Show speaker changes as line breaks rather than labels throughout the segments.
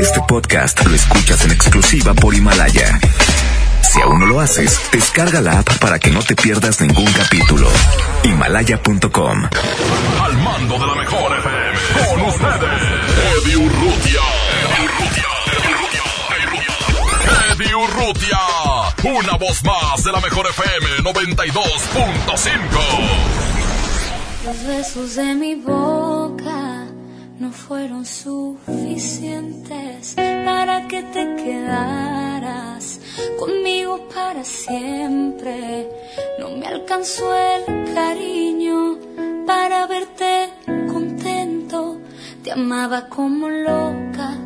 Este podcast lo escuchas en exclusiva por Himalaya. Si aún no lo haces, descarga la app para que no te pierdas ningún capítulo. Himalaya.com.
Al mando de la mejor FM, con ustedes, Eddie Urrutia. Eddie Urrutia, una voz más de la mejor FM 92.5.
Los besos de mi boca no fueron suficientes para que te quedaras conmigo para siempre. No me alcanzó el cariño para verte contento. Te amaba como loca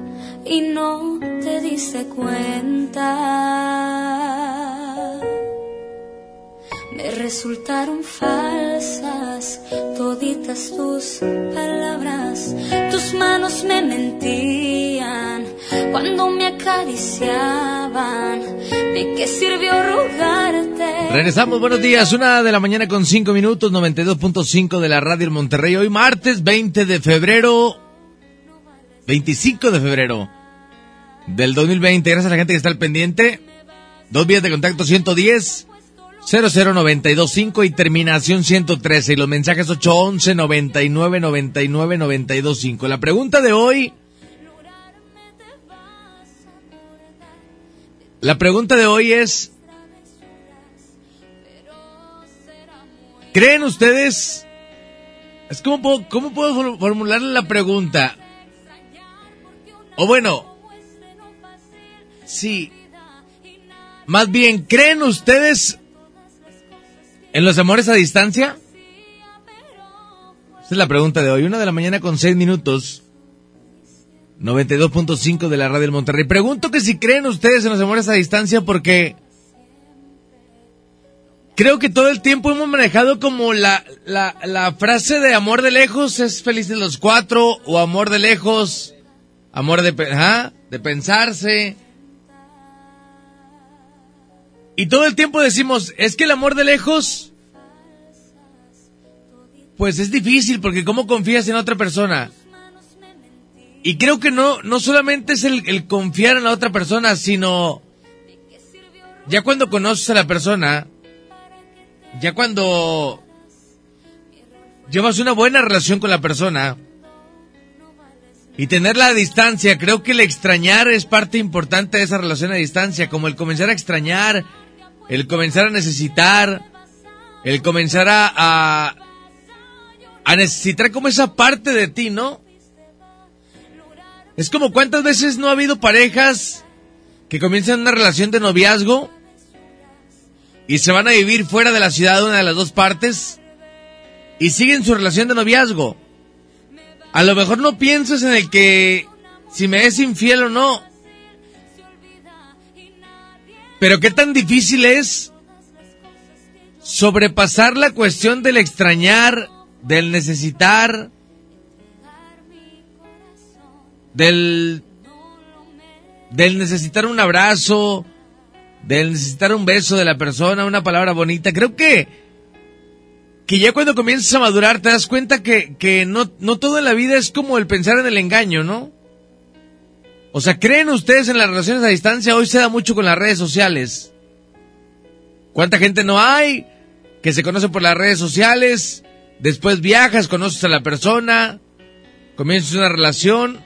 y no te diste cuenta. Me resultaron falsas toditas tus palabras. Tus manos me mentían cuando me acariciaban. ¿De qué sirvió rogarte?
Regresamos, buenos días, una de la mañana con cinco minutos, 92.5 de la radio en Monterrey. Hoy martes 20 de febrero, 25 de febrero del 2020. Gracias a la gente que está al pendiente. Dos vías de contacto 110 00925 y terminación 113 y los mensajes 811 99 99 925. La pregunta de hoy La pregunta de hoy es ¿Creen ustedes es como puedo, cómo puedo formular la pregunta? O bueno, sí. Más bien, ¿creen ustedes ¿En los amores a distancia? Esa es la pregunta de hoy. Una de la mañana con seis minutos. 92.5 de la radio del Monterrey. Pregunto que si creen ustedes en los amores a distancia porque creo que todo el tiempo hemos manejado como la, la, la frase de amor de lejos es feliz de los cuatro o amor de lejos, amor de, de pensarse. Y todo el tiempo decimos, es que el amor de lejos, pues es difícil porque ¿cómo confías en otra persona? Y creo que no, no solamente es el, el confiar en la otra persona, sino ya cuando conoces a la persona, ya cuando llevas una buena relación con la persona y tenerla a distancia, creo que el extrañar es parte importante de esa relación a distancia, como el comenzar a extrañar, el comenzar a necesitar, el comenzar a, a, necesitar como esa parte de ti, ¿no? Es como cuántas veces no ha habido parejas que comienzan una relación de noviazgo y se van a vivir fuera de la ciudad una de las dos partes y siguen su relación de noviazgo. A lo mejor no piensas en el que si me es infiel o no, pero qué tan difícil es sobrepasar la cuestión del extrañar, del necesitar, del, del necesitar un abrazo, del necesitar un beso de la persona, una palabra bonita. Creo que, que ya cuando comienzas a madurar te das cuenta que, que no, no todo en la vida es como el pensar en el engaño, ¿no? O sea, ¿creen ustedes en las relaciones a distancia? Hoy se da mucho con las redes sociales. ¿Cuánta gente no hay que se conoce por las redes sociales? Después viajas, conoces a la persona, comienzas una relación,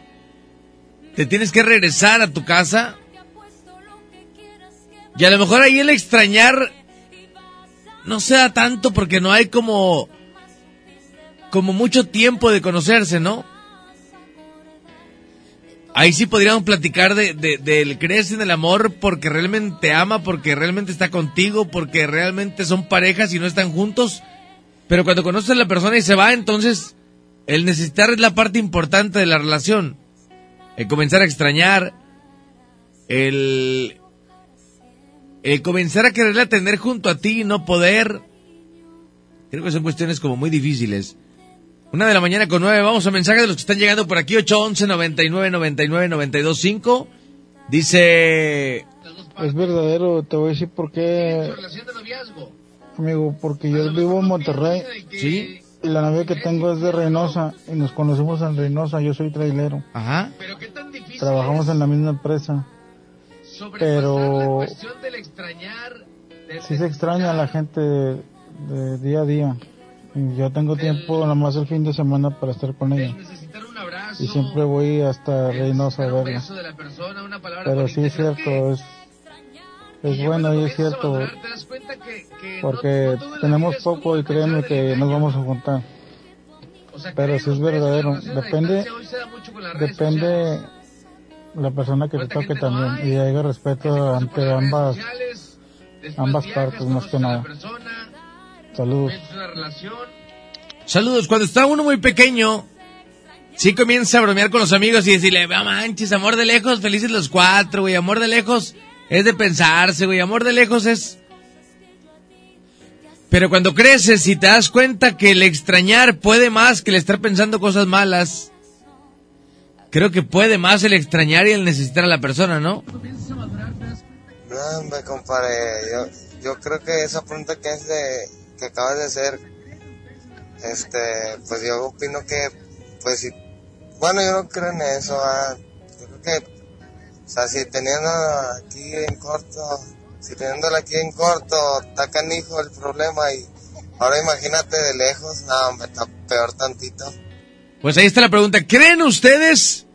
te tienes que regresar a tu casa. Y a lo mejor ahí el extrañar no se da tanto porque no hay como como mucho tiempo de conocerse, ¿no? Ahí sí podríamos platicar de, de, del crees en el amor porque realmente te ama, porque realmente está contigo, porque realmente son parejas y no están juntos. Pero cuando conoces a la persona y se va, entonces el necesitar es la parte importante de la relación. El comenzar a extrañar, el, el comenzar a quererla tener junto a ti y no poder. Creo que son cuestiones como muy difíciles. Una de la mañana con nueve. Vamos a mensajes de los que están llegando por aquí. 811 99 99 92 5. Dice.
Es verdadero, te voy a decir por qué. Amigo, porque yo vivo en Monterrey.
Sí.
Y la novia que tengo es de Reynosa. Y nos conocemos en Reynosa. Yo soy trailero.
Ajá.
trabajamos en la misma empresa. Pero sí se extraña a la gente de, día a día. Yo tengo tiempo nada más el fin de semana para estar con ella. Y siempre voy hasta Reynosa a verla. Pero sí es cierto, es, es bueno y es cierto. Porque tenemos poco y créeme que nos vamos a juntar. Pero si es verdadero, depende, depende la persona que te toque también y haya respeto ante ambas, ambas partes más que nada. Saludos.
Saludos. Cuando está uno muy pequeño, sí comienza a bromear con los amigos y decirle, va manches, amor de lejos, felices los cuatro, güey. Amor de lejos es de pensarse, güey. Amor de lejos es pero cuando creces y te das cuenta que el extrañar puede más que el estar pensando cosas malas, creo que puede más el extrañar y el necesitar a la persona, ¿no?
No, me compadre, yo, yo creo que esa pregunta que es de, que acabas de hacer, este, pues yo opino que, pues si, bueno, yo no creo en eso, ah, yo creo que, o sea, si teniendo aquí en corto si teniéndola aquí en corto, está canijo el problema y ahora imagínate de lejos, no, está peor tantito.
Pues ahí está la pregunta, ¿creen ustedes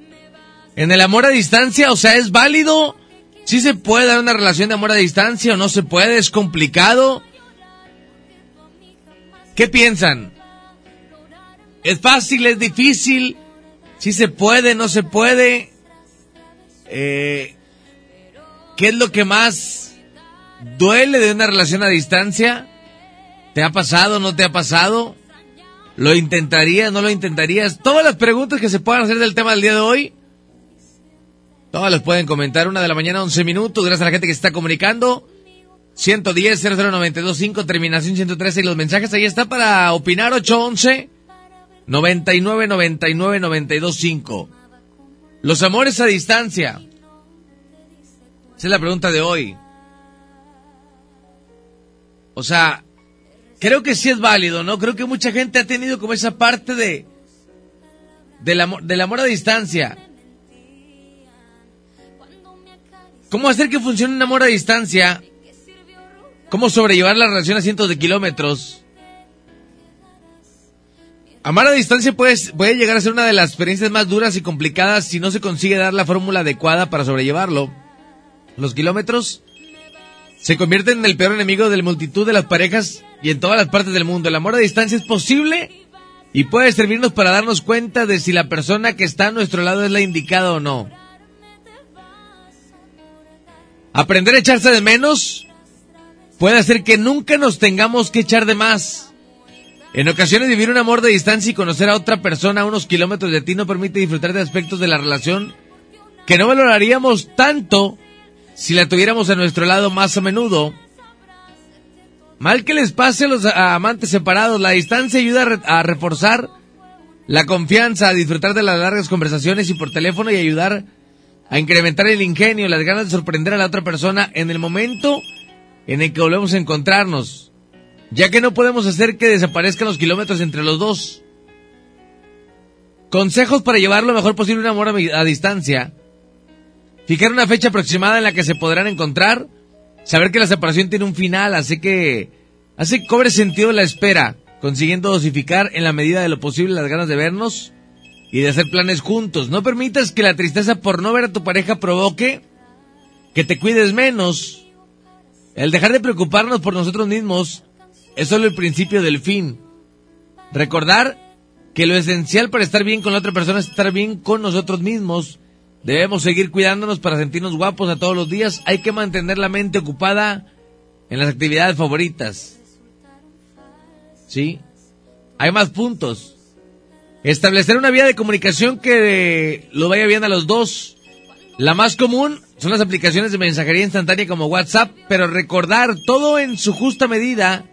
en el amor a distancia? O sea, ¿es válido? ¿Sí se puede dar una relación de amor a distancia o no se puede? ¿Es complicado? ¿Qué piensan? ¿Es fácil? ¿Es difícil? ¿Sí se puede? ¿No se puede? Eh, ¿Qué es lo que más ¿Duele de una relación a distancia? ¿Te ha pasado? ¿No te ha pasado? ¿Lo intentarías? ¿No lo intentarías? Todas las preguntas que se puedan hacer del tema del día de hoy, todas las pueden comentar. Una de la mañana, 11 minutos. Gracias a la gente que se está comunicando. 110 00925 terminación 113 y los mensajes ahí está para opinar 811 99 99 925. Los amores a distancia. Esa es la pregunta de hoy. O sea, creo que sí es válido, ¿no? Creo que mucha gente ha tenido como esa parte de del amor, del amor a distancia. ¿Cómo hacer que funcione un amor a distancia? ¿Cómo sobrellevar la relación a cientos de kilómetros? Amar a distancia puede, puede llegar a ser una de las experiencias más duras y complicadas si no se consigue dar la fórmula adecuada para sobrellevarlo. Los kilómetros se convierte en el peor enemigo de la multitud de las parejas y en todas las partes del mundo. El amor a distancia es posible y puede servirnos para darnos cuenta de si la persona que está a nuestro lado es la indicada o no. Aprender a echarse de menos puede hacer que nunca nos tengamos que echar de más. En ocasiones vivir un amor de distancia y conocer a otra persona a unos kilómetros de ti no permite disfrutar de aspectos de la relación que no valoraríamos tanto si la tuviéramos a nuestro lado más a menudo. Mal que les pase a los amantes separados, la distancia ayuda a, reforzar la confianza, a disfrutar de las largas conversaciones y por teléfono y ayudar a incrementar el ingenio, las ganas de sorprender a la otra persona en el momento en el que volvemos a encontrarnos, ya que no podemos hacer que desaparezcan los kilómetros entre los dos. Consejos para llevar lo mejor posible un amor a distancia. Fijar una fecha aproximada en la que se podrán encontrar. Saber que la separación tiene un final, así que que cobre sentido la espera, consiguiendo dosificar en la medida de lo posible las ganas de vernos y de hacer planes juntos. No permitas que la tristeza por no ver a tu pareja provoque que te cuides menos. El dejar de preocuparnos por nosotros mismos es solo el principio del fin. Recordar que lo esencial para estar bien con la otra persona es estar bien con nosotros mismos Debemos seguir cuidándonos para sentirnos guapos a todos los días. Hay que mantener la mente ocupada en las actividades favoritas. ¿Sí? Hay más puntos. Establecer una vía de comunicación que lo vaya bien a los dos. La más común son las aplicaciones de mensajería instantánea como WhatsApp, pero recordar todo en su justa medida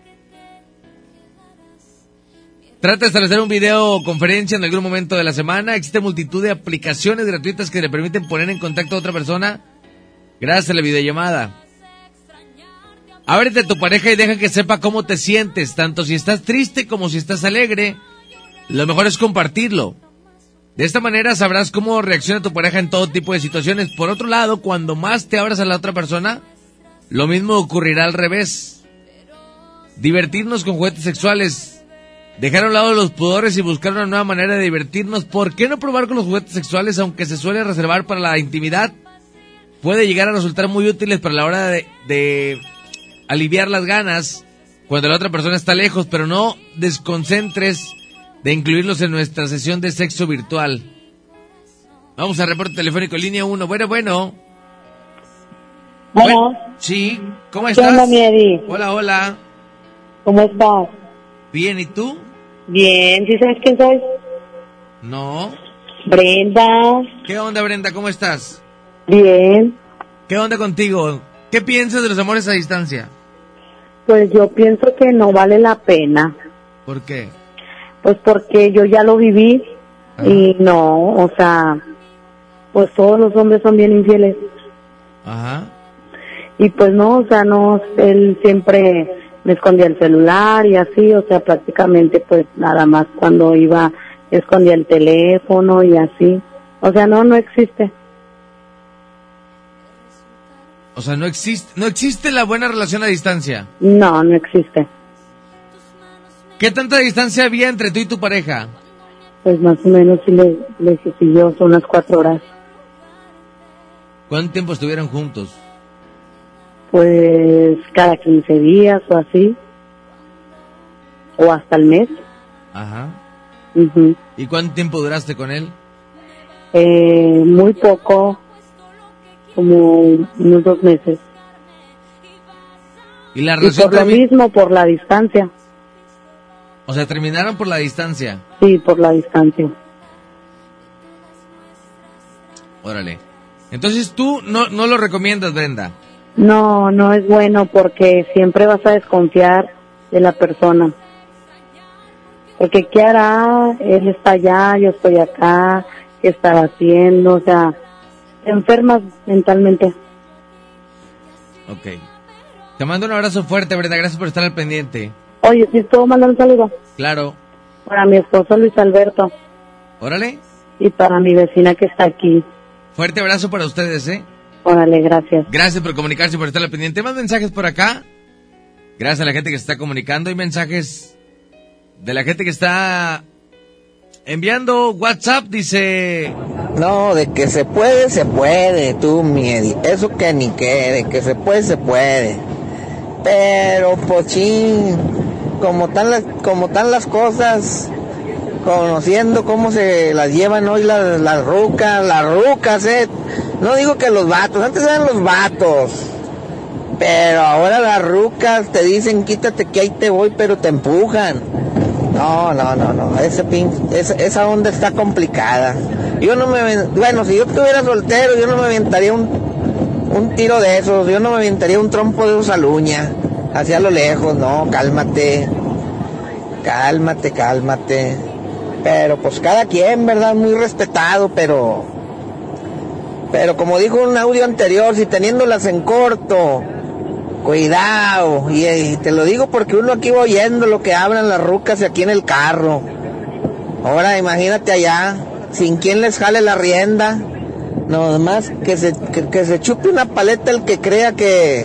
Trata de establecer un video conferencia en algún momento de la semana. Existe multitud de aplicaciones gratuitas que le permiten poner en contacto a otra persona gracias a la videollamada. Ábrete a tu pareja y deja que sepa cómo te sientes, tanto si estás triste como si estás alegre. Lo mejor es compartirlo. De esta manera sabrás cómo reacciona tu pareja en todo tipo de situaciones. Por otro lado, cuando más te abras a la otra persona, lo mismo ocurrirá al revés. Divertirnos con juguetes sexuales. Dejar a un lado los pudores y buscar una nueva manera de divertirnos. ¿Por qué no probar con los juguetes sexuales aunque se suele reservar para la intimidad? Puede llegar a resultar muy útiles para la hora de, de aliviar las ganas cuando la otra persona está lejos, pero no desconcentres de incluirlos en nuestra sesión de sexo virtual. Vamos al reporte telefónico línea 1. Bueno, bueno.
Bueno,
Sí, ¿cómo
¿qué
estás?
mi Eddie?
Hola, hola.
¿Cómo estás?
Bien, ¿y tú?
Bien, ¿sí sabes quién soy?
No.
Brenda.
¿Qué onda, Brenda? ¿Cómo estás?
Bien.
¿Qué onda contigo? ¿Qué piensas de los amores a distancia?
Pues yo pienso que no vale la pena.
¿Por qué?
Pues porque yo ya lo viví y no, o sea, pues todos los hombres son bien infieles.
Ajá.
Y pues no, o sea, no, él siempre me escondía el celular y así, o sea, prácticamente pues nada más cuando iba escondía el teléfono y así. O sea, no, no existe.
O sea, no existe, no existe la buena relación a distancia.
No, no existe.
¿Qué tanta distancia había entre tú y tu pareja?
Pues más o menos sí le, le siguió son unas cuatro horas.
¿Cuánto tiempo estuvieron juntos?
Pues cada 15 días o así. O hasta el mes.
Ajá.
Ujú.
¿Y cuánto tiempo duraste con él?
eh, muy poco, como unos dos meses.
¿Y la
Y
relación
por lo mismo, por la distancia.
O sea, terminaron por la distancia.
Sí, por la distancia.
Órale. Entonces tú no, no lo recomiendas, Brenda.
No, no es bueno porque siempre vas a desconfiar de la persona. Porque ¿qué hará? Él está allá, yo estoy acá, ¿qué estará haciendo? O sea, te enfermas mentalmente.
Ok. Te mando un abrazo fuerte, Brenda. Gracias por estar al pendiente.
Oye, si puedo mandar un saludo
Claro.
para mi esposo Luis Alberto
Órale.
y para mi vecina que está aquí.
Fuerte abrazo para ustedes, ¿eh?
Órale, gracias.
Gracias por comunicarse y por estar al pendiente. Más mensajes por acá. Gracias a la gente que se está comunicando. Hay mensajes de la gente que está enviando WhatsApp. Dice...
No, de que se puede, se puede, tú, mi Eddie. Eso que ni qué, de que se puede, se puede. Pero, pues sí, como están las, como están las cosas, conociendo cómo se las llevan hoy las, las rucas, las rucas, eh. No digo que los vatos, antes eran los vatos. Pero ahora las rucas te dicen quítate que ahí te voy, pero te empujan. No, no, no, no, ese pin, esa, esa onda está complicada. Yo no me, bueno, si yo estuviera soltero, yo no me aventaría un, un tiro de esos, yo no me aventaría un trompo de esa luña, hacia lo lejos, no, cálmate, cálmate, cálmate. Pero pues cada quien, ¿verdad? Muy respetado, pero, pero como dijo un audio anterior, si teniéndolas en corto, Cuidado, y, y te lo digo porque uno aquí va oyendo lo que hablan las rucas aquí en el carro. Ahora imagínate allá, sin quien les jale la rienda. No más que se, que, que se chupe una paleta el que crea que.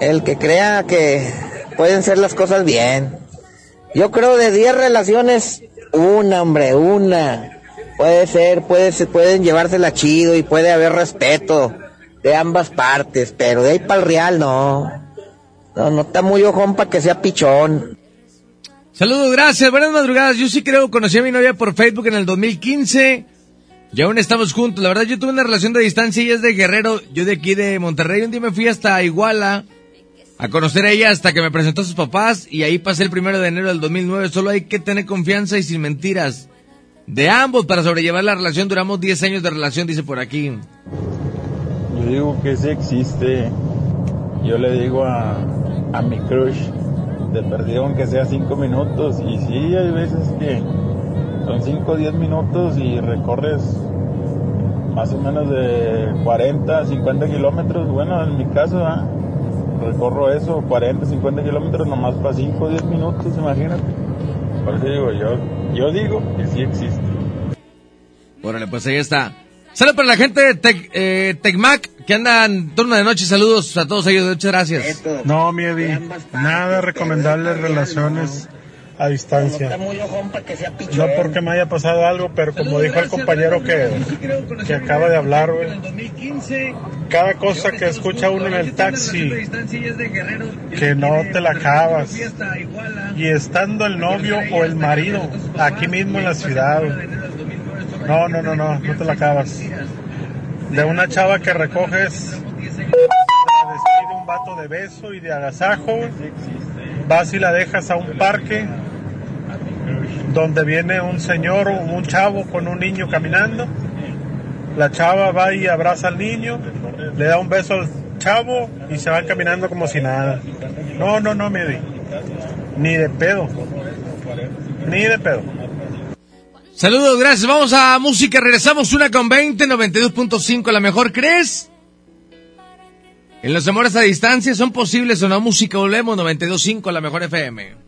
El que crea que pueden ser las cosas bien. Yo creo de 10 relaciones, una, hombre, una. Puede ser, puede ser, pueden llevársela chido y puede haber respeto de ambas partes, pero de ahí para el real no. No, no está muy ojón para que sea pichón.
Saludos, gracias, buenas madrugadas. Yo sí creo, conocí a mi novia por Facebook en el 2015. Y aún estamos juntos. La verdad, yo tuve una relación de distancia. Ella es de Guerrero, yo de aquí de Monterrey. Un día me fui hasta Iguala a conocer a ella hasta que me presentó a sus papás. Y ahí pasé el primero de enero del 2009. Solo hay que tener confianza y sin mentiras. De ambos para sobrellevar la relación. Duramos 10 años de relación, dice por aquí.
Yo digo que sí existe. Yo le digo a, a mi crush, de perdido aunque sea 5 minutos. Y sí, hay veces que son 5 o 10 minutos y recorres más o menos de 40, 50 kilómetros. Bueno, en mi caso, ¿ah? Recorro eso, 40, 50 kilómetros nomás para 5 o 10 minutos, imagínate. Por eso digo, yo, Yo digo que sí existe.
Órale, pues ahí está. Saludos para la gente de Tec, eh, Tecmac que anda en turno de noche. Saludos a todos ellos. Muchas gracias.
No, mi Eddie, nada recomendable relaciones a distancia. No porque me haya pasado algo, pero como dijo el compañero que, que acaba de hablar, güey, cada cosa que escucha uno en el taxi, que no te la acabas. Y estando el novio o el marido aquí mismo en la ciudad. No, no, no, no, no te la acabas. De una chava que recoges, un vato de beso y de agasajo, vas y la dejas a un parque donde viene un señor un chavo con un niño caminando. La chava va y abraza al niño, le da un beso al chavo y se van caminando como si nada. No, no, no, mire. Ni de pedo. Ni de pedo.
Saludos, gracias. Vamos a música. Regresamos una con 20, 92.5. La mejor, ¿crees? En los amores a distancia son posibles o no. Música, volvemos 92.5, la mejor FM.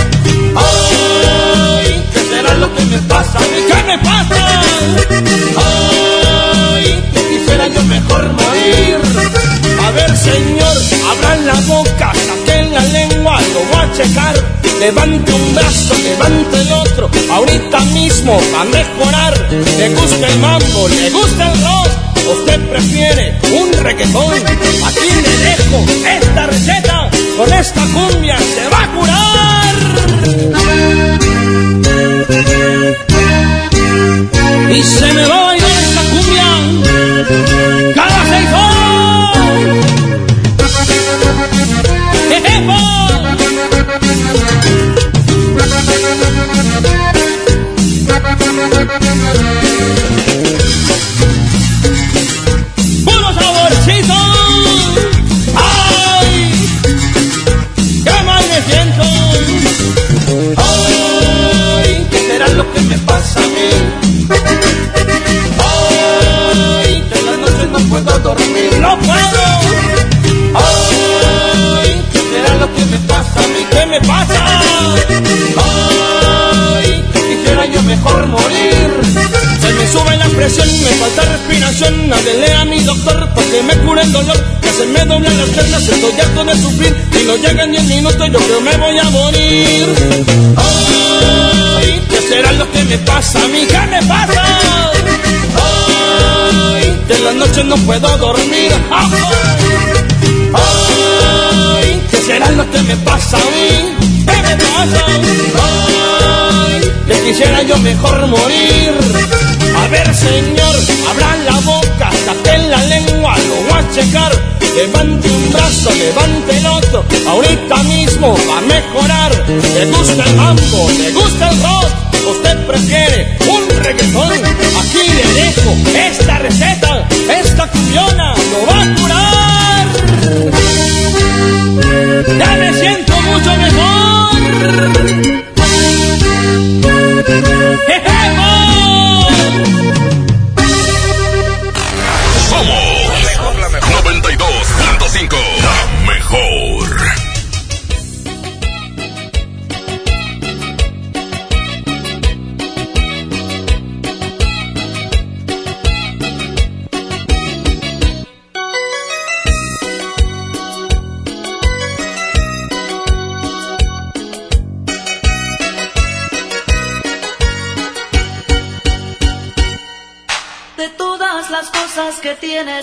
Ay, ¿qué será lo que me pasa? ¿Qué me pasa? Ay, que quisiera yo mejor morir. A ver, señor, abran la boca, saquen la lengua, lo voy a checar. Levante un brazo, levante el otro, ahorita mismo va a mejorar. Le gusta el mambo, le gusta el rock, usted prefiere un reggaetón. Aquí le dejo esta receta, con esta cumbia se va a curar. Y se me va a ir esta cumbia cada seis horas. A mí? En las noches no puedo dormir. ¡No puedo! ¡Ay! ¿Qué será lo que me pasa a mí? ¿Qué me pasa? Que quisiera yo mejor morir. Se me sube la presión, me falta respiración. Háblele a mi doctor para que me cure el dolor. Que se me doblan las piernas, estoy harto de sufrir. Si no llegan 10 minutos, yo creo me voy a morir. ¿Qué será lo que me pasa a mí? ¿Qué me pasa? Ay, que en las noches no puedo dormir. Ay, ¿qué será lo que me pasa a mí? ¿Qué me pasa? Ay, que quisiera yo mejor morir. A ver, señor, abra la boca, saquen la lengua, lo voy a checar. Levante un brazo, levante el otro, ahorita mismo va a mejorar. Le gusta el mambo, le gusta el rock, usted prefiere un reggaetón. Aquí le dejo esta receta, esta cumbiona lo va a curar. Ya me siento mucho mejor.
Hey, hey.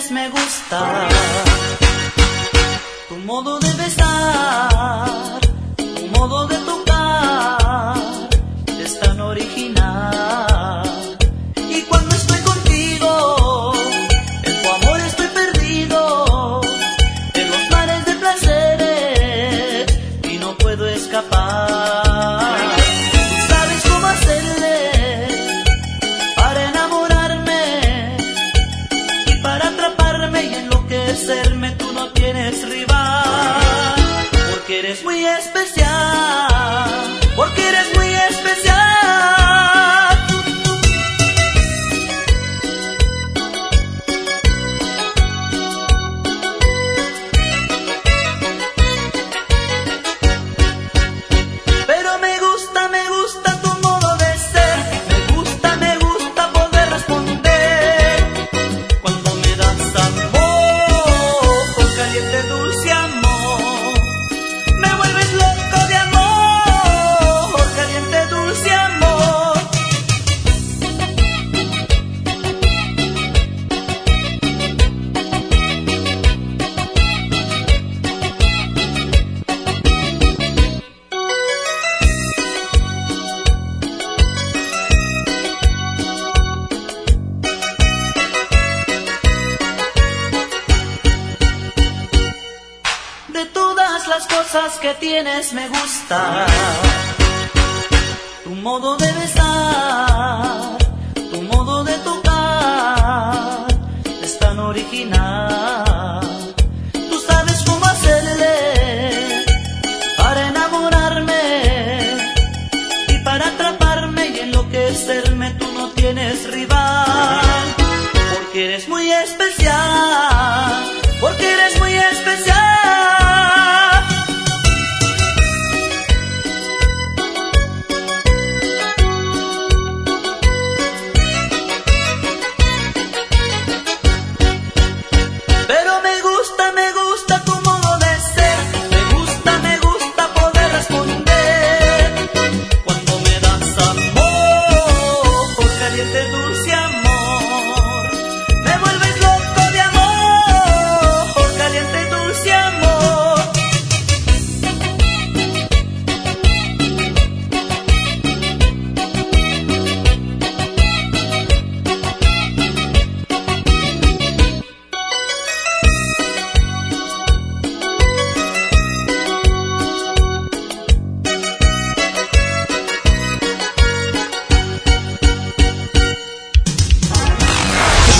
Me gusta.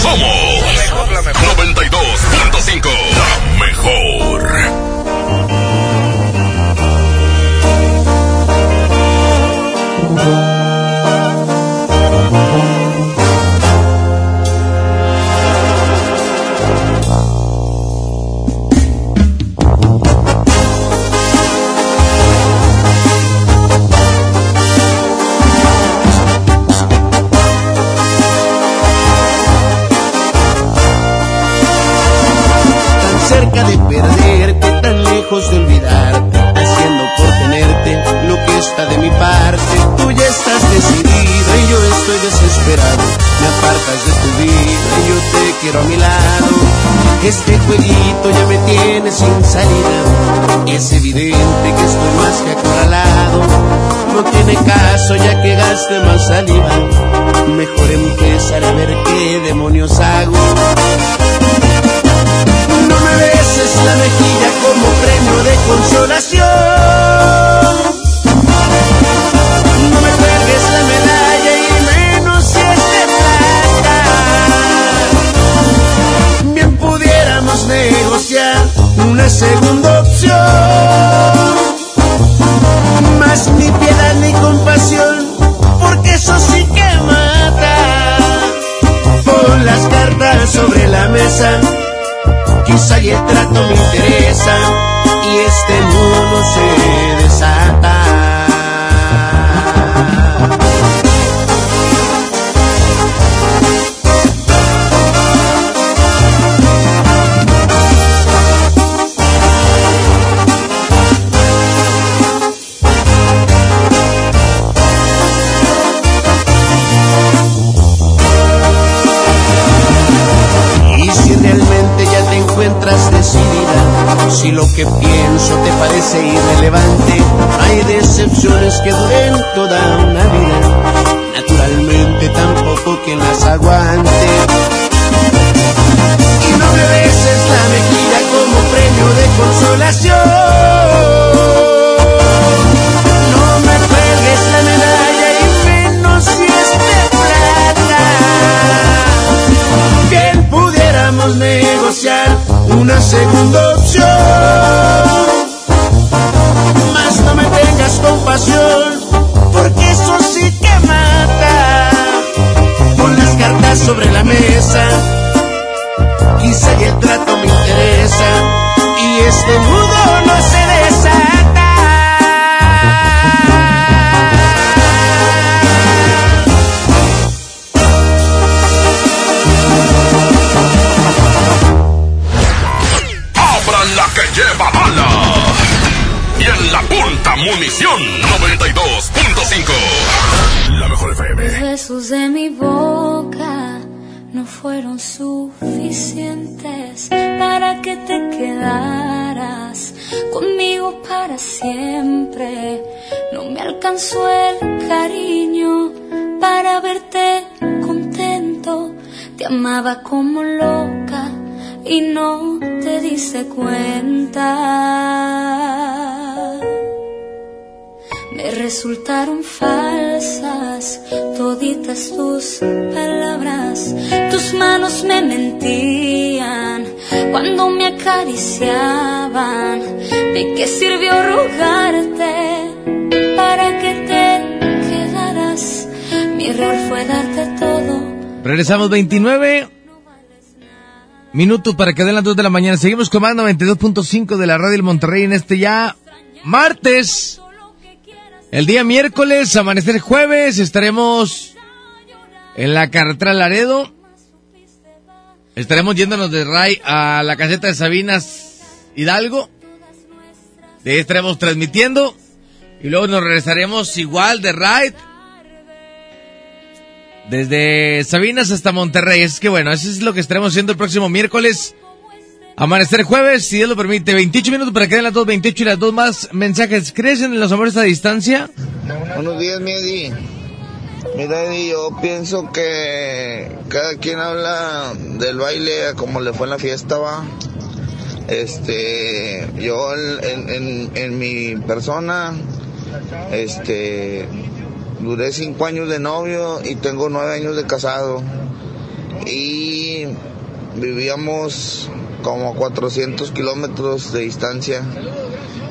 Somos 92.5. La mejor.
Ya que
acariciaban. ¿De qué sirvió rogarte para que te quedaras? Mi error fue darte todo.
Regresamos 29 minutos para que den las 2 de la mañana. Seguimos con más 92.5 de la radio del Monterrey en este ya martes. El día miércoles, amanecer jueves, estaremos en la carretera Laredo. Estaremos yéndonos de Ray a la caseta de Sabinas Hidalgo. De ahí estaremos transmitiendo. Y luego nos regresaremos igual de Ray desde Sabinas hasta Monterrey. Es que bueno, eso es lo que estaremos haciendo el próximo miércoles. Amanecer jueves, si Dios lo permite. 28 minutos para que den las 2.28 y las dos más mensajes. ¿Crees en los amores a distancia?
Buenos días, mi Eddie. Mira, yo pienso que cada quien habla del baile como le fue en la fiesta, va. Este, yo en, en- mi persona, este, duré cinco años de novio y tengo nueve años de casado. Y vivíamos como a 400 kilómetros de distancia.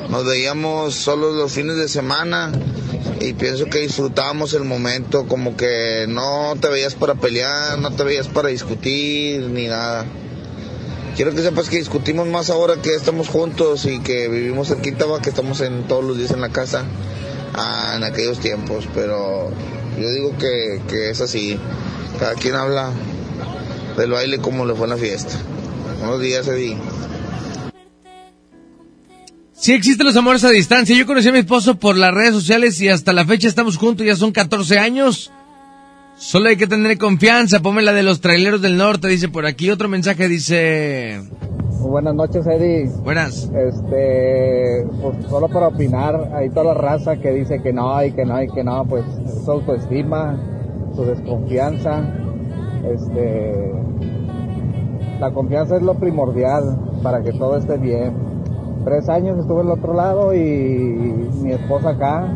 Nos veíamos solo los fines de semana y pienso que disfrutábamos el momento, como que no te veías para pelear, no te veías para discutir ni nada. Quiero que sepas que discutimos más ahora que estamos juntos y que vivimos cerquita, va, que estamos en todos los días en la casa ah, en aquellos tiempos, pero yo digo que, que es así. Cada quien habla del baile como le fue en la fiesta. Buenos días, Eddie.
Sí existen los amores a distancia. Yo conocí a mi esposo por las redes sociales y hasta la fecha estamos juntos, ya son 14 años. Solo hay que tener confianza. Ponme la de los traileros del norte, dice por aquí. Otro mensaje dice...
Buenas noches, Eddie.
Buenas.
Este, pues solo para opinar, hay toda la raza que dice que no, y que no, y que no, pues su autoestima, su desconfianza, este, la confianza es lo primordial para que todo esté bien. Tres años estuve al otro lado y mi esposa acá,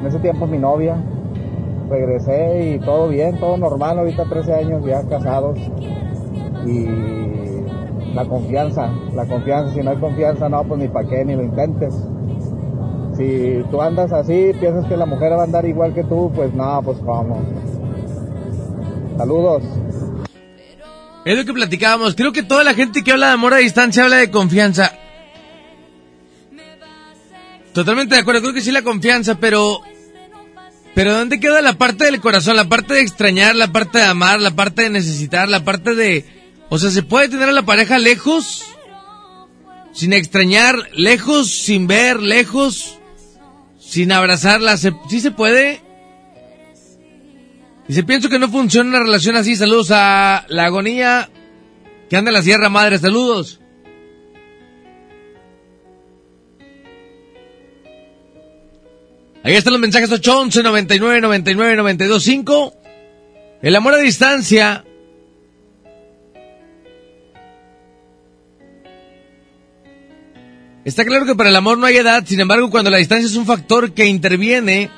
en ese tiempo mi novia, regresé y todo bien, todo normal, ahorita 13 años ya casados y la confianza, la confianza, si no hay confianza, no, pues ni para qué, ni lo intentes. Si tú andas así, piensas que la mujer va a andar igual que tú, pues no, pues cómo. Saludos.
Es lo que platicábamos. Creo que toda la gente que habla de amor a distancia habla de confianza. Totalmente de acuerdo, creo que sí la confianza, pero... Pero ¿dónde queda la parte del corazón? La parte de extrañar, la parte de amar, la parte de necesitar, la parte de... O sea, ¿se puede tener a la pareja lejos? Sin extrañar, lejos, sin ver, lejos, sin abrazarla. ¿Se- ¿Sí se puede? Dice, pienso que no funciona una relación así. Saludos a la agonía que anda en la Sierra Madre. Saludos. Ahí están los mensajes 811 99 99 92 5. El amor a distancia. Está claro que para el amor no hay edad, sin embargo, cuando la distancia es un factor que interviene,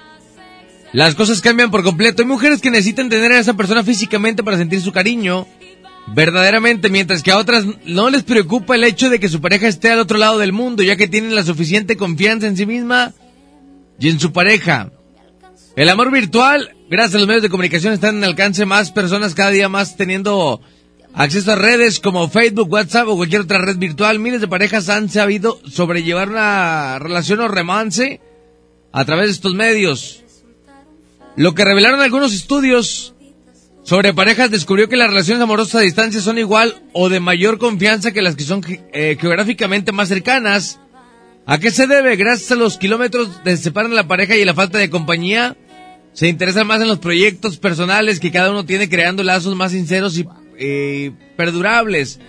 las cosas cambian por completo. Hay mujeres que necesitan tener a esa persona físicamente para sentir su cariño, verdaderamente, mientras que a otras no les preocupa el hecho de que su pareja esté al otro lado del mundo, ya que tienen la suficiente confianza en sí misma y en su pareja. El amor virtual, gracias a los medios de comunicación, están en alcance más personas cada día más teniendo acceso a redes como Facebook, WhatsApp o cualquier otra red virtual. Miles de parejas han sabido sobrellevar una relación o romance a través de estos medios. Lo que revelaron algunos estudios sobre parejas descubrió que las relaciones amorosas a distancia son igual o de mayor confianza que las que son eh, geográficamente más cercanas. ¿A qué se debe? Gracias a los kilómetros que separan a la pareja y la falta de compañía, se interesan más en los proyectos personales que cada uno tiene creando lazos más sinceros y perdurables.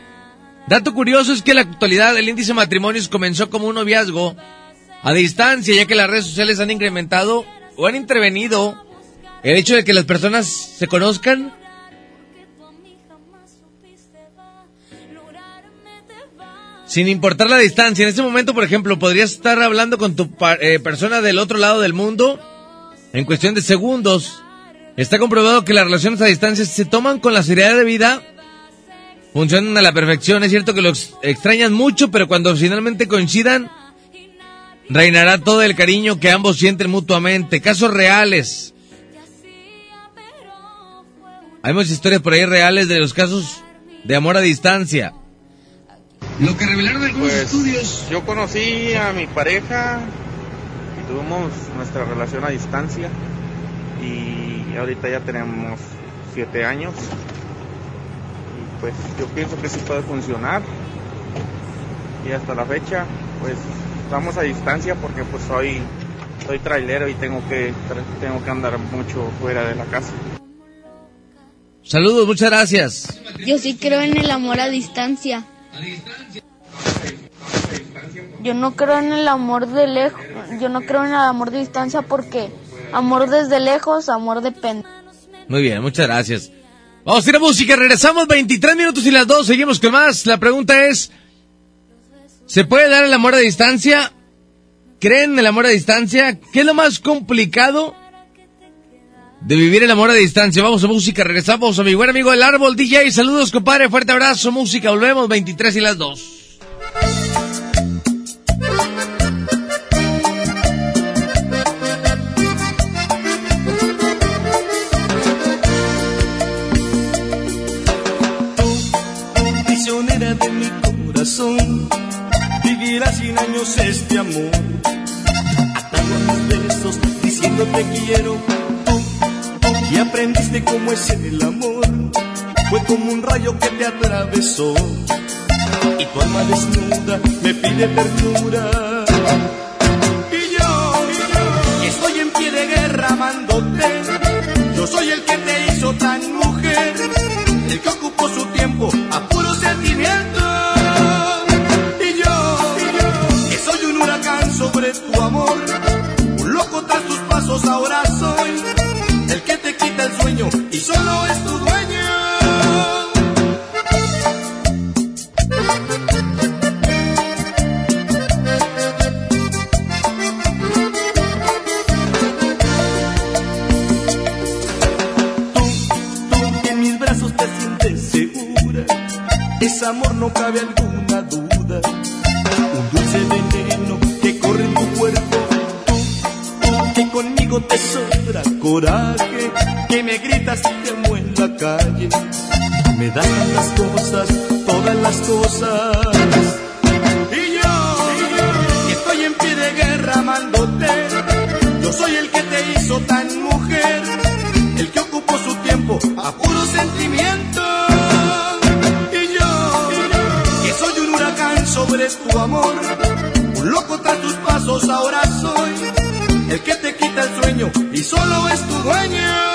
Dato curioso es que en la actualidad el índice de matrimonios comenzó como un noviazgo a distancia, ya que las redes sociales han incrementado o han intervenido el hecho de que las personas se conozcan. Sin importar la distancia, en este momento, por ejemplo, podrías estar hablando con tu eh, persona del otro lado del mundo en cuestión de segundos. Está comprobado que las relaciones a distancia se toman con la seriedad de vida, funcionan a la perfección. Es cierto que los extrañan mucho, pero cuando finalmente coincidan, reinará todo el cariño que ambos sienten mutuamente. Casos reales. Hay muchas historias por ahí reales de los casos de amor a distancia.
Lo que revelaron algunos
Pues,
estudios.
Yo conocí a mi pareja y tuvimos nuestra relación a distancia y ahorita ya tenemos siete años y pues yo pienso que sí puede funcionar y hasta la fecha pues estamos a distancia porque pues soy soy trailero y tengo que tengo que andar mucho fuera de la casa.
Saludos, muchas gracias.
Yo sí creo en el amor a distancia. Yo no creo en el amor de lejos, yo no creo en el amor de distancia porque amor desde lejos, amor depende.
Muy bien, muchas gracias. Vamos a ir a música, regresamos 23 minutos y las 2, seguimos con más. La pregunta es, ¿se puede dar el amor a distancia? ¿Creen en el amor a distancia? ¿Qué es lo más complicado de vivir el amor a distancia? Vamos a música, regresamos a mi buen amigo El Árbol DJ. Saludos, compadre, fuerte abrazo, música, volvemos 23 y las 2.
prisionera de mi corazón, vivirá cien años este amor, atado a mis besos, diciendo te quiero, que aprendiste cómo es el amor, fue como un rayo que te atravesó, y tu alma desnuda me pide ternura. Y yo, que estoy en pie de guerra amándote, yo soy el que te hizo tan mujer, el que ocupó su tiempo a y solo es tu dueño. Tú que en mis brazos te sientes segura, ese amor no cabe alguna duda. Un dulce veneno que corre en tu cuerpo, tú, tú que conmigo te sobra coraje, que me gritas y te amo en la calle. Me das las cosas, todas las cosas. Y yo, que estoy en pie de guerra amándote, yo soy el que te hizo tan mujer, el que ocupó su tiempo a puro sentimiento. Y yo, que soy un huracán sobre tu amor, un loco tras tus pasos ahora soy, el que te quita el sueño y solo es tu dueño.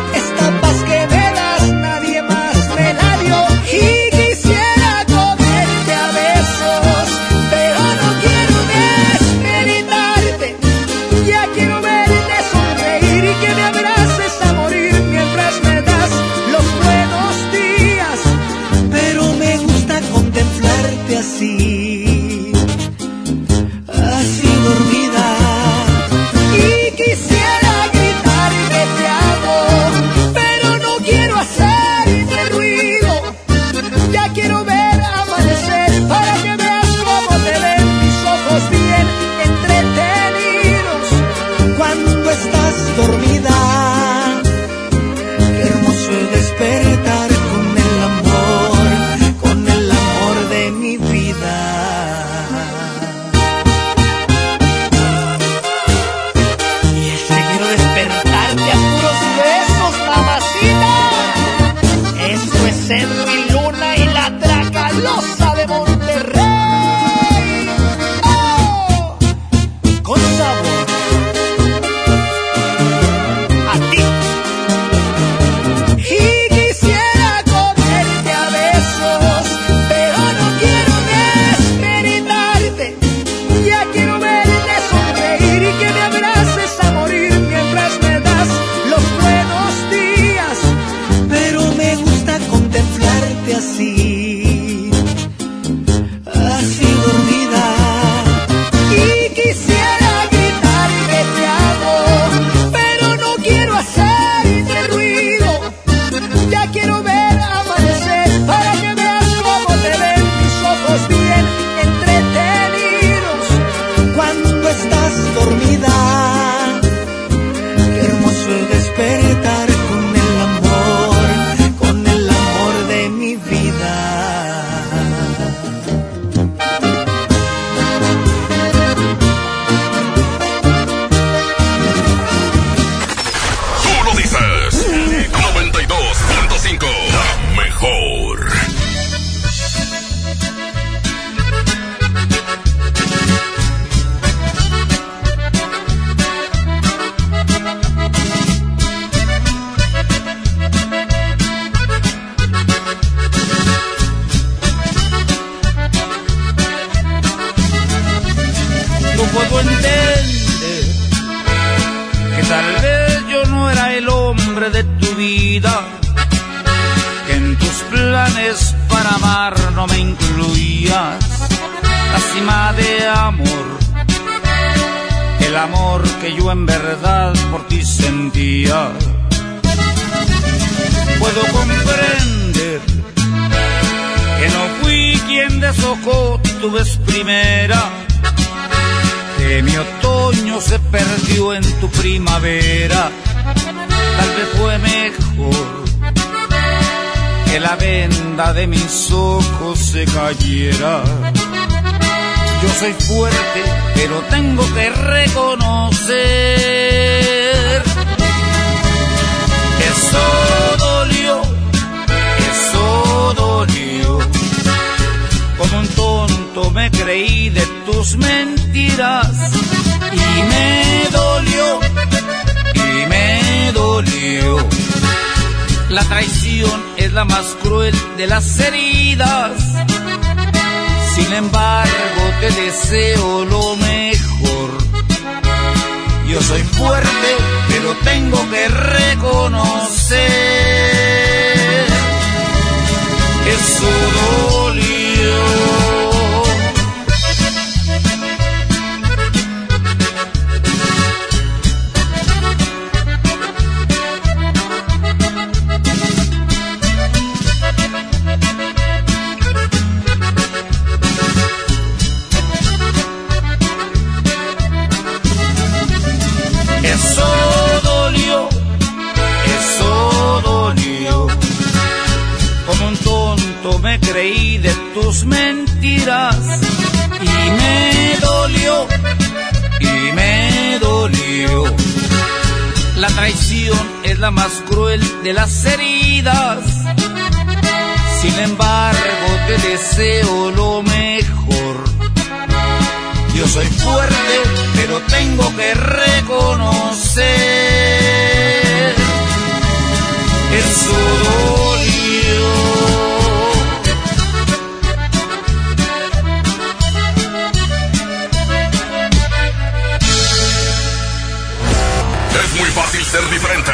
ser diferente.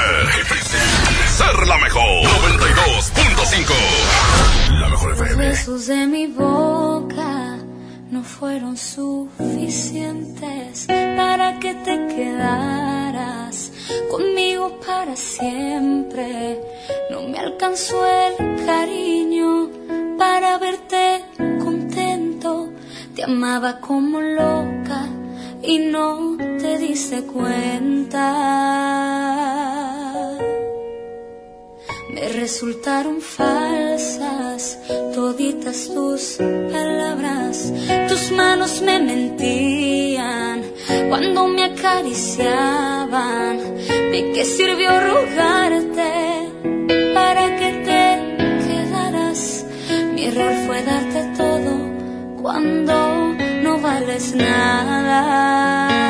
Ser la mejor. 92.5. La mejor
Los
FM.
besos de mi boca no fueron suficientes para que te quedaras conmigo para siempre. No me alcanzó el cariño para verte contento. Te amaba como loca y no te diste cuenta. Me resultaron falsas toditas tus palabras. Tus manos me mentían cuando me acariciaban. ¿De qué sirvió rogarte para que te quedaras? Mi error fue darte todo cuando vales nada.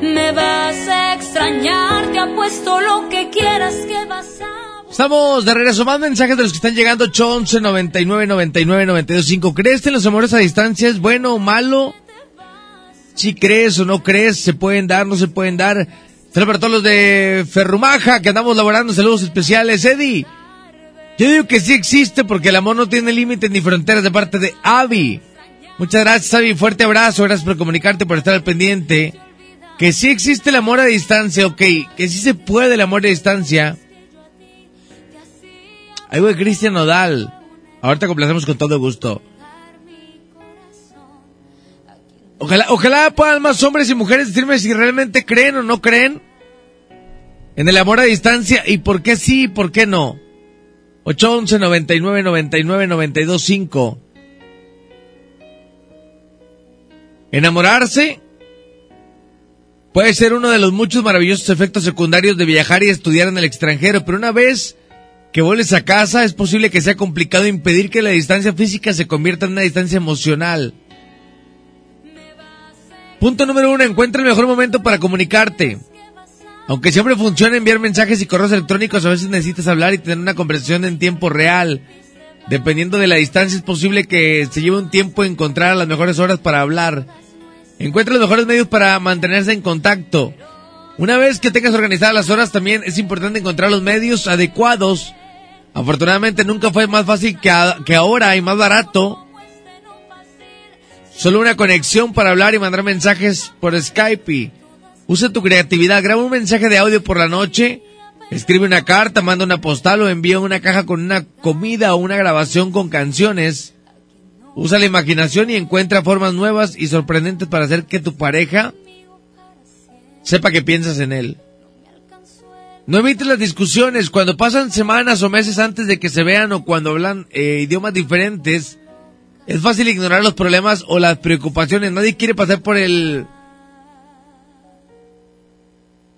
Me vas a extrañar, te apuesto lo que quieras que vas a...
Estamos de regreso. Más mensajes de los que están llegando. 811 99 99 92 5. ¿Crees en los amores a distancia? ¿Es bueno o malo? Si crees o no crees, se pueden dar, no se pueden dar. Saludos para todos los de Ferrumaja que andamos laborando. Saludos especiales. Eddie, yo digo que sí existe porque el amor no tiene límites ni fronteras de parte de Avi. Muchas gracias, Avi. Fuerte abrazo. Gracias por comunicarte, por estar al pendiente. Que sí existe el amor a distancia, ok. Que sí se puede el amor a distancia. Ahí voy Cristian Nodal. Ahorita complacemos con todo gusto. Ojalá, ojalá puedan más hombres y mujeres decirme si realmente creen o no creen en el amor a distancia y por qué sí y por qué no. 811 99 99 92 5. Enamorarse puede ser uno de los muchos maravillosos efectos secundarios de viajar y estudiar en el extranjero, pero una vez que vuelves a casa es posible que sea complicado impedir que la distancia física se convierta en una distancia emocional. Punto número uno, encuentra el mejor momento para comunicarte. Aunque siempre funciona enviar mensajes y correos electrónicos, a veces necesitas hablar y tener una conversación en tiempo real. Dependiendo de la distancia, es posible que se lleve un tiempo encontrar las mejores horas para hablar. Encuentra los mejores medios para mantenerse en contacto. Una vez que tengas organizadas las horas, también es importante encontrar los medios adecuados. Afortunadamente nunca fue más fácil que, a- que ahora y más barato. Solo una conexión para hablar y mandar mensajes por Skype. Usa tu creatividad, graba un mensaje de audio por la noche, escribe una carta, manda una postal o envía una caja con una comida o una grabación con canciones. Usa la imaginación y encuentra formas nuevas y sorprendentes para hacer que tu pareja sepa que piensas en él. No evites las discusiones. Cuando pasan semanas o meses antes de que se vean o cuando hablan eh, idiomas diferentes, es fácil ignorar los problemas o las preocupaciones. Nadie quiere pasar por el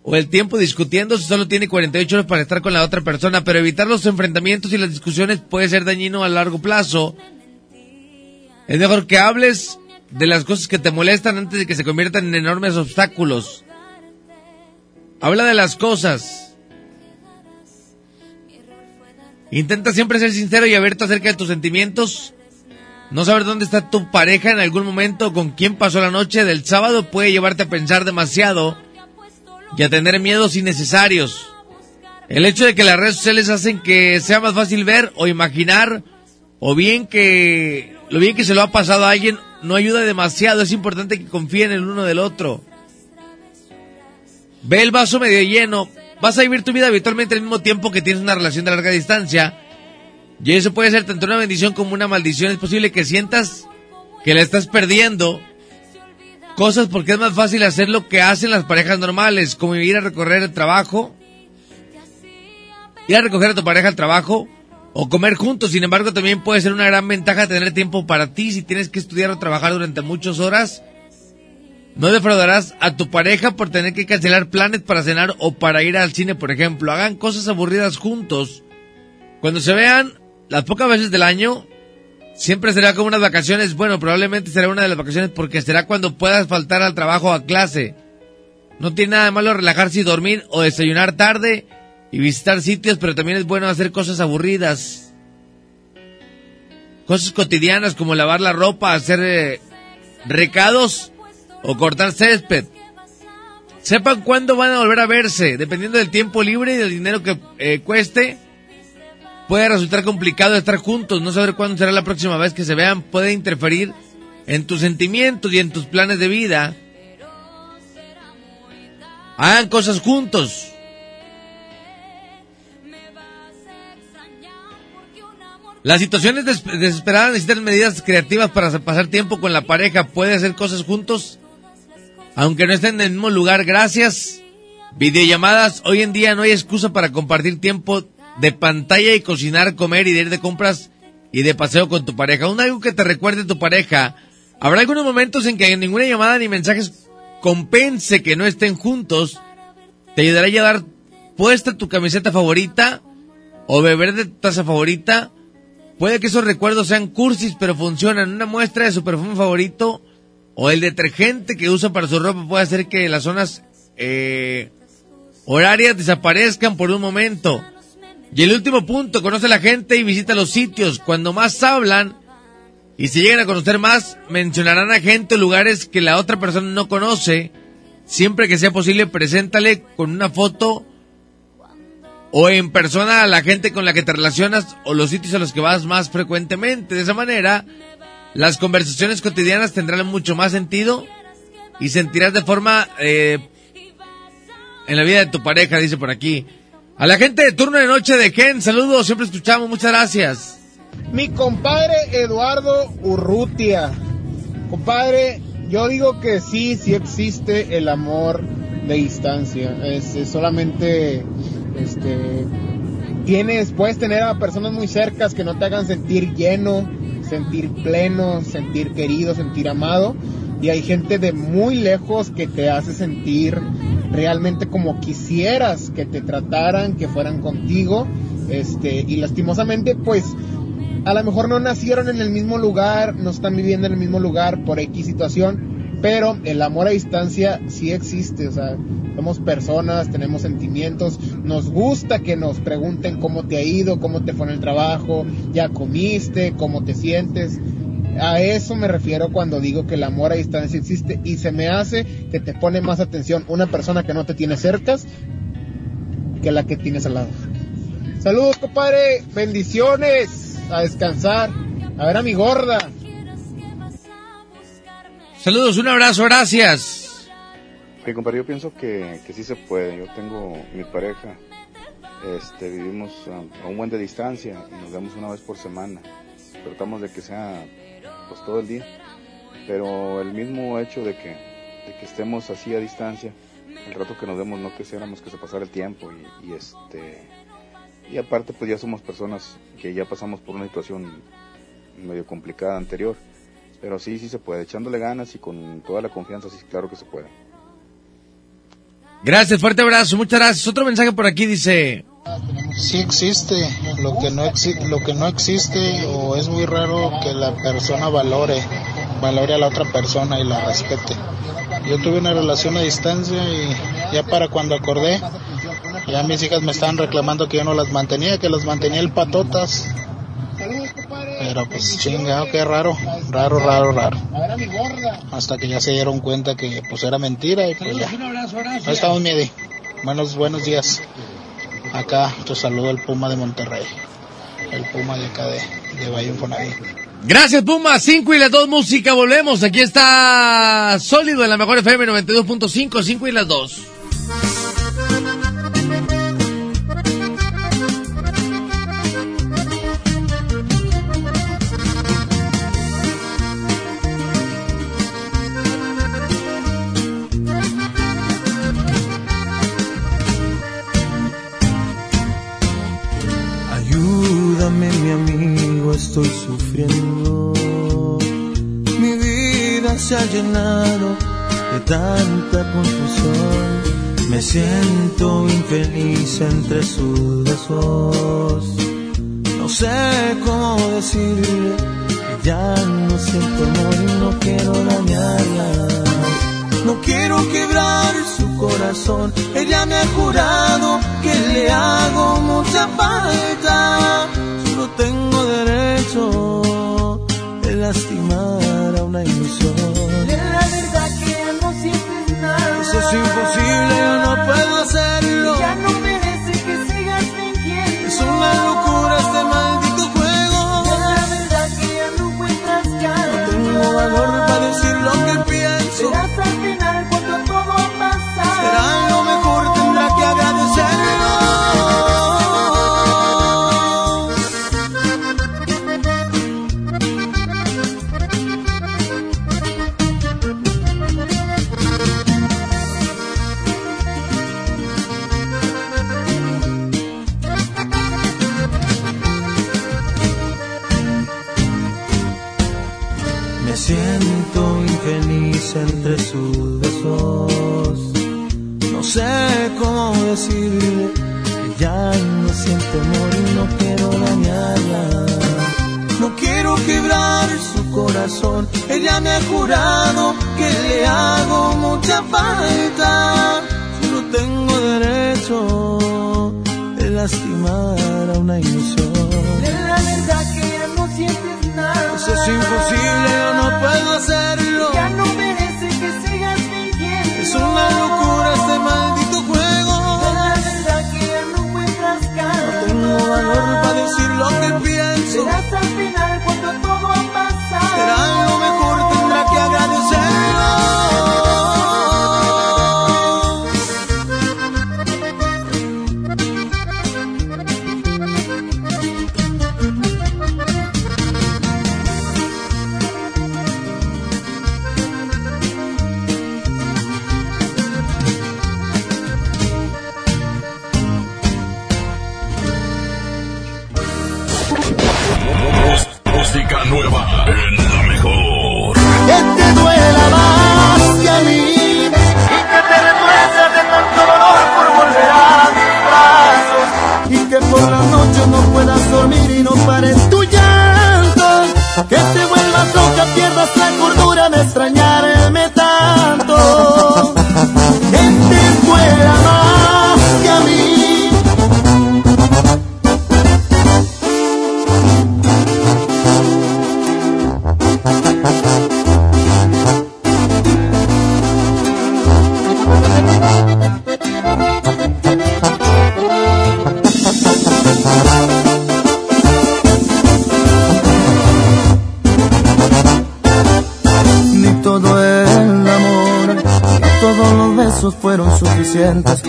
o el tiempo discutiendo si solo tiene 48 horas para estar con la otra persona, pero evitar los enfrentamientos y las discusiones puede ser dañino a largo plazo. Es mejor que hables de las cosas que te molestan antes de que se conviertan en enormes obstáculos. Habla de las cosas. Intenta siempre ser sincero y abierto acerca de tus sentimientos. No saber dónde está tu pareja en algún momento, con quién pasó la noche del sábado, puede llevarte a pensar demasiado y a tener miedos innecesarios. El hecho de que las redes sociales hacen que sea más fácil ver o imaginar o bien que lo bien que se lo ha pasado a alguien no ayuda demasiado. Es importante que confíen el uno del otro. Ve el vaso medio lleno. Vas a vivir tu vida habitualmente al mismo tiempo que tienes una relación de larga distancia. Y eso puede ser tanto una bendición como una maldición. Es posible que sientas que la estás perdiendo. Cosas porque es más fácil hacer lo que hacen las parejas normales, como ir a recorrer el trabajo, ir a recoger a tu pareja al trabajo o comer juntos. Sin embargo, también puede ser una gran ventaja tener tiempo para ti si tienes que estudiar o trabajar durante muchas horas. No defraudarás a tu pareja por tener que cancelar planes para cenar o para ir al cine, por ejemplo. Hagan cosas aburridas juntos. Cuando se vean las pocas veces del año, siempre será como unas vacaciones. Bueno, probablemente será una de las vacaciones porque será cuando puedas faltar al trabajo o a clase. No tiene nada de malo relajarse y dormir o desayunar tarde y visitar sitios, pero también es bueno hacer cosas aburridas. Cosas cotidianas como lavar la ropa, hacer eh, recados o cortar césped. Sepan cuándo van a volver a verse, dependiendo del tiempo libre y del dinero que eh, cueste. Puede resultar complicado estar juntos, no saber cuándo será la próxima vez que se vean puede interferir en tus sentimientos y en tus planes de vida. Hagan cosas juntos. Las situaciones des- desesperadas necesitan medidas creativas para pasar tiempo con la pareja. Puede hacer cosas juntos, aunque no estén en el mismo lugar. Gracias. Videollamadas. Hoy en día no hay excusa para compartir tiempo de pantalla y cocinar, comer y de ir de compras y de paseo con tu pareja. Un algo que te recuerde tu pareja. Habrá algunos momentos en que ninguna llamada ni mensajes compense que no estén juntos. Te ayudará a llevar puesta tu camiseta favorita o beber de tu taza favorita. Puede que esos recuerdos sean cursis, pero funcionan. Una muestra de su perfume favorito o el detergente que usa para su ropa puede hacer que las zonas eh, horarias desaparezcan por un momento. Y el último punto, conoce a la gente y visita los sitios. Cuando más hablan y se llegan a conocer más, mencionarán a gente o lugares que la otra persona no conoce. Siempre que sea posible, preséntale con una foto o en persona a la gente con la que te relacionas o los sitios a los que vas más frecuentemente. De esa manera, las conversaciones cotidianas tendrán mucho más sentido y sentirás de forma eh, en la vida de tu pareja, dice por aquí. A la gente de turno de noche de Ken, saludos, siempre escuchamos, muchas gracias.
Mi compadre Eduardo Urrutia. Compadre, yo digo que sí, sí existe el amor de distancia. Es, es solamente, este, tienes, puedes tener a personas muy cercas que no te hagan sentir lleno, sentir pleno, sentir querido, sentir amado. Y hay gente de muy lejos que te hace sentir realmente como quisieras que te trataran, que fueran contigo. Este, y lastimosamente, pues, a lo mejor no nacieron en el mismo lugar, no están viviendo en el mismo lugar por X situación, pero el amor a distancia sí existe, o sea, somos personas, tenemos sentimientos, nos gusta que nos pregunten cómo te ha ido, cómo te fue en el trabajo, ya comiste, cómo te sientes. A eso me refiero cuando digo que el amor a distancia existe y se me hace que te pone más atención una persona que no te tiene cercas que la que tienes al lado. Saludos, compadre. Bendiciones. A descansar. A ver a mi gorda.
Saludos, un abrazo, gracias.
Sí, compadre, yo pienso que, que sí se puede. Yo tengo mi pareja, este, vivimos a, a un buen de distancia y nos vemos una vez por semana. Tratamos de que sea pues todo el día. Pero el mismo hecho de que, de que estemos así a distancia, el rato que nos vemos no quisiéramos que se pasara el tiempo y, y este y aparte pues ya somos personas que ya pasamos por una situación medio complicada anterior. Pero sí, sí se puede, echándole ganas y con toda la confianza, sí, claro que se puede.
Gracias, fuerte abrazo, muchas gracias. Otro mensaje por aquí dice,
Sí existe, lo que no exi- lo que no existe o es muy raro que la persona valore, valore a la otra persona y la respete. Yo tuve una relación a distancia y ya para cuando acordé, ya mis hijas me estaban reclamando que yo no las mantenía, que las mantenía el patotas. Pero pues chingado, qué raro, raro, raro, raro. Hasta que ya se dieron cuenta que pues era mentira y pues ya. Ahí estamos, Miedi. Buenos, buenos días. Acá te saludo el Puma de Monterrey. El Puma de acá de, de Valle Infonavit.
Gracias, Puma. 5 y las 2 música. Volvemos. Aquí está Sólido en la mejor FM 92.5. 5 y las 2.
De tanta confusión. Me siento infeliz entre sus besos. No sé cómo decirle que ya no siento amor y no quiero dañarla. No quiero quebrar su corazón. Ella me ha jurado que le hago mucha falta. Solo tengo derecho de lastimar una ilusión.
La verdad que no sientes nada.
Eso es imposible,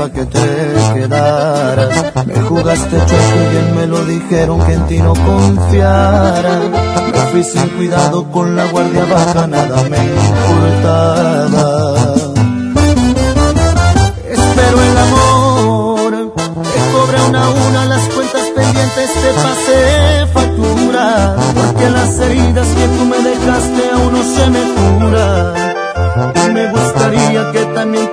que
te quedaras. Me jugaste chueco y bien me lo dijeron que en ti no confiara. Me fui sin cuidado con la guardia baja, nada me importaba.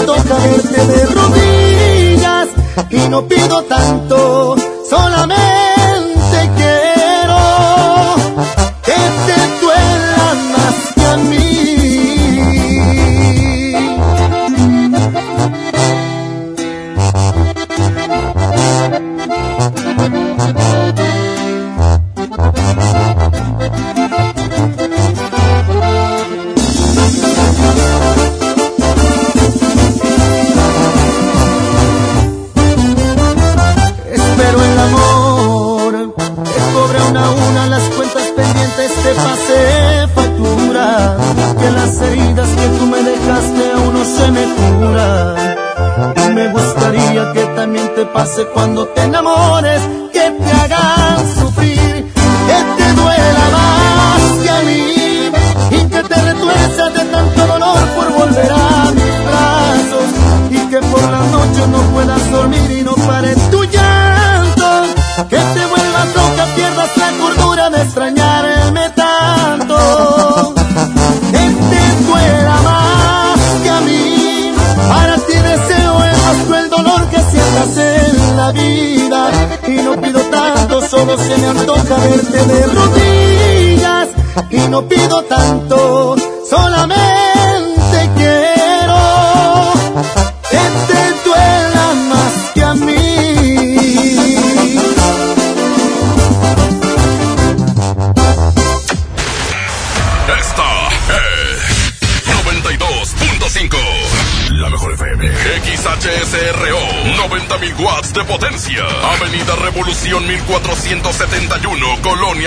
antoja verte de rodillas y no pido tanto, solamente hace cuando te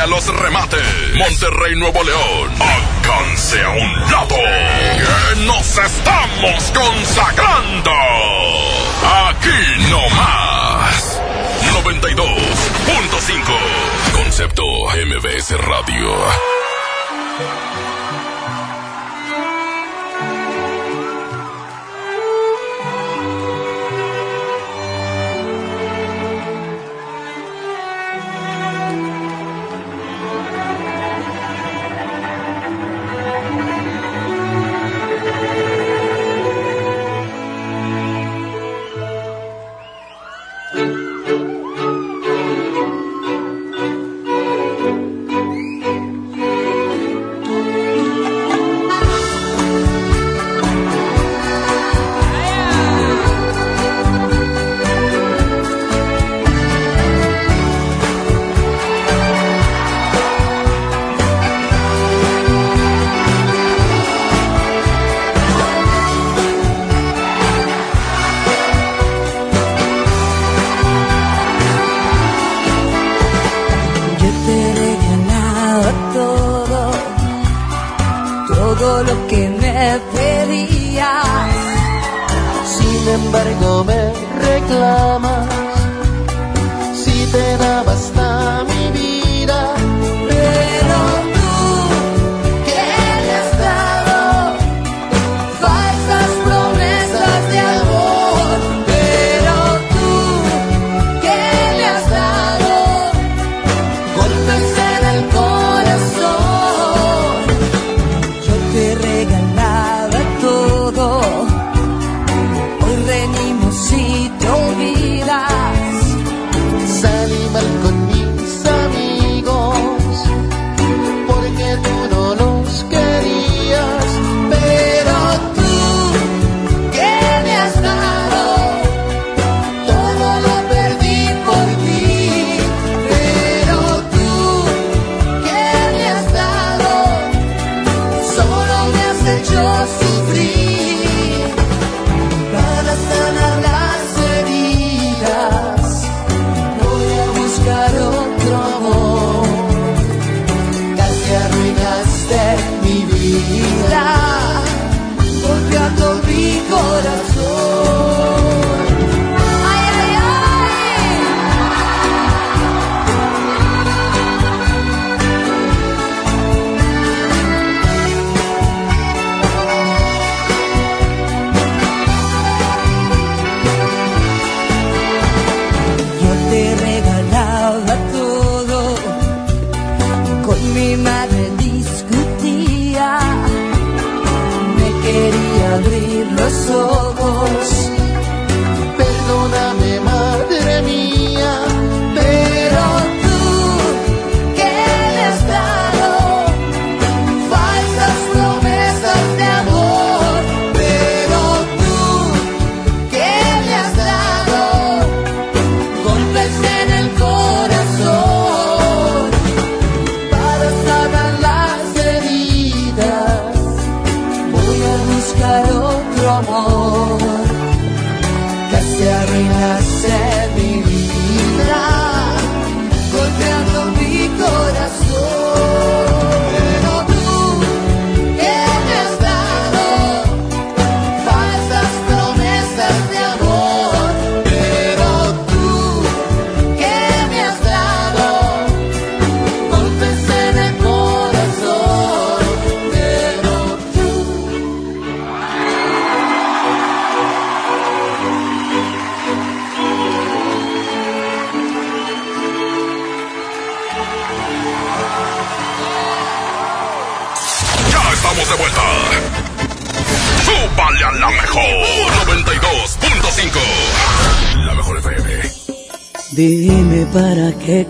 los remates. Monterrey Nuevo León. Alcance a un lado. Que nos estamos consagrando. Aquí no más. 92.5. Concepto MBS Radio.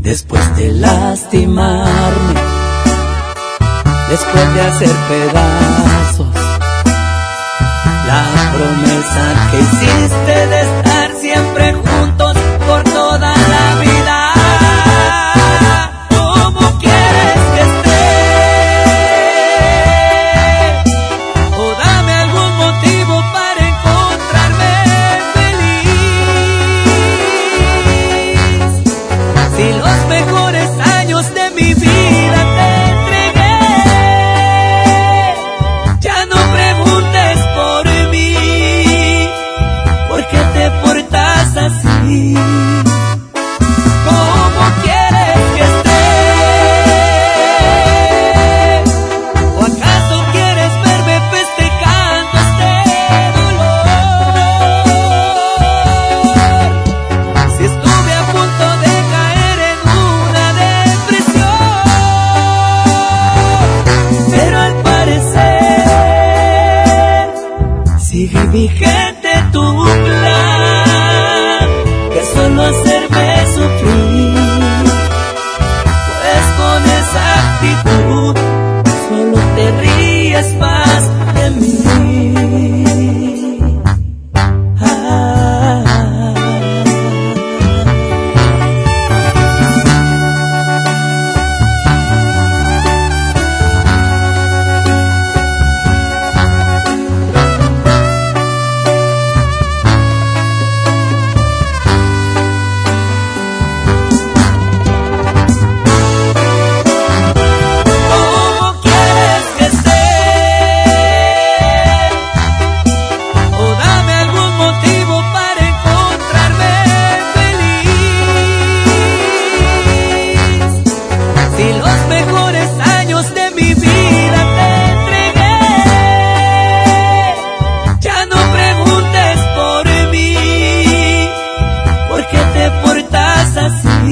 Después de lastimarme, después de hacer pedazos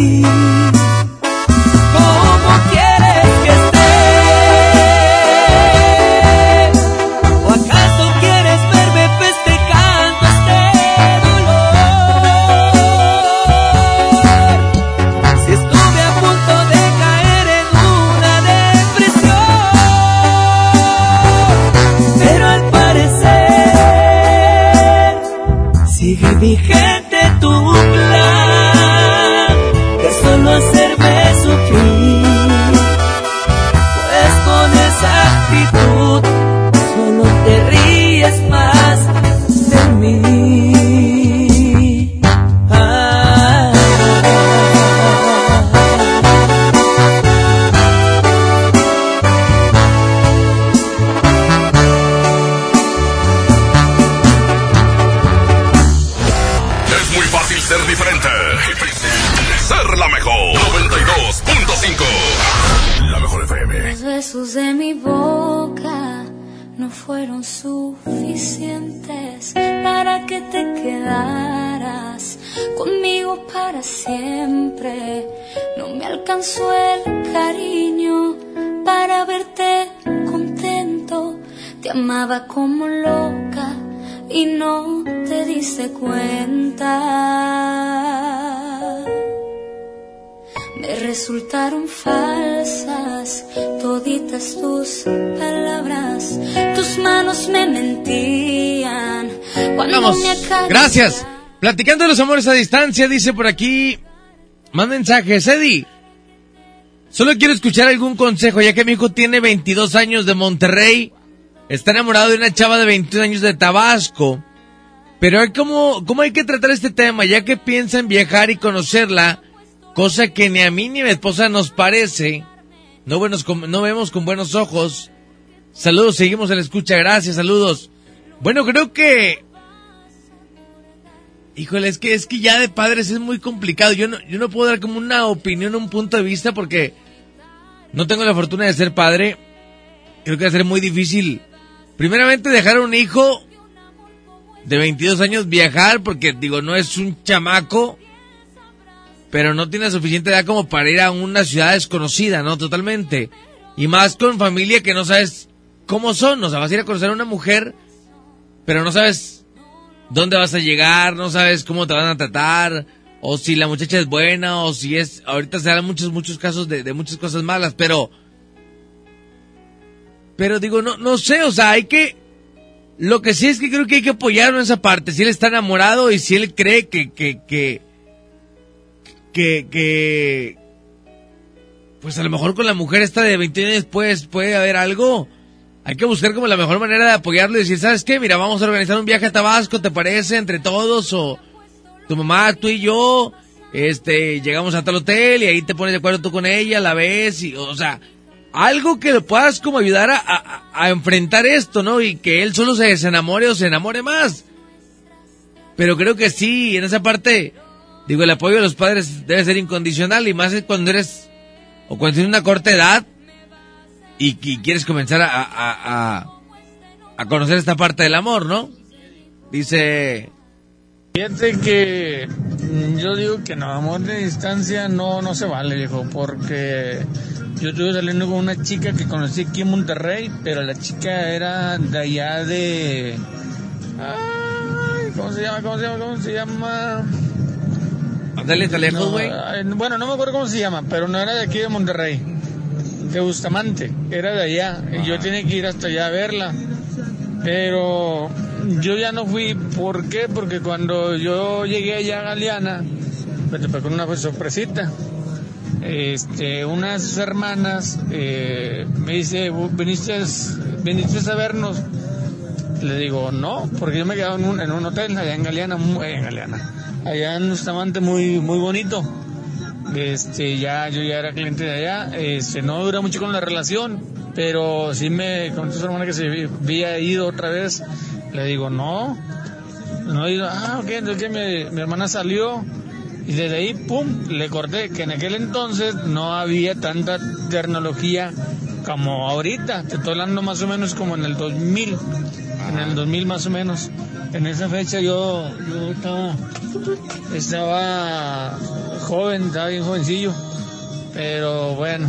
你
Gracias. Platicando de los amores a distancia, dice por aquí. Más mensajes, Eddie. Solo quiero escuchar algún consejo, ya que mi hijo tiene 22 años de Monterrey. Está enamorado de una chava de 21 años de Tabasco. Pero hay como, ¿cómo hay que tratar este tema? Ya que piensa en viajar y conocerla, cosa que ni a mí ni a mi esposa nos parece. No, buenos, no vemos con buenos ojos. Saludos, seguimos en la escucha, gracias, saludos. Bueno, creo que Híjole, es que es que ya de padres es muy complicado. Yo no, yo no puedo dar como una opinión, un punto de vista porque no tengo la fortuna de ser padre. Creo que va a ser muy difícil. Primeramente dejar a un hijo de 22 años viajar porque digo, no es un chamaco, pero no tiene suficiente edad como para ir a una ciudad desconocida, ¿no? Totalmente. Y más con familia que no sabes cómo son. O sea, vas a ir a conocer a una mujer, pero no sabes dónde vas a llegar, no sabes cómo te van a tratar, o si la muchacha es buena, o si es... Ahorita se dan muchos, muchos casos de, de muchas cosas malas, pero... Pero digo, no, no sé, o sea, hay que... Lo que sí es que creo que hay que apoyarlo en esa parte. Si él está enamorado y si él cree que... que, que que, que pues a lo mejor con la mujer esta de 21 años pues, puede haber algo. Hay que buscar como la mejor manera de apoyarlo y decir, ¿sabes qué? Mira, vamos a organizar un viaje a Tabasco, ¿te parece? Entre todos, o tu mamá, tú y yo, este, llegamos a tal hotel y ahí te pones de acuerdo tú con ella, la ves, y, o sea, algo que lo puedas como ayudar a, a- enfrentar esto, ¿no? Y que él solo se desenamore o se enamore más. Pero creo que sí, en esa parte, digo, el apoyo de los padres debe ser incondicional y más cuando eres, o cuando tienes una corta edad y, y quieres comenzar a, a, a, a conocer esta parte del amor, ¿no? Dice,
Fíjate que mm, yo digo que no, amor de distancia no, no se vale, viejo, porque yo estuve saliendo con una chica que conocí aquí en Monterrey, pero la chica era de allá de... Ay, ¿Cómo se llama? ¿Cómo se llama? ¿Cómo se llama?
Ándale, está lejos,
No,
güey.
ay, bueno, no me acuerdo cómo se llama, pero no era de aquí de Monterrey, de Bustamante, era de allá, y yo tenía que ir hasta allá a verla. Pero yo ya no fui, ¿por qué? Porque cuando yo llegué allá a Galeana, me topé con una sorpresita. Este, unas hermanas eh, me dice, ¿viniste, ¿viniste a vernos? Le digo, no, porque yo me quedaba en un, en un hotel allá en Galeana, mu- eh, en Galeana, allá en Bustamante muy, muy bonito. Este, ya, yo ya era cliente de allá, este, no dura mucho con la relación, pero sí me comentó su hermana que se había ido otra vez. Le digo, no, no ido, ah, ok, entonces mi, mi hermana salió y desde ahí, pum, le corté, que en aquel entonces no había tanta tecnología como ahorita, te estoy hablando más o menos como en el 2000, en el 2000 más o menos. En esa fecha yo, yo estaba, estaba joven, estaba bien jovencillo, pero bueno,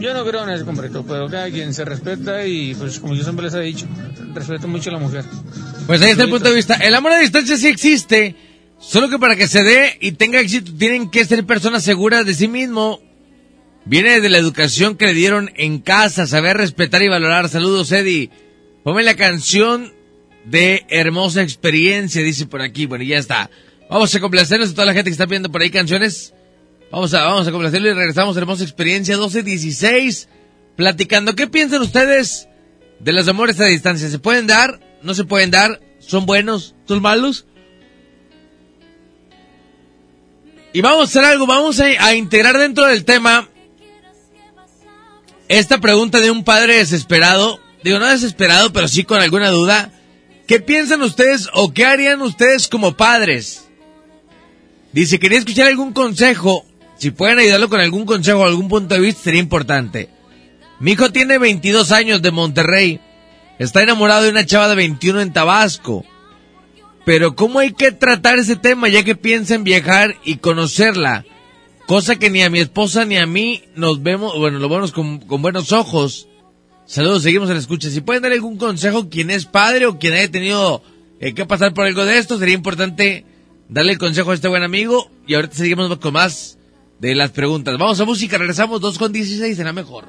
yo no creo en ese completo, pero cada quien se respeta y pues como yo siempre les he dicho, respeto mucho a la mujer.
Pues ahí está el punto de vista. El amor a distancia sí existe, solo que para que se dé y tenga éxito tienen que ser personas seguras de sí mismo. Viene de la educación que le dieron en casa, saber respetar y valorar. Saludos, Eddie. Ponme la canción de Hermosa Experiencia, dice por aquí. Bueno, ya está. Vamos a complacernos a toda la gente que está viendo por ahí canciones. Vamos a, vamos a y regresamos a Hermosa Experiencia 1216. Platicando, ¿qué piensan ustedes de los amores a distancia? ¿Se pueden dar? ¿No se pueden dar? ¿Son buenos? ¿Son malos? Y vamos a hacer algo, vamos a, a integrar dentro del tema esta pregunta de un padre desesperado. Digo, no desesperado, pero sí con alguna duda. ¿Qué piensan ustedes o qué harían ustedes como padres? Dice, quería escuchar algún consejo. Si pueden ayudarlo con algún consejo o algún punto de vista, sería importante. Mi hijo tiene 22 años de Monterrey. Está enamorado de una chava de 21 en Tabasco. Pero ¿cómo hay que tratar ese tema ya que piensa en viajar y conocerla? Cosa que ni a mi esposa ni a mí nos vemos, bueno, lo vemos con, con buenos ojos. Saludos, seguimos en la escucha. Si pueden dar algún consejo, quien es padre o quien haya tenido eh, que pasar por algo de esto, sería importante darle el consejo a este buen amigo. Y ahorita seguimos con más de las preguntas. Vamos a música, regresamos 2 con 16 en la mejor.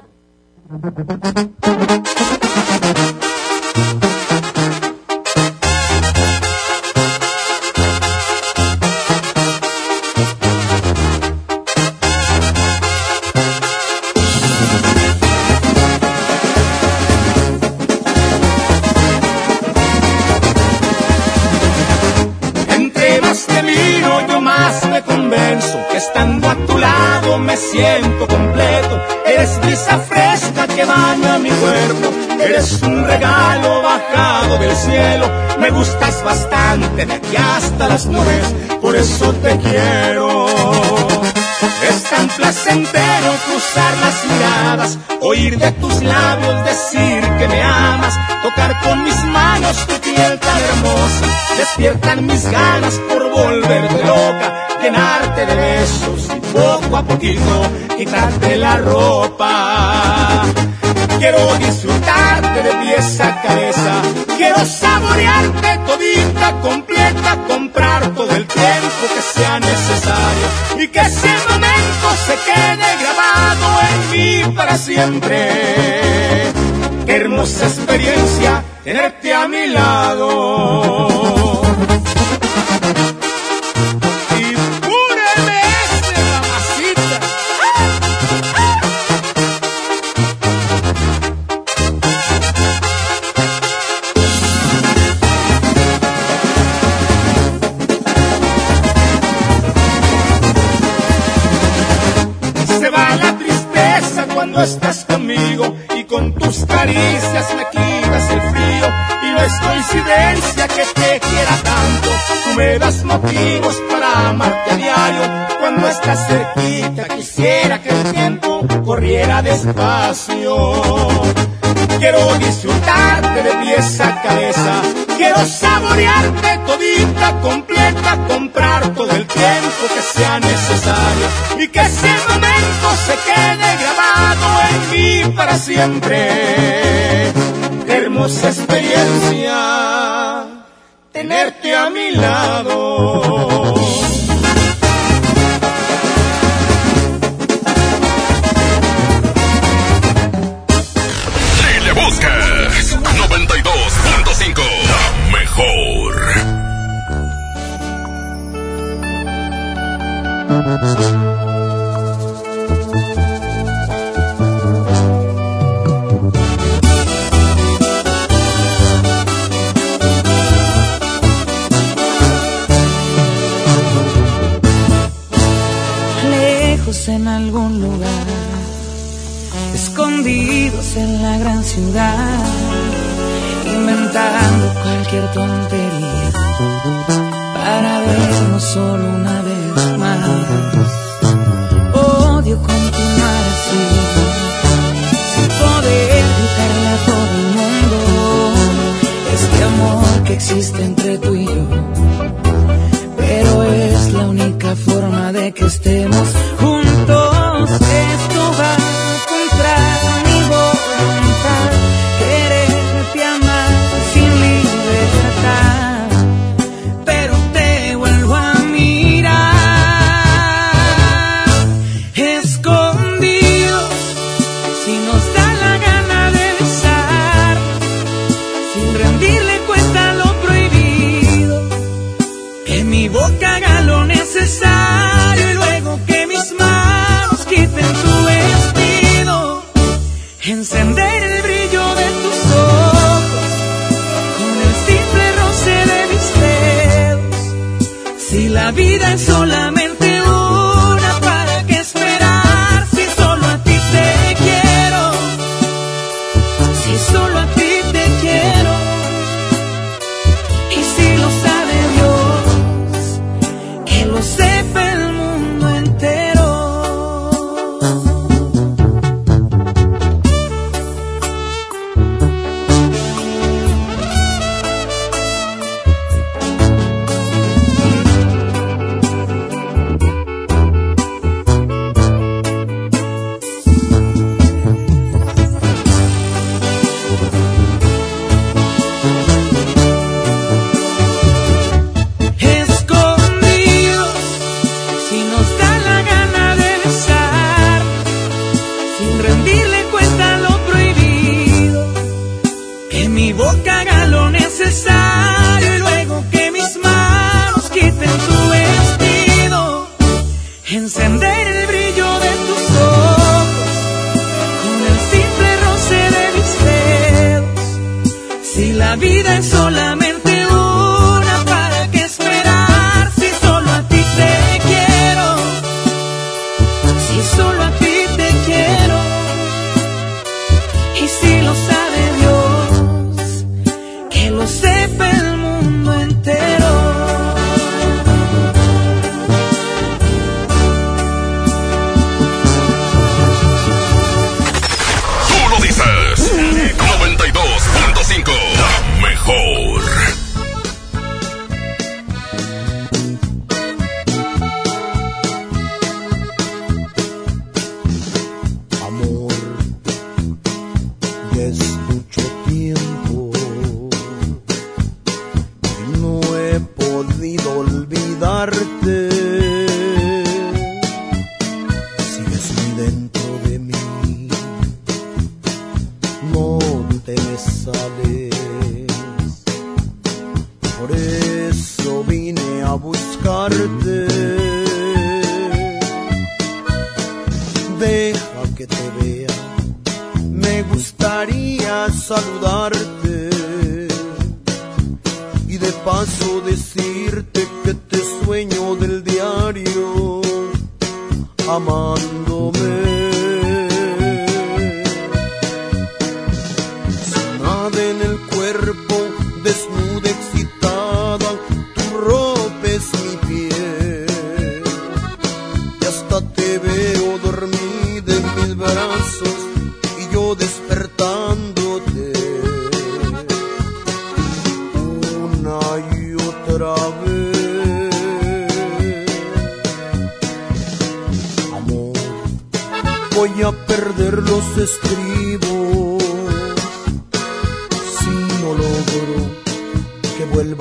Siento completo. Eres brisa fresca que baña mi cuerpo. Eres un regalo bajado del cielo. Me gustas bastante de aquí hasta las nubes. Por eso te quiero. Es tan placentero cruzar las miradas, oír de tus labios decir que me amas, tocar con mis manos tu piel tan hermosa, despiertan mis ganas por volverte loca, llenarte de besos poco a poquito quitarte la ropa. Quiero disfrutarte de pies a cabeza, quiero saborearte todita, completa, comprar todo el tiempo que sea necesario y que ese momento se quede grabado en mí para siempre. Qué hermosa experiencia tenerte a mi lado. Cuando estás conmigo y con tus caricias me quitas el frío. Y no es coincidencia que te quiera tanto. Tú me das motivos para amarte a diario. Cuando estás cerquita quisiera que el tiempo corriera despacio. Quiero disfrutarte de pies a cabeza. Quiero saborearte todita, completa, comprar todo el tiempo que sea necesario. Y que ese momento se quede grabado en mí para siempre. Qué hermosa experiencia tenerte a mi lado.
Mejor.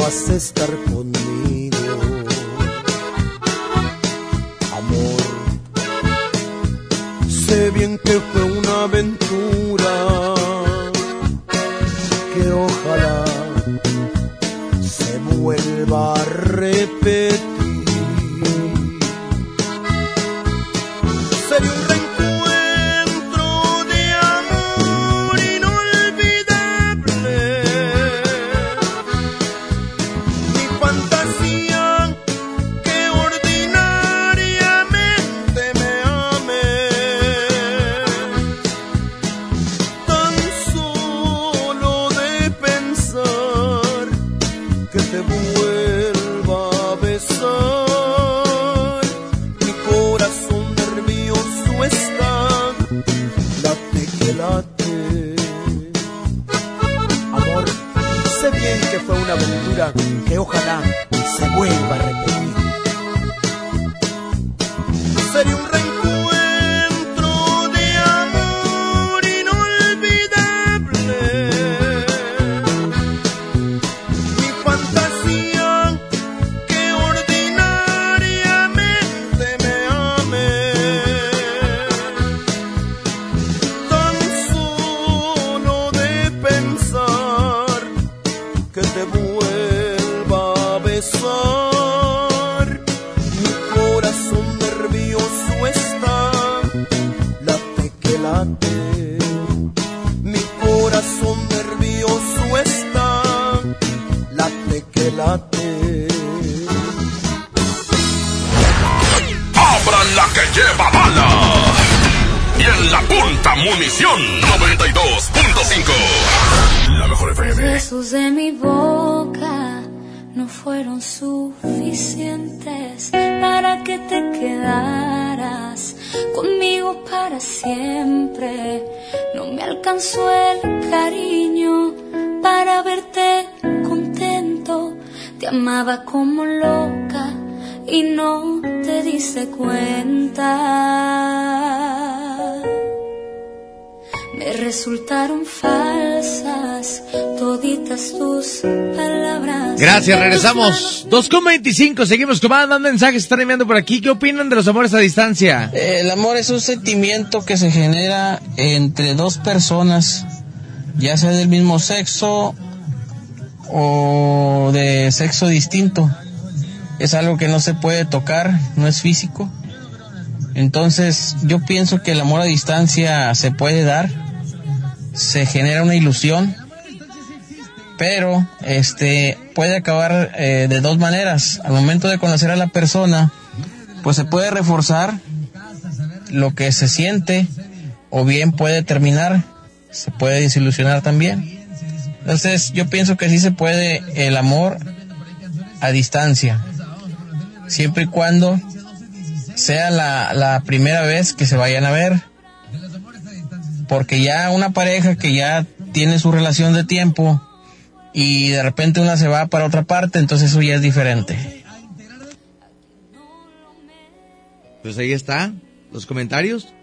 vas a
estar conmigo.
Gracias, regresamos. 2.25, seguimos tomando mensajes, están enviando por aquí. ¿Qué opinan de los amores a distancia?
Eh, el amor es un sentimiento que se genera entre dos personas, ya sea del mismo sexo o de sexo distinto. Es algo que no se puede tocar, no es físico. Entonces, yo pienso que el amor a distancia se puede dar, se genera una ilusión pero este puede acabar eh, de dos maneras. Al momento de conocer a la persona, pues se puede reforzar lo que se siente o bien puede terminar, se puede desilusionar también. Entonces yo pienso que sí se puede el amor a distancia, siempre y cuando sea la, la primera vez que se vayan a ver. Porque ya una pareja que ya tiene su relación de tiempo y de repente una se va para otra parte, entonces eso ya es diferente.
Pues ahí está, los comentarios.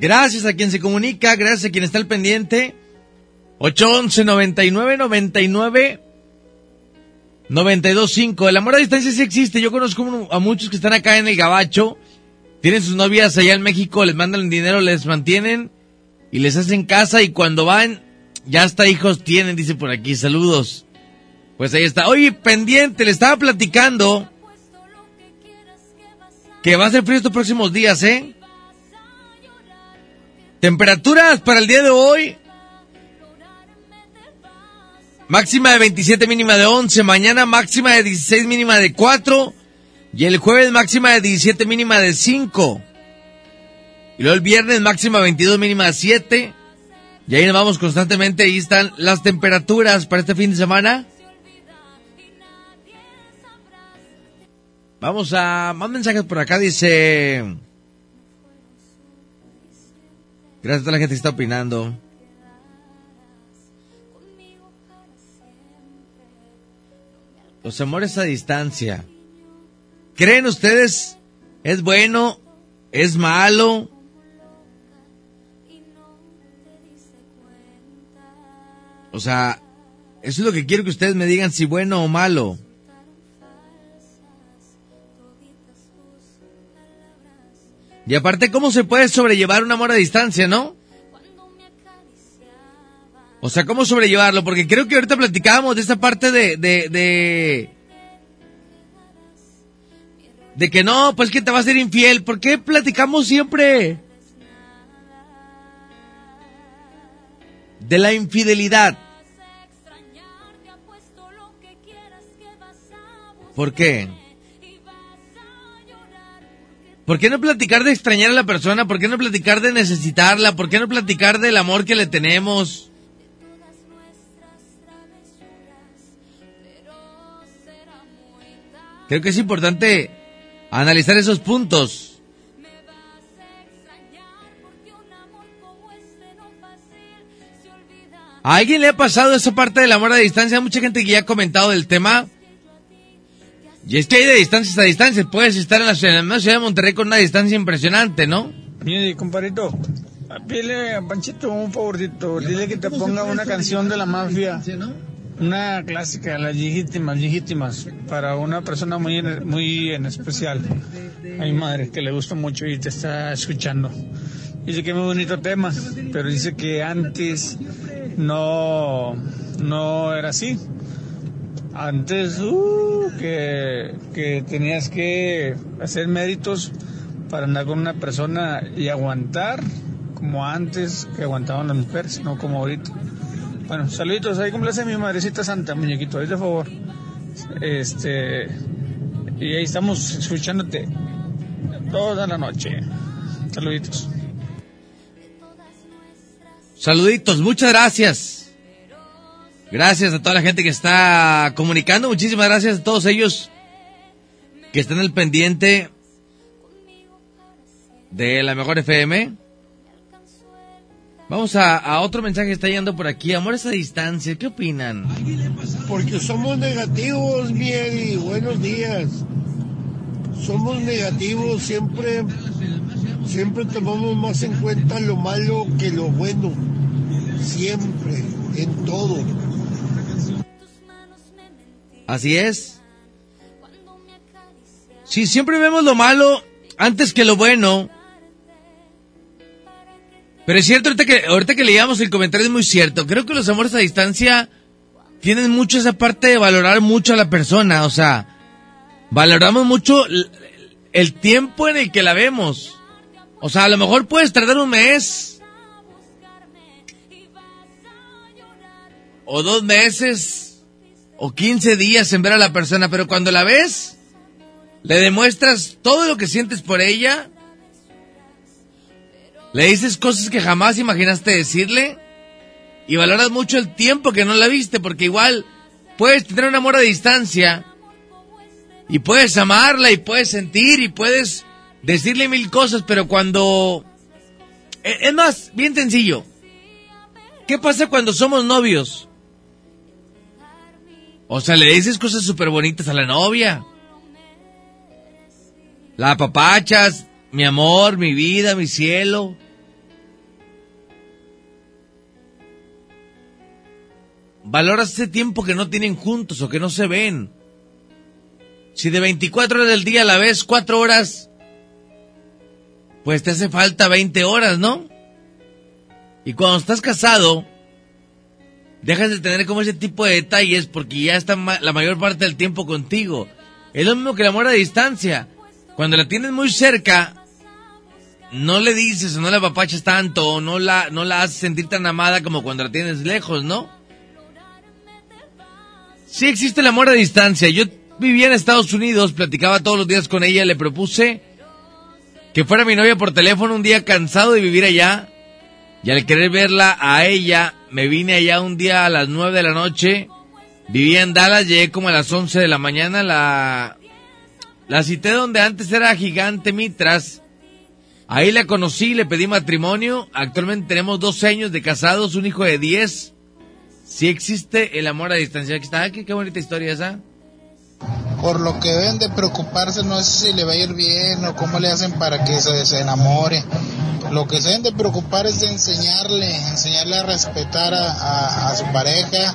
Gracias a quien se comunica, gracias a quien está al pendiente. 811 99 99 925. El amor a distancia sí existe. Yo conozco a muchos que están acá en el Gabacho. Tienen sus novias allá en México, les mandan dinero, les mantienen y les hacen casa y cuando van, ya hasta hijos tienen, dice por aquí. Saludos. Pues ahí está. Oye, pendiente, le estaba platicando que va a ser frío estos próximos días, ¿eh? Temperaturas para el día de hoy. Máxima de 27, mínima de 11. Mañana máxima de 16, mínima de 4. Y el jueves máxima de 17, mínima de 5. Y luego el viernes máxima de 22, mínima de 7. Y ahí nos vamos constantemente. Ahí están las temperaturas para este fin de semana. Vamos a más mensajes por acá. Dice... Gracias a toda la gente que está opinando. Los amores a distancia. ¿Creen ustedes es bueno? ¿Es malo? O sea, eso es lo que quiero que ustedes me digan si bueno o malo. Y aparte, ¿cómo se puede sobrellevar un amor a distancia, no? O sea, ¿cómo sobrellevarlo? Porque creo que ahorita platicábamos de esa parte de, de, de, de que no, pues que te va a ser infiel. ¿Por qué platicamos siempre de la infidelidad? ¿Por qué? ¿Por qué no platicar de extrañar a la persona? ¿Por qué no platicar de necesitarla? ¿Por qué no platicar del amor que le tenemos? Creo que es importante analizar esos puntos. ¿A alguien le ha pasado esa parte del amor a distancia? Hay mucha gente que ya ha comentado del tema. Y es que hay de distancias a distancias. Puedes estar en la ciudad, de Monterrey con una distancia impresionante, ¿no?
Mire, compadrito, pídele a Panchito un favorito. Dile que te ponga una canción de la mafia. Una clásica, las legítimas, legítimas, para una persona muy, muy en especial. A mi madre, que le gusta mucho y te está escuchando. Dice que es muy bonito tema, pero dice que antes no, no era así. Antes, uh, que, que tenías que hacer méritos para andar con una persona y aguantar como antes que aguantaban las mujeres, no como ahorita. Bueno, saluditos, ahí complace mi madrecita santa, muñequito, ahí de favor. Este, y ahí estamos escuchándote toda la noche. Saluditos.
Saluditos, muchas gracias. Gracias a toda la gente que está comunicando. Muchísimas gracias a todos ellos que están al pendiente de la mejor FM. Vamos a, otro mensaje que está llegando por aquí. Amores a distancia, ¿qué opinan?
Porque somos negativos, Miel, buenos días. Somos negativos, siempre, siempre tomamos más en cuenta lo malo que lo bueno. Siempre, en todo.
Así es. Si siempre vemos lo malo antes que lo bueno. Pero es cierto, ahorita que, ahorita que leíamos el comentario es muy cierto. Creo que los amores a distancia tienen mucho esa parte de valorar mucho a la persona. O sea, valoramos mucho el tiempo en el que la vemos. O sea, a lo mejor puedes tardar un mes. O dos meses. O 15 días en ver a la persona. Pero cuando la ves, le demuestras todo lo que sientes por ella. Le dices cosas que jamás imaginaste decirle. Y valoras mucho el tiempo que no la viste. Porque igual puedes tener un amor a distancia. Y puedes amarla y puedes sentir y puedes decirle mil cosas, pero cuando... E- Es más, bien sencillo. ¿Qué pasa cuando somos novios? O sea, le dices cosas súper bonitas a la novia. La apapachas, mi amor, mi vida, mi cielo. Valoras ese tiempo que no tienen juntos o que no se ven. Si de 24 horas del día la ves 4 horas, pues te hace falta 20 horas, ¿no? Y cuando estás casado, dejas de tener como ese tipo de detalles porque ya está la mayor parte del tiempo contigo. Es lo mismo que el amor a distancia. Cuando la tienes muy cerca, no le dices o no la apapachas tanto o no la, no la haces sentir tan amada como cuando la tienes lejos, ¿no? Sí existe el amor a distancia. Yo vivía en Estados Unidos, platicaba todos los días con ella, le propuse que fuera mi novia por teléfono un día cansado de vivir allá. Y al querer verla a ella, me vine allá un día a las 9 de la noche. Vivía en Dallas, llegué como a las 11 de la mañana. La, la cité donde antes era Gigante Mitras. Ahí la conocí, le pedí matrimonio. Actualmente tenemos 12 años de casados, un hijo de 10. Sí existe el amor a distancia. Aquí está, qué, qué bonita historia esa.
Por lo que deben de preocuparse no es si le va a ir bien o cómo le hacen para que se, se enamore. Lo que se deben de preocupar es de enseñarle, enseñarle a respetar a, su pareja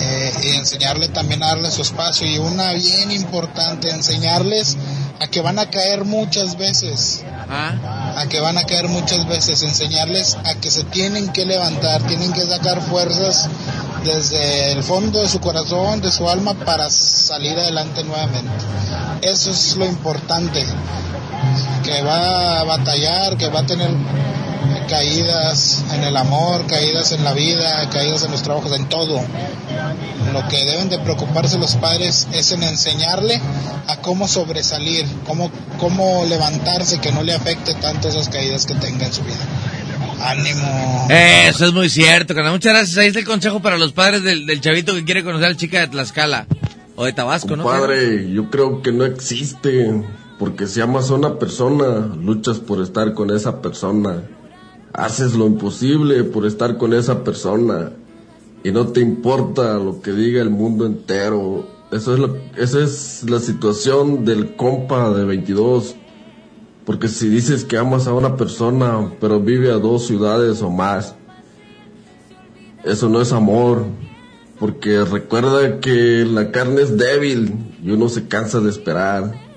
eh, y enseñarle también a darle su espacio. Y una bien importante, enseñarles a que van a caer muchas veces. A que van a caer muchas veces, enseñarles a que se tienen que levantar, tienen que sacar fuerzas desde el fondo de su corazón, de su alma, para salir adelante nuevamente. Eso es lo importante, que va a batallar, que va a tener caídas en el amor, caídas en la vida, caídas en los trabajos, en todo. Lo que deben de preocuparse los padres es en enseñarle a cómo sobresalir, cómo, cómo levantarse, que no le afecte tanto esas caídas que tenga en su vida. Ánimo.
Eso es muy cierto, carnal. Muchas gracias. Ahí está el consejo para los padres del, del chavito que quiere conocer a la chica de Tlaxcala. O de Tabasco, ¿no?
Padre, yo creo que no existe, porque si amas a una persona, luchas por estar con esa persona, haces lo imposible por estar con esa persona, y no te importa lo que diga el mundo entero. Eso es lo, esa es la situación del compa de 22, porque si dices que amas a una persona, pero vive a dos ciudades o más, eso no es amor, porque recuerda que la carne es débil y uno se cansa de esperar.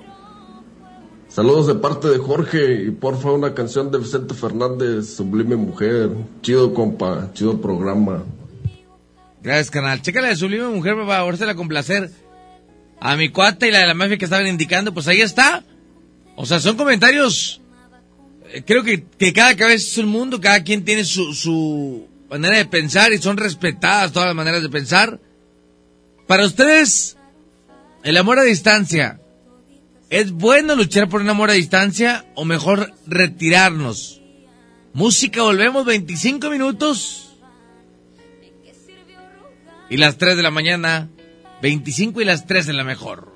Saludos de parte de Jorge y porfa una canción de Vicente Fernández, Sublime Mujer. Chido compa, chido programa.
Gracias, canal. Chécala de Sublime Mujer, por favor, se la complacer. A mi cuata y la de la mafia que estaban indicando, pues ahí está. O sea, son comentarios. eh, Creo que, que cada cabeza es un mundo, cada quien tiene su, su manera de pensar y son respetadas todas las maneras de pensar. Para ustedes, el amor a distancia, ¿es bueno luchar por un amor a distancia o mejor retirarnos? Música, volvemos 25 minutos. Y las 3 de la mañana, 25 y las 3 en la mejor.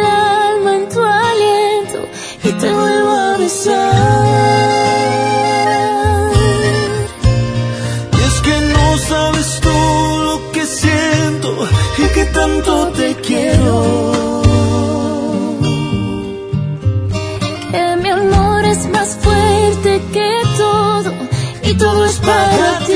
te vuelvo a besar. Y
es que no sabes tú lo que siento y que tanto te quiero.
Que mi amor es más fuerte que todo y todo es para ti.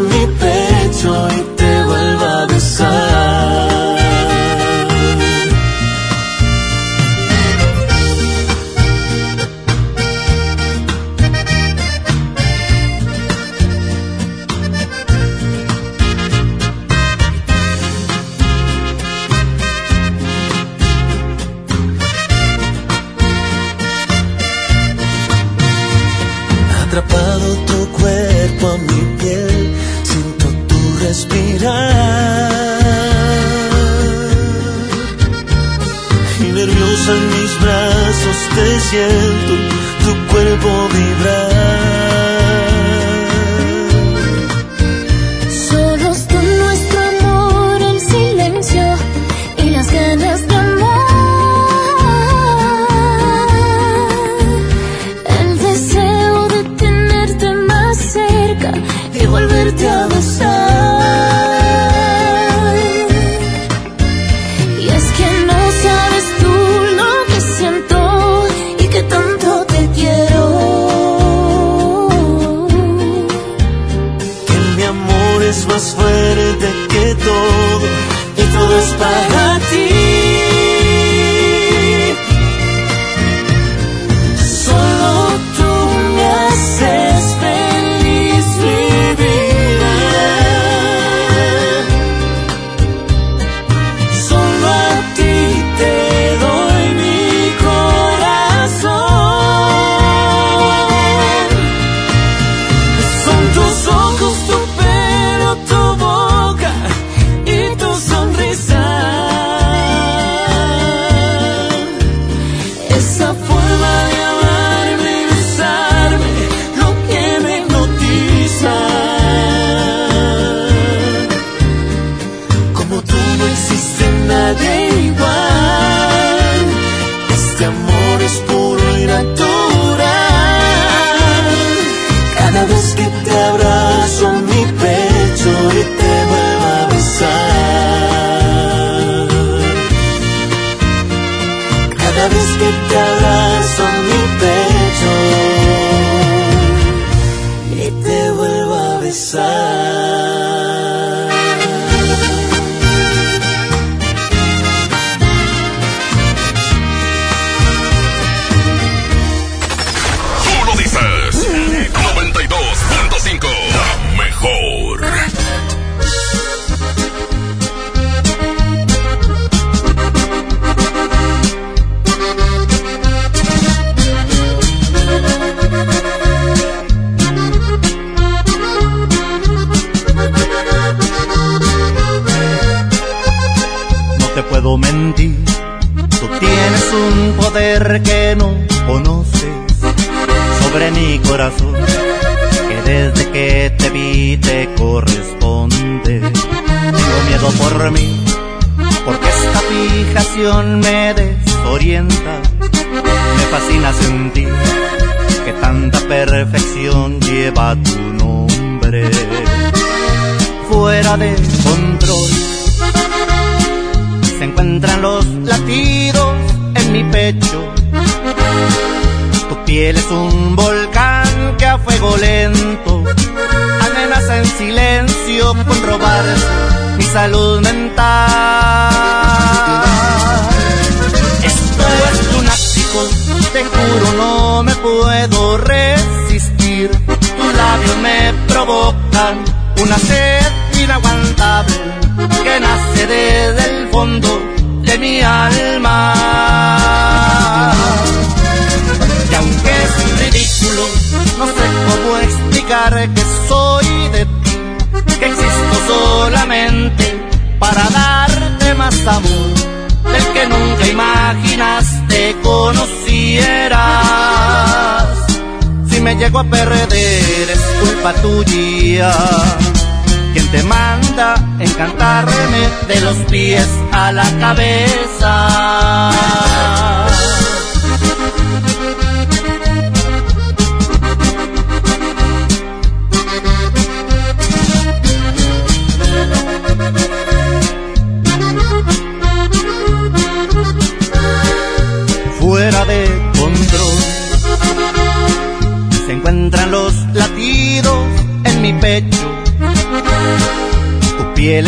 me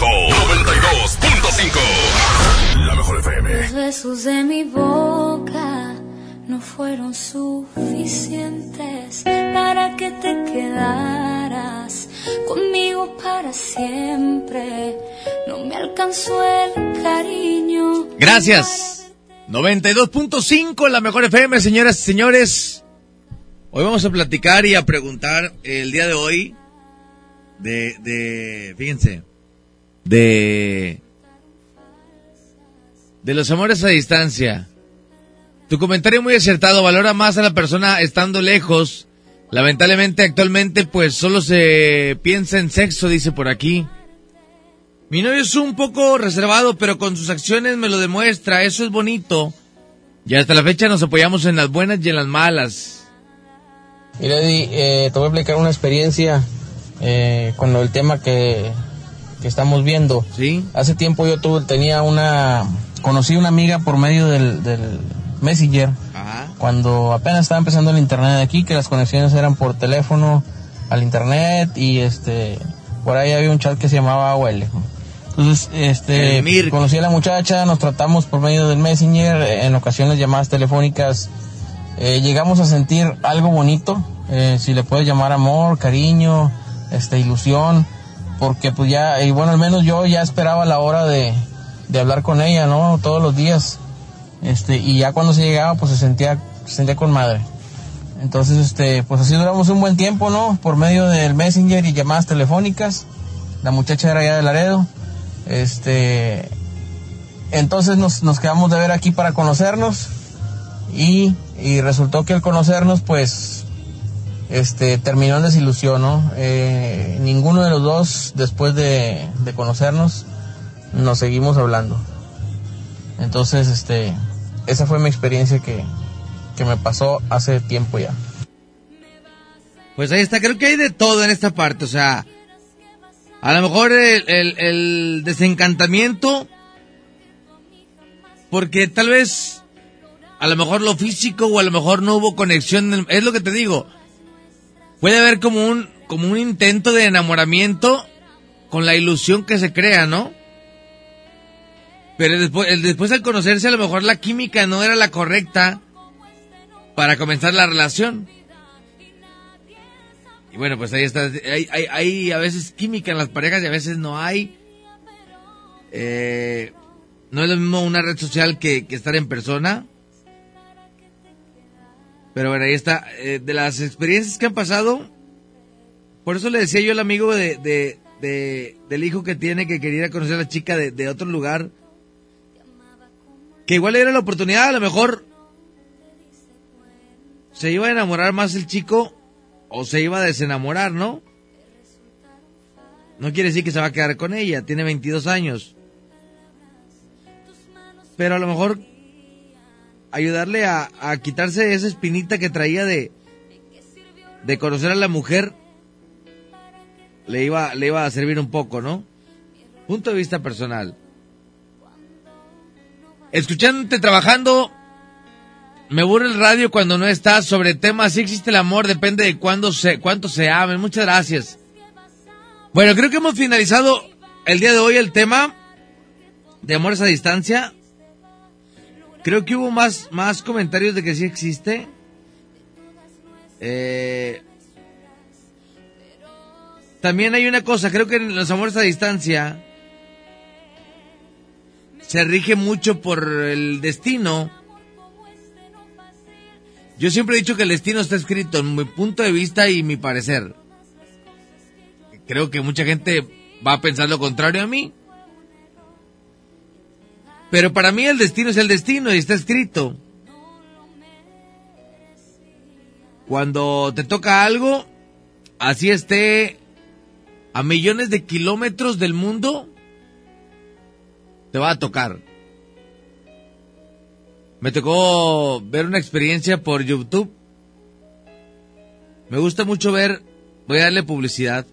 Ser la mejor. 92.5. La mejor FM.
Los besos de mi boca no fueron suficientes para que te quedaras conmigo para siempre. No me alcanzó el cariño.
Gracias. 92.5 la mejor FM, señoras y señores. Hoy vamos a platicar y a preguntar el día de hoy de, de, fíjense, de, de los amores a distancia. Tu comentario muy acertado, valora más a la persona estando lejos. Lamentablemente actualmente pues solo se piensa en sexo, dice por aquí. Mi novio es un poco reservado, pero con sus acciones me lo demuestra, eso es bonito. Y hasta la fecha nos apoyamos en las buenas y en las malas.
Mira, Eddie, eh, te voy a explicar una experiencia eh, con el tema que, que estamos viendo.
Sí.
Hace tiempo yo tuve, tenía una, conocí una amiga por medio del, del Messenger. Cuando apenas estaba empezando el internet aquí, que las conexiones eran por teléfono al internet y este, por ahí había un chat que se llamaba AOL. Entonces, este, conocí a la muchacha, nos tratamos por medio del Messenger, en ocasiones llamadas telefónicas, eh, llegamos a sentir algo bonito, eh, si le puedes llamar amor, cariño, este, ilusión, porque pues ya, y bueno, al menos yo ya esperaba la hora de, de hablar con ella, ¿no? Todos los días, este, y ya cuando se llegaba, pues se sentía, se sentía con madre. Entonces, este, pues así duramos un buen tiempo, ¿no? Por medio del Messenger y llamadas telefónicas. La muchacha era ya de Laredo. Este, entonces nos, nos quedamos de ver aquí para conocernos y, y resultó que al conocernos, pues, este, terminó en desilusión, ¿no? Eh, ninguno de los dos, después de, de conocernos, nos seguimos hablando. Entonces, este, esa fue mi experiencia que, que me pasó hace tiempo ya.
Pues ahí está, creo que hay de todo en esta parte, o sea, a lo mejor el, el- el desencantamiento, porque tal vez, a lo mejor lo físico o a lo mejor no hubo conexión, es lo que te digo, puede haber como un, como un intento de enamoramiento con la ilusión que se crea, ¿no? Pero después, después al conocerse a lo mejor la química no era la correcta para comenzar la relación. Y bueno, pues ahí está. Hay, hay, hay a veces química en las parejas y a veces no hay. Eh, no es lo mismo una red social que, que estar en persona. Pero bueno, ahí está. Eh, de las experiencias que han pasado, por eso le decía yo al amigo de, de- de- del hijo que tiene que quería conocer a la chica de, de otro lugar, que igual era la oportunidad, a lo mejor se iba a enamorar más el chico o se iba a desenamorar, ¿no? No quiere decir que se va a quedar con ella, tiene 22 años. Pero a lo mejor ayudarle a, a quitarse esa espinita que traía de, de conocer a la mujer le iba, le iba a servir un poco, ¿no? Punto de vista personal. Escuchándote trabajando, me aburre el radio cuando no estás sobre temas. Si existe el amor, depende de cuándo se, cuánto se amen. Muchas gracias. Bueno, creo que hemos finalizado el día de hoy el tema de amores a distancia. Creo que hubo más, más comentarios de que sí existe. Eh, también hay una cosa, creo que en los amores a distancia se rige mucho por el destino. Yo siempre he dicho que el destino está escrito en mi punto de vista y mi parecer. Creo que mucha gente va a pensar lo contrario a mí. Pero para mí el destino es el destino y está escrito. Cuando te toca algo, así esté a millones de kilómetros del mundo, te va a tocar. Me tocó ver una experiencia por YouTube. Me gusta mucho ver, voy a darle publicidad.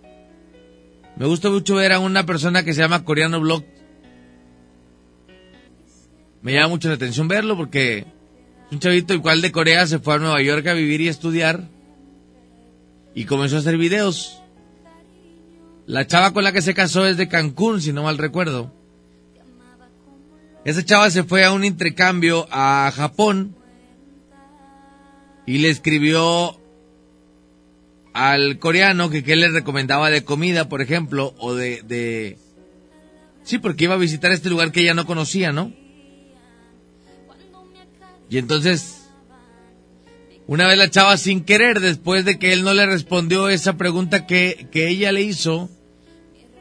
Me gusta mucho ver a una persona que se llama Coreano Blog. Me llama mucho la atención verlo porque un chavito igual de Corea se fue a Nueva York a vivir y estudiar y comenzó a hacer videos. La chava con la que se casó es de Cancún, si no mal recuerdo. Esa chava se fue a un intercambio a Japón y le escribió al coreano que qué le recomendaba de comida, por ejemplo, o de, de... Sí, porque iba a visitar este lugar que ella no conocía, ¿no? Y entonces, una vez la chava sin querer, después de que él no le respondió esa pregunta que, que ella le hizo,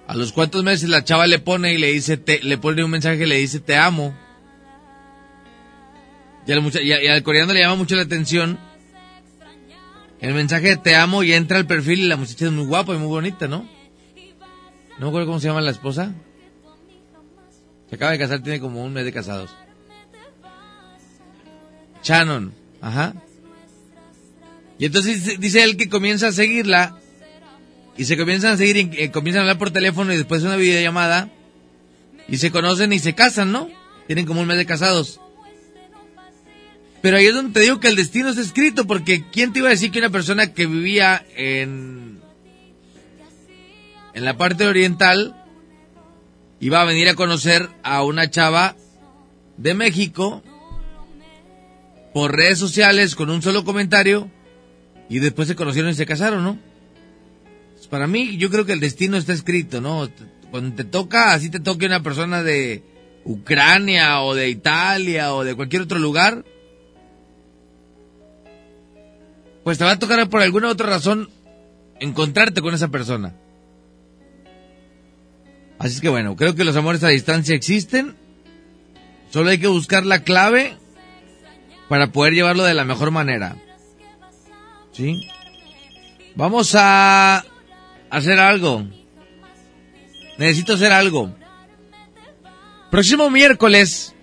a los cuantos meses la chava le pone y le dice, te, le pone un mensaje y le dice, te amo. Y al, y al coreano le llama mucho la atención el mensaje de te amo y entra al perfil y la muchacha es muy guapa y muy bonita, ¿no? No me acuerdo cómo se llama la esposa. Se acaba de casar, tiene como un mes de casados. Shannon, ajá. Y entonces dice- él que comienza a seguirla y se comienzan a seguir y eh, comienzan a hablar por teléfono y después una videollamada y se conocen y se casan, ¿no? Tienen como un mes de casados. Pero ahí es donde te digo que el destino está escrito porque ¿quién te iba a decir que una persona que vivía en en la parte oriental iba a venir a conocer a una chava de México por redes sociales con un solo comentario y después se conocieron y se casaron, ¿no? Pues para mí, yo creo que el destino está escrito, ¿no? Cuando te toca, así te toque una persona de Ucrania o de Italia o de cualquier otro lugar, pues te va a tocar por alguna otra razón encontrarte con esa persona. Así es que bueno, creo que los amores a distancia existen. Solo hay que buscar la clave para poder llevarlo de la mejor manera. ¿Sí? Vamos a hacer algo. Necesito hacer algo. Próximo miércoles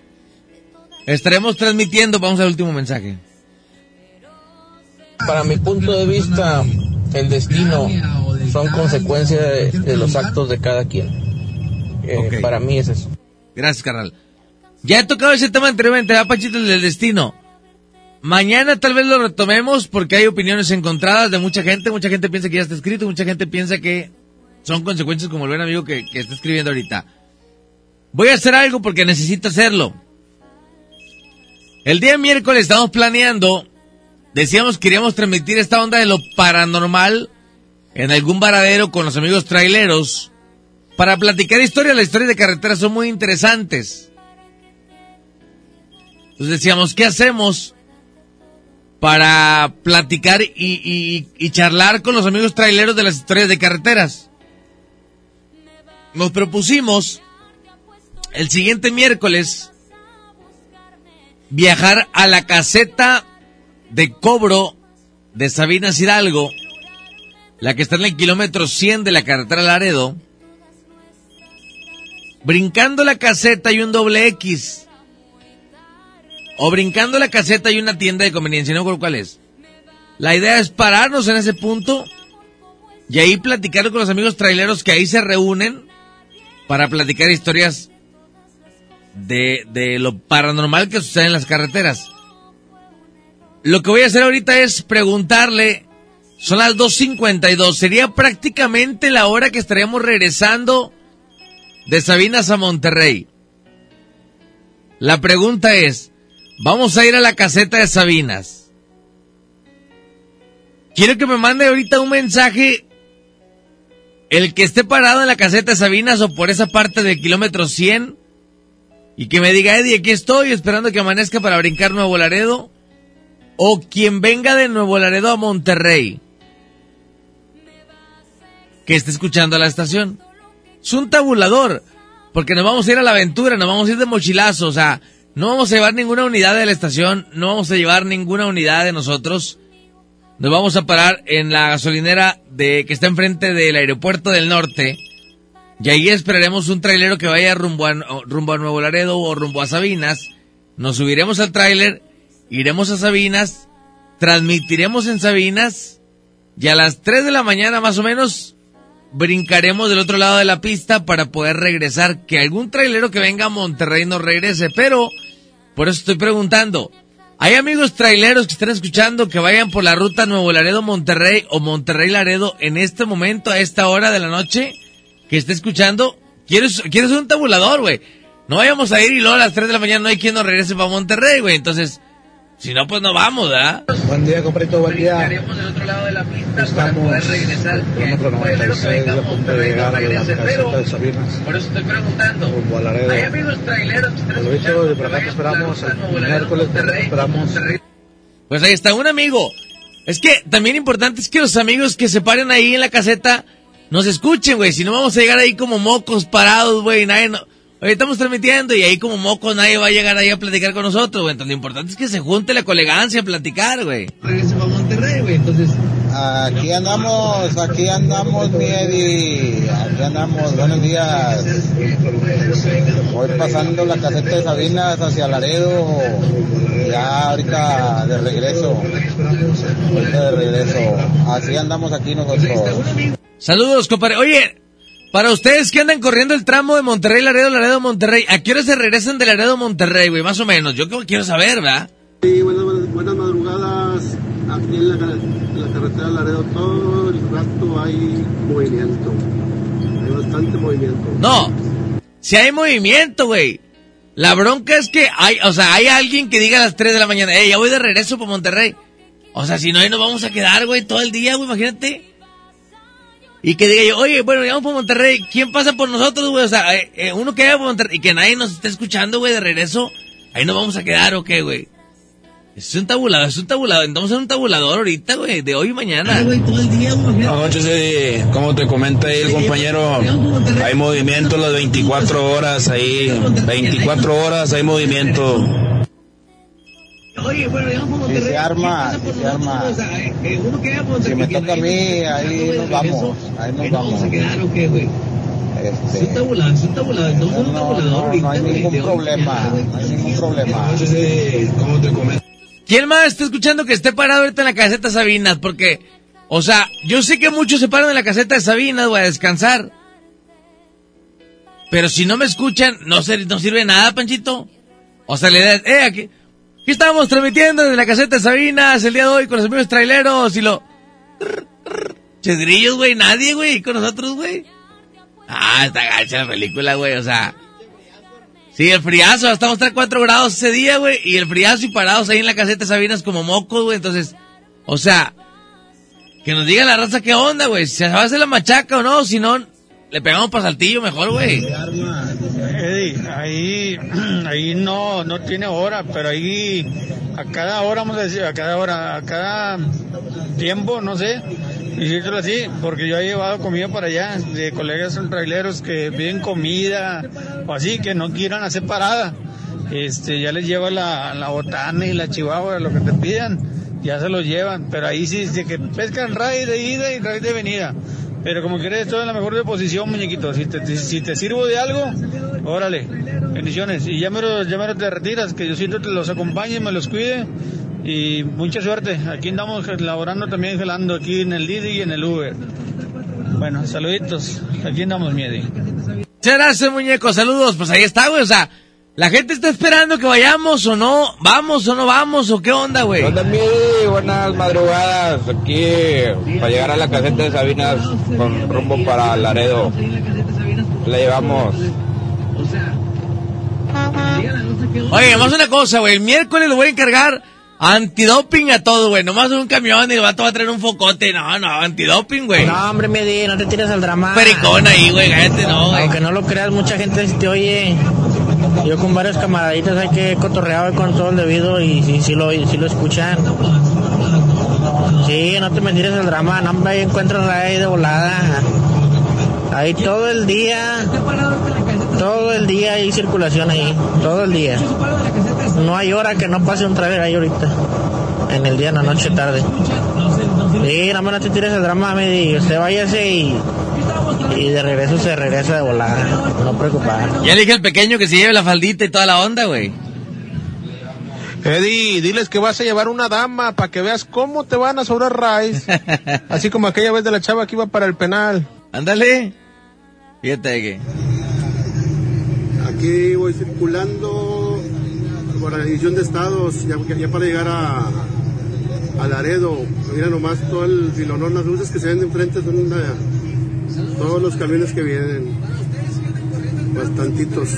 estaremos transmitiendo, vamos al último mensaje.
Para mi punto de vista, el destino son consecuencia de, de los actos de cada quien. Eh. Para mí es eso.
Gracias, carnal. Ya he tocado ese tema anteriormente, ¿verdad, Pachito, el del destino? Mañana tal vez lo retomemos porque hay opiniones encontradas de mucha gente. Mucha gente piensa que ya está escrito, mucha gente piensa que son consecuencias como el buen amigo que, está escribiendo ahorita. Voy a hacer algo porque necesito hacerlo. El día miércoles estamos planeando, decíamos que queríamos transmitir esta onda de lo paranormal en algún varadero con los amigos traileros para platicar historias. Las historias de carretera son muy interesantes. Entonces decíamos, ¿qué hacemos para platicar y, y- y charlar con los amigos traileros de las historias de carreteras. Nos propusimos el siguiente miércoles viajar a la caseta de cobro de Sabinas Hidalgo, la que está en el kilómetro 100 de la carretera Laredo. Brincando la caseta hay un doble X. O brincando la caseta hay una tienda de conveniencia, no recuerdo cuál es. La idea es pararnos en ese punto y ahí platicar con los amigos traileros que ahí se reúnen para platicar historias de, de lo paranormal que sucede en las carreteras. Lo que voy a hacer ahorita es preguntarle, son las 2.52, sería prácticamente la hora que estaríamos regresando de Sabinas a Monterrey. La pregunta es, vamos a ir a la caseta de Sabinas. Quiero que me mande ahorita un mensaje el que esté parado en la caseta de Sabinas o por esa parte del kilómetro 100 y que me diga, Eddie, aquí estoy esperando que amanezca para brincar Nuevo Laredo o quien venga de Nuevo Laredo a Monterrey que esté escuchando la estación. Es un tabulador, porque nos vamos a ir a la aventura, nos vamos a ir de mochilazo, o sea, no vamos a llevar ninguna unidad de la estación, no vamos a llevar ninguna unidad de nosotros. Nos vamos a parar en la gasolinera de que está enfrente del aeropuerto del norte. Y ahí esperaremos un trailero que vaya rumbo a, rumbo a Nuevo Laredo o rumbo a Sabinas. Nos subiremos al trailer, iremos a Sabinas, transmitiremos en Sabinas y a las 3 de la mañana más o menos brincaremos del otro lado de la pista para poder regresar. Que algún trailero que venga a Monterrey nos regrese. Pero, por eso estoy preguntando. ¿Hay amigos traileros que estén escuchando que vayan por la ruta Nuevo Laredo Monterrey o Monterrey Laredo en este momento, a esta hora de la noche? Que esté escuchando. Quiero ser un tabulador, güey. No vayamos a ir y luego a las 3 de la mañana no hay quien nos regrese para Monterrey, güey. Entonces, si no, pues no vamos, ¿verdad?
Buen día, comprito, buen día. Estamos kilómetro 96 a punto de llegar a la caseta de Sabinas.
Por eso estoy preguntando.
Rumbo a Laredo.
¿Hay amigos traileros que
Lo dicho, de por acá te esperamos el miércoles, te esperamos.
Pues ahí está, un amigo. Es que también importante es que los amigos que se paren ahí en la caseta nos escuchen, güey. Si no vamos a llegar ahí como mocos parados, güey. Nadie no... Oye, estamos transmitiendo y ahí como mocos nadie va a llegar ahí a platicar con nosotros, güey. Entonces lo importante es que se junte la colegancia a platicar, güey. Regrese para Monterrey, güey. Entonces...
Aquí andamos, aquí andamos, mi Eddie. Aquí andamos, buenos días. Voy pasando la caseta de Sabinas hacia Laredo. Ya ahorita de regreso. Ahorita de regreso. Así andamos aquí nosotros.
Saludos, compadre. Oye, para ustedes que andan corriendo el tramo de Monterrey, Laredo, Laredo, Monterrey, ¿a qué hora se regresan de Laredo, Monterrey, güey? Más o menos. Yo quiero saber, ¿verdad?
Sí, buenas, buenas madrugadas. Aquí en la, en la carretera Laredo todo el rato hay movimiento. Hay bastante movimiento.
No, si hay movimiento, güey. La bronca es que hay, o sea, hay alguien que diga a las 3 de la mañana, eh, ya voy de regreso para Monterrey. O sea, si no, ahí nos vamos a quedar, güey, todo el día, güey, imagínate. Y que diga yo, oye, bueno, ya vamos para Monterrey, ¿quién pasa por nosotros, güey? O sea, eh, eh, uno que vaya por Monterrey y que nadie nos esté escuchando, güey, de regreso, ahí nos vamos a quedar, ¿o qué, güey? Es un tabulador, es un tabulador, estamos en un tabulador ahorita, güey, de hoy y mañana. todo el día, güey.
Buenas noches, Eddie. Como te comenta ahí el compañero, hay movimiento las 24 horas ahí. 24 horas hay movimiento.
Oye, bueno, ya vamos a
Sí, se arma, sí, se arma. Si me toca a mí, ahí nos vamos. Ahí nos vamos.
¿o qué, güey?
Este,
Es un tabulador, es un tabulador, estamos en un
no,
tabulador
no,
ahorita,
no hay ningún problema.
güey.
No hay ningún problema.
¿Cómo te comenta?
¿Quién más está escuchando que esté parado ahorita en la caseta Sabinas? Porque, o sea, yo sé que muchos se paran en la caseta de Sabinas, güey, a descansar. Pero si no me escuchan, no, se, no sirve nada, Panchito. O sea, le das, eh, aquí, aquí estamos transmitiendo desde la caseta de Sabinas el día de hoy con los amigos traileros y lo... Chedrillos, güey, nadie, güey, con nosotros, güey. Ah, está gacha la película, güey, o sea... Sí, el friazo, estamos a 4 grados ese día, güey, y el friazo y parados ahí en la caseta de Sabinas como mocos, güey, entonces, o sea, que nos diga la raza qué onda, güey, si se va a hacer la machaca o no, si no, le pegamos para saltillo mejor, güey.
Eddie, ahí, ahí no, no tiene hora, pero ahí a cada hora, vamos a decir, a cada hora, a cada tiempo, no sé, decirlo así, porque yo he llevado comida para allá de colegas traileros que piden comida o así, que no quieran hacer parada. Este, ya les lleva la, botana y la chihuahua, lo que te pidan, ya se lo llevan, pero ahí sí, de que pescan raíz de ida y raíz de venida. Pero como quieres, estoy en la mejor disposición, muñequito. Si te, si te sirvo de algo, órale. Bendiciones. Y ya me, lo, ya te retiras, que yo siento que los acompañe, me los cuide. Y mucha suerte. Aquí andamos laborando también, gelando aquí en el Didi y en el Uber. Bueno, saluditos. Aquí andamos, Miedi.
Muchas gracias, muñeco. Saludos. Pues ahí está, güey. O sea, la gente está esperando que vayamos o no. ¿Vamos o no vamos? ¿O qué onda, güey?
onda, mi? Buenas madrugadas. Aquí para llegar a la caseta de Sabinas con rumbo para Laredo. La llevamos.
Oye, más una cosa, güey. El miércoles lo voy a encargar antidoping a todo, güey. Nomás un camión y el vato va a traer un focote. No, no, antidoping, güey.
No, hombre, Medi, no te tires al drama.
Pericón ahí, güey, cállate, no, güey.
Aunque no lo creas, mucha gente te oye. Yo con varios camaraditas hay que cotorrear con todo el debido y sí, lo, sí lo escuchan. Sí, no te me tires al drama, no, ahí encuentras ahí de volada. Ahí todo el día, todo el día hay circulación ahí, todo el día. No hay hora que no pase un trailer ahí ahorita. En el día, en la noche, tarde. Sí, no, no te tires el drama, Medi. Usted váyase y, y de regreso se regresa de volada. No preocupar.
Ya le dije al pequeño que se lleve la faldita y toda la onda, güey.
Eddie, diles que vas a llevar una dama para que veas cómo te van a sobrar raíz. Así como aquella vez de la chava que iba para el penal.
Ándale. Fíjate que.
Aquí voy circulando por la división de estados, ya, ya para llegar a, a Laredo. Mira nomás todo el filonón, las luces que se ven de enfrente son una- todos los camiones que vienen. Bastantitos.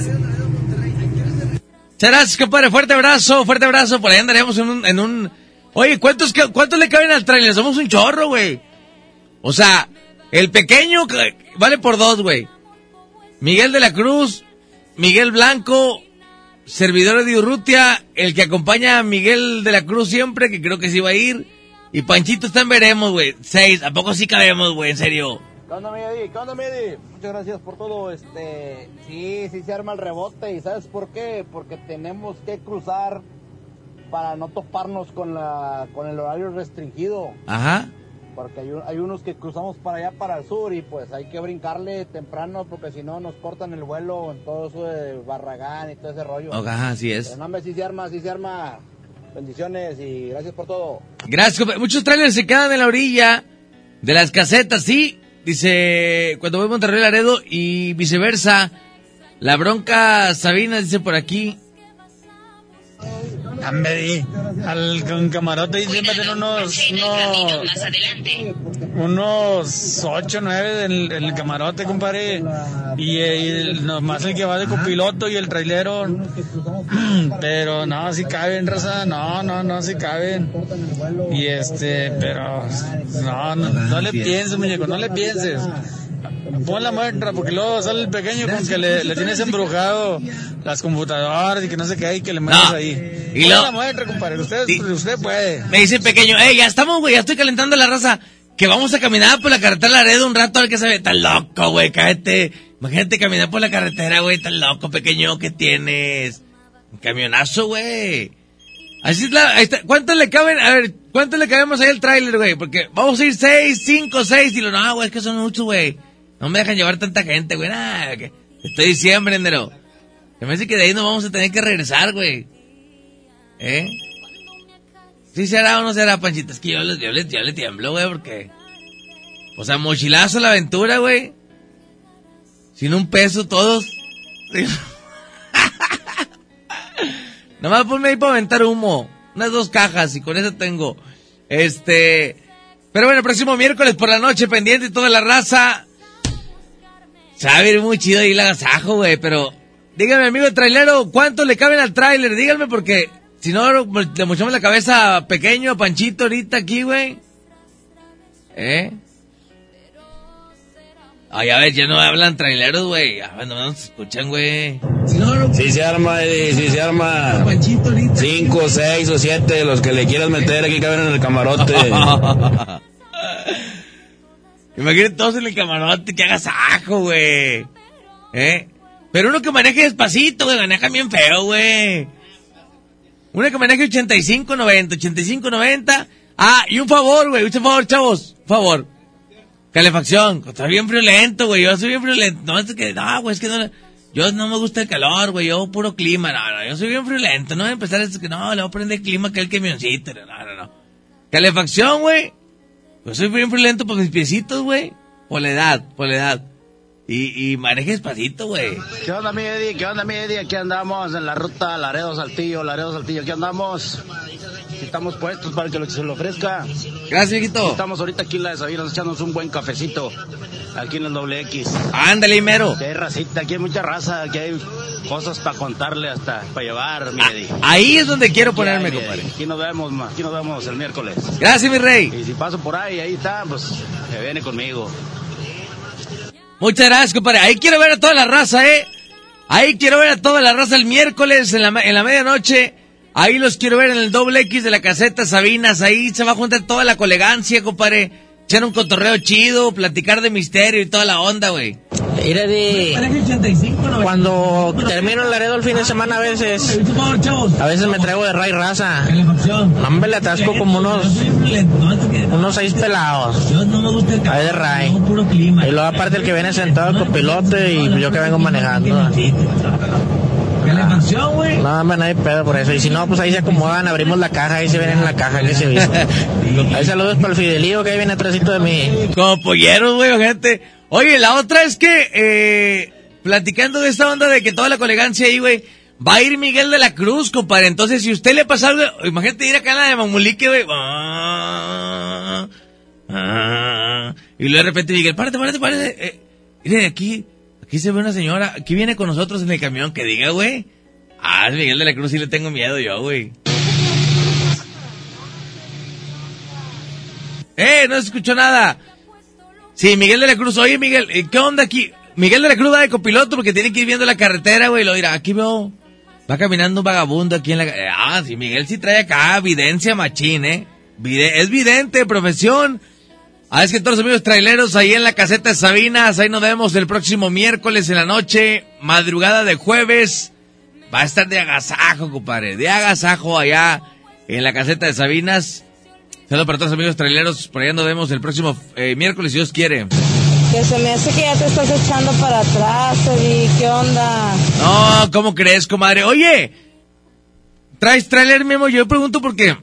Gracias, compadre. Fuerte abrazo, fuerte abrazo. Por ahí andaremos en un... En un... Oye, ¿cuántos, ¿cuántos le caben al trailer? Somos un chorro, güey. O sea, el pequeño que- vale por dos, güey. Miguel de la Cruz, Miguel Blanco, servidor de Urrutia, el que acompaña a Miguel de la Cruz siempre, que creo que sí va a ir. Y Panchito está en veremos, güey. Seis. ¿A poco sí cabemos, güey? En serio.
¿Qué onda, Medi? ¿Qué onda, Medi? Muchas gracias por todo. Este, sí, sí se arma el rebote. ¿Y sabes por qué? Porque tenemos que cruzar para no toparnos con, la, con el horario restringido.
Ajá.
Porque hay, hay unos que cruzamos para allá, para el sur, y pues hay que brincarle temprano, porque si no nos cortan el vuelo en todo eso de Barragán y todo ese rollo.
Ajá, así es.
Pero no, hombre, sí se arma, sí se arma. Bendiciones y gracias por todo.
Gracias, Muchos trailers se quedan en la orilla de las casetas, sí. Dice, cuando voy a Monterrey Laredo y viceversa. La bronca Sabina dice por aquí.
Hombre, al con camarote y siempre tiene unos, unos, unos 8, 9 en el camarote, compadre. Y, el, nomás el que va de copiloto y el trailero. Pero no, si caben, raza. No, no, no, si caben. Y este, pero no, no, no le pienses, muñeco, no le pienses. Pon la muestra, porque luego sale el pequeño con que le, le tienes embrujado las computadoras y que no sé qué hay, que le
No.
ahí.
Y
Pon la muestra, compadre, usted, usted puede.
Me dice pequeño, eh, ya estamos, güey, ya estoy calentando la raza. Que vamos a caminar por la carretera Laredo un rato a ver qué se ve. Tan loco, güey, cállate. Imagínate caminar por la carretera, güey, tan loco, pequeño, ¿qué tienes? Un camionazo, güey. Así es la, ahí está. ¿Cuántos le caben? A ver, ¿cuántos le cabemos ahí al tráiler, güey? Porque vamos a ir seis, cinco, seis. Y lo, no, güey, es que son muchos, güey. No me dejan llevar tanta gente, güey. Nah, que estoy diciembre, enero. Se me hace que de ahí nos vamos a tener que regresar, güey. ¿Eh? ¿Sí se hará o no se hará, Panchita? Es que yo, yo, le, yo le tiemblo, güey, porque... O sea, mochilazo la aventura, güey. Sin un peso todos. Nomás ponme ahí para aventar humo. Unas dos cajas y con eso tengo. Este... Pero bueno, el próximo miércoles por la noche, pendiente toda la raza. Se va a ver muy chido ahí el agasajo, güey, pero... Dígame, amigo trailero, ¿cuánto le caben al tráiler? Díganme porque... Si no, le mochamos la cabeza a pequeño, a Panchito ahorita aquí, güey. ¿Eh? Ay, a ver, ya no hablan traileros, güey. A ver, no nos escuchan, güey.
Sí se arma, Eddie, sí se arma. Cinco, seis o siete, los que le quieras meter aquí caben en el camarote.
Imagínate todos en el camarote que hagas ajo, güey. ¿Eh? Pero uno que maneje despacito, güey, maneja bien feo, güey. Uno que maneje 85, 90, 85, 90. Ah, y un favor, güey, un favor, chavos, un favor. Calefacción, está bien friolento, güey, yo soy bien friolento. No, es que, no, güey, es que no, yo no me gusta el calor, güey, yo puro clima, no, no, yo soy bien friolento, no voy a empezar decir que no, le voy a prender clima que el camioncito, no, no, no. Calefacción, güey, yo soy bien friolento por mis piecitos, güey, por la edad, por la edad. Y, y maneje despacito, güey.
¿Qué onda, mi Eddie? ¿Qué onda, mi Eddie? Aquí andamos en la ruta Laredo Saltillo, Laredo Saltillo. Aquí andamos. Estamos puestos para que lo que se le ofrezca.
Gracias, viejito.
Estamos ahorita aquí en la de Sabinas echándonos un buen cafecito. Aquí en el doble X.
Ándale, mero.
Aquí hay racita, aquí hay mucha raza, aquí hay cosas para contarle hasta para llevar, mi Eddie.
Ahí es donde quiero ponerme,
hay,
compadre.
Aquí nos vemos, ma. aquí nos vemos el miércoles.
Gracias, mi rey.
Y si paso por ahí, ahí está, pues se viene conmigo.
Muchas gracias, compadre. Ahí quiero ver a toda la raza, ¿eh? Ahí quiero ver a toda la raza el miércoles en la, en la medianoche. Ahí los quiero ver en el doble X de la caseta Sabinas. Ahí se va a juntar toda la colegancia, compadre. Echar un cotorreo chido, platicar de misterio y toda la onda, güey.
Mira, de cuando termino el Laredo el fin de semana a veces, a veces me traigo de ray raza. Hombre, le atasco como unos, unos seis pelados. Ahí de ray. Y luego aparte el que viene sentado el copilote y yo que vengo manejando. No, hombre, no hay pedo por eso. Y si no, pues ahí se acomodan, abrimos la caja, ahí se ven en la caja que se viste. Ahí saludos para el Fidelío que ahí viene atrásito de mí.
Como polleros, güey, gente. Oye, la otra es que, eh, platicando de esta onda de que toda la colegancia ahí, güey, va a ir Miguel de la Cruz, compadre. Entonces, si usted le pasa algo, imagínate ir acá en la de Mamulique, güey. Ah, ah, y luego de repente Miguel, párate, párate, párate. Eh, mire, aquí, aquí se ve una señora, aquí viene con nosotros en el camión, que diga, güey. Ah, Miguel de la Cruz sí le tengo miedo yo, güey. ¡Eh! No se escuchó nada. Sí, Miguel de la Cruz. Oye, Miguel, eh, ¿qué onda aquí? Miguel de la Cruz va de copiloto porque tiene que ir viendo la carretera, güey. Lo dirá, aquí veo. Va caminando un vagabundo aquí en la. Ah, sí, Miguel sí trae acá evidencia machín, ¿eh? Es vidente, profesión. Ah, es que todos los amigos traileros ahí en la caseta de Sabinas. Ahí nos vemos el próximo miércoles en la noche, madrugada de jueves. Va a estar de agasajo, compadre. De agasajo allá en la caseta de Sabinas. Saludos para todos amigos traileros. Por allá nos vemos el próximo eh, miércoles, si Dios quiere.
Que se me hace que ya te estás echando para atrás, Eddie. ¿Qué onda?
No, ¿cómo crees, comadre? Oye, ¿traes trailer, Memo? Yo pregunto porque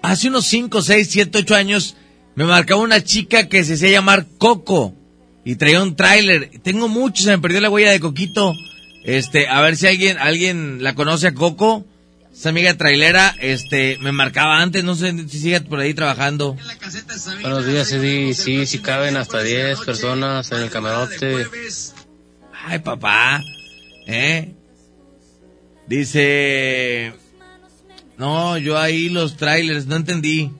hace unos 5, 6, 7, 8 años me marcaba una chica que se hacía llamar Coco y traía un tráiler. Tengo mucho, se me perdió la huella de Coquito. Este, a ver si alguien, alguien la conoce a Coco. Esa amiga trailera, este, me marcaba antes, no sé si sigue por ahí trabajando.
Buenos días, Eddie. Sí, sí caben hasta 10 personas en el camarote.
Ay, papá. ¿Eh? Dice... No, yo ahí los trailers, no entendí.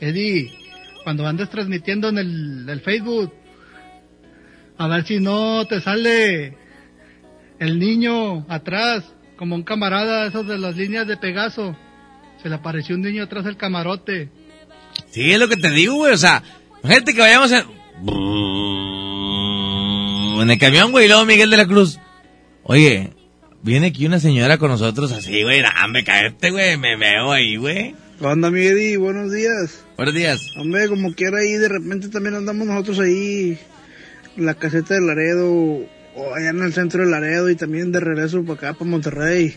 Eddie, cuando andes transmitiendo en el, el Facebook, a ver si no te sale el niño atrás, como un camarada, esos de las líneas de Pegaso. Se le apareció un niño atrás del camarote.
Sí, es lo que te digo, güey. O sea, gente que vayamos en... En el camión, güey, y luego Miguel de la Cruz. Oye, viene aquí una señora con nosotros así, güey. Dame, caerte, güey. Me veo ahí, güey.
¿Qué onda, mi Eddie? Buenos días.
Buenos días.
Hombre, como quiera ahí, de repente también andamos nosotros ahí en la caseta de Laredo, o allá en el centro de Laredo, y también de regreso para acá, para Monterrey,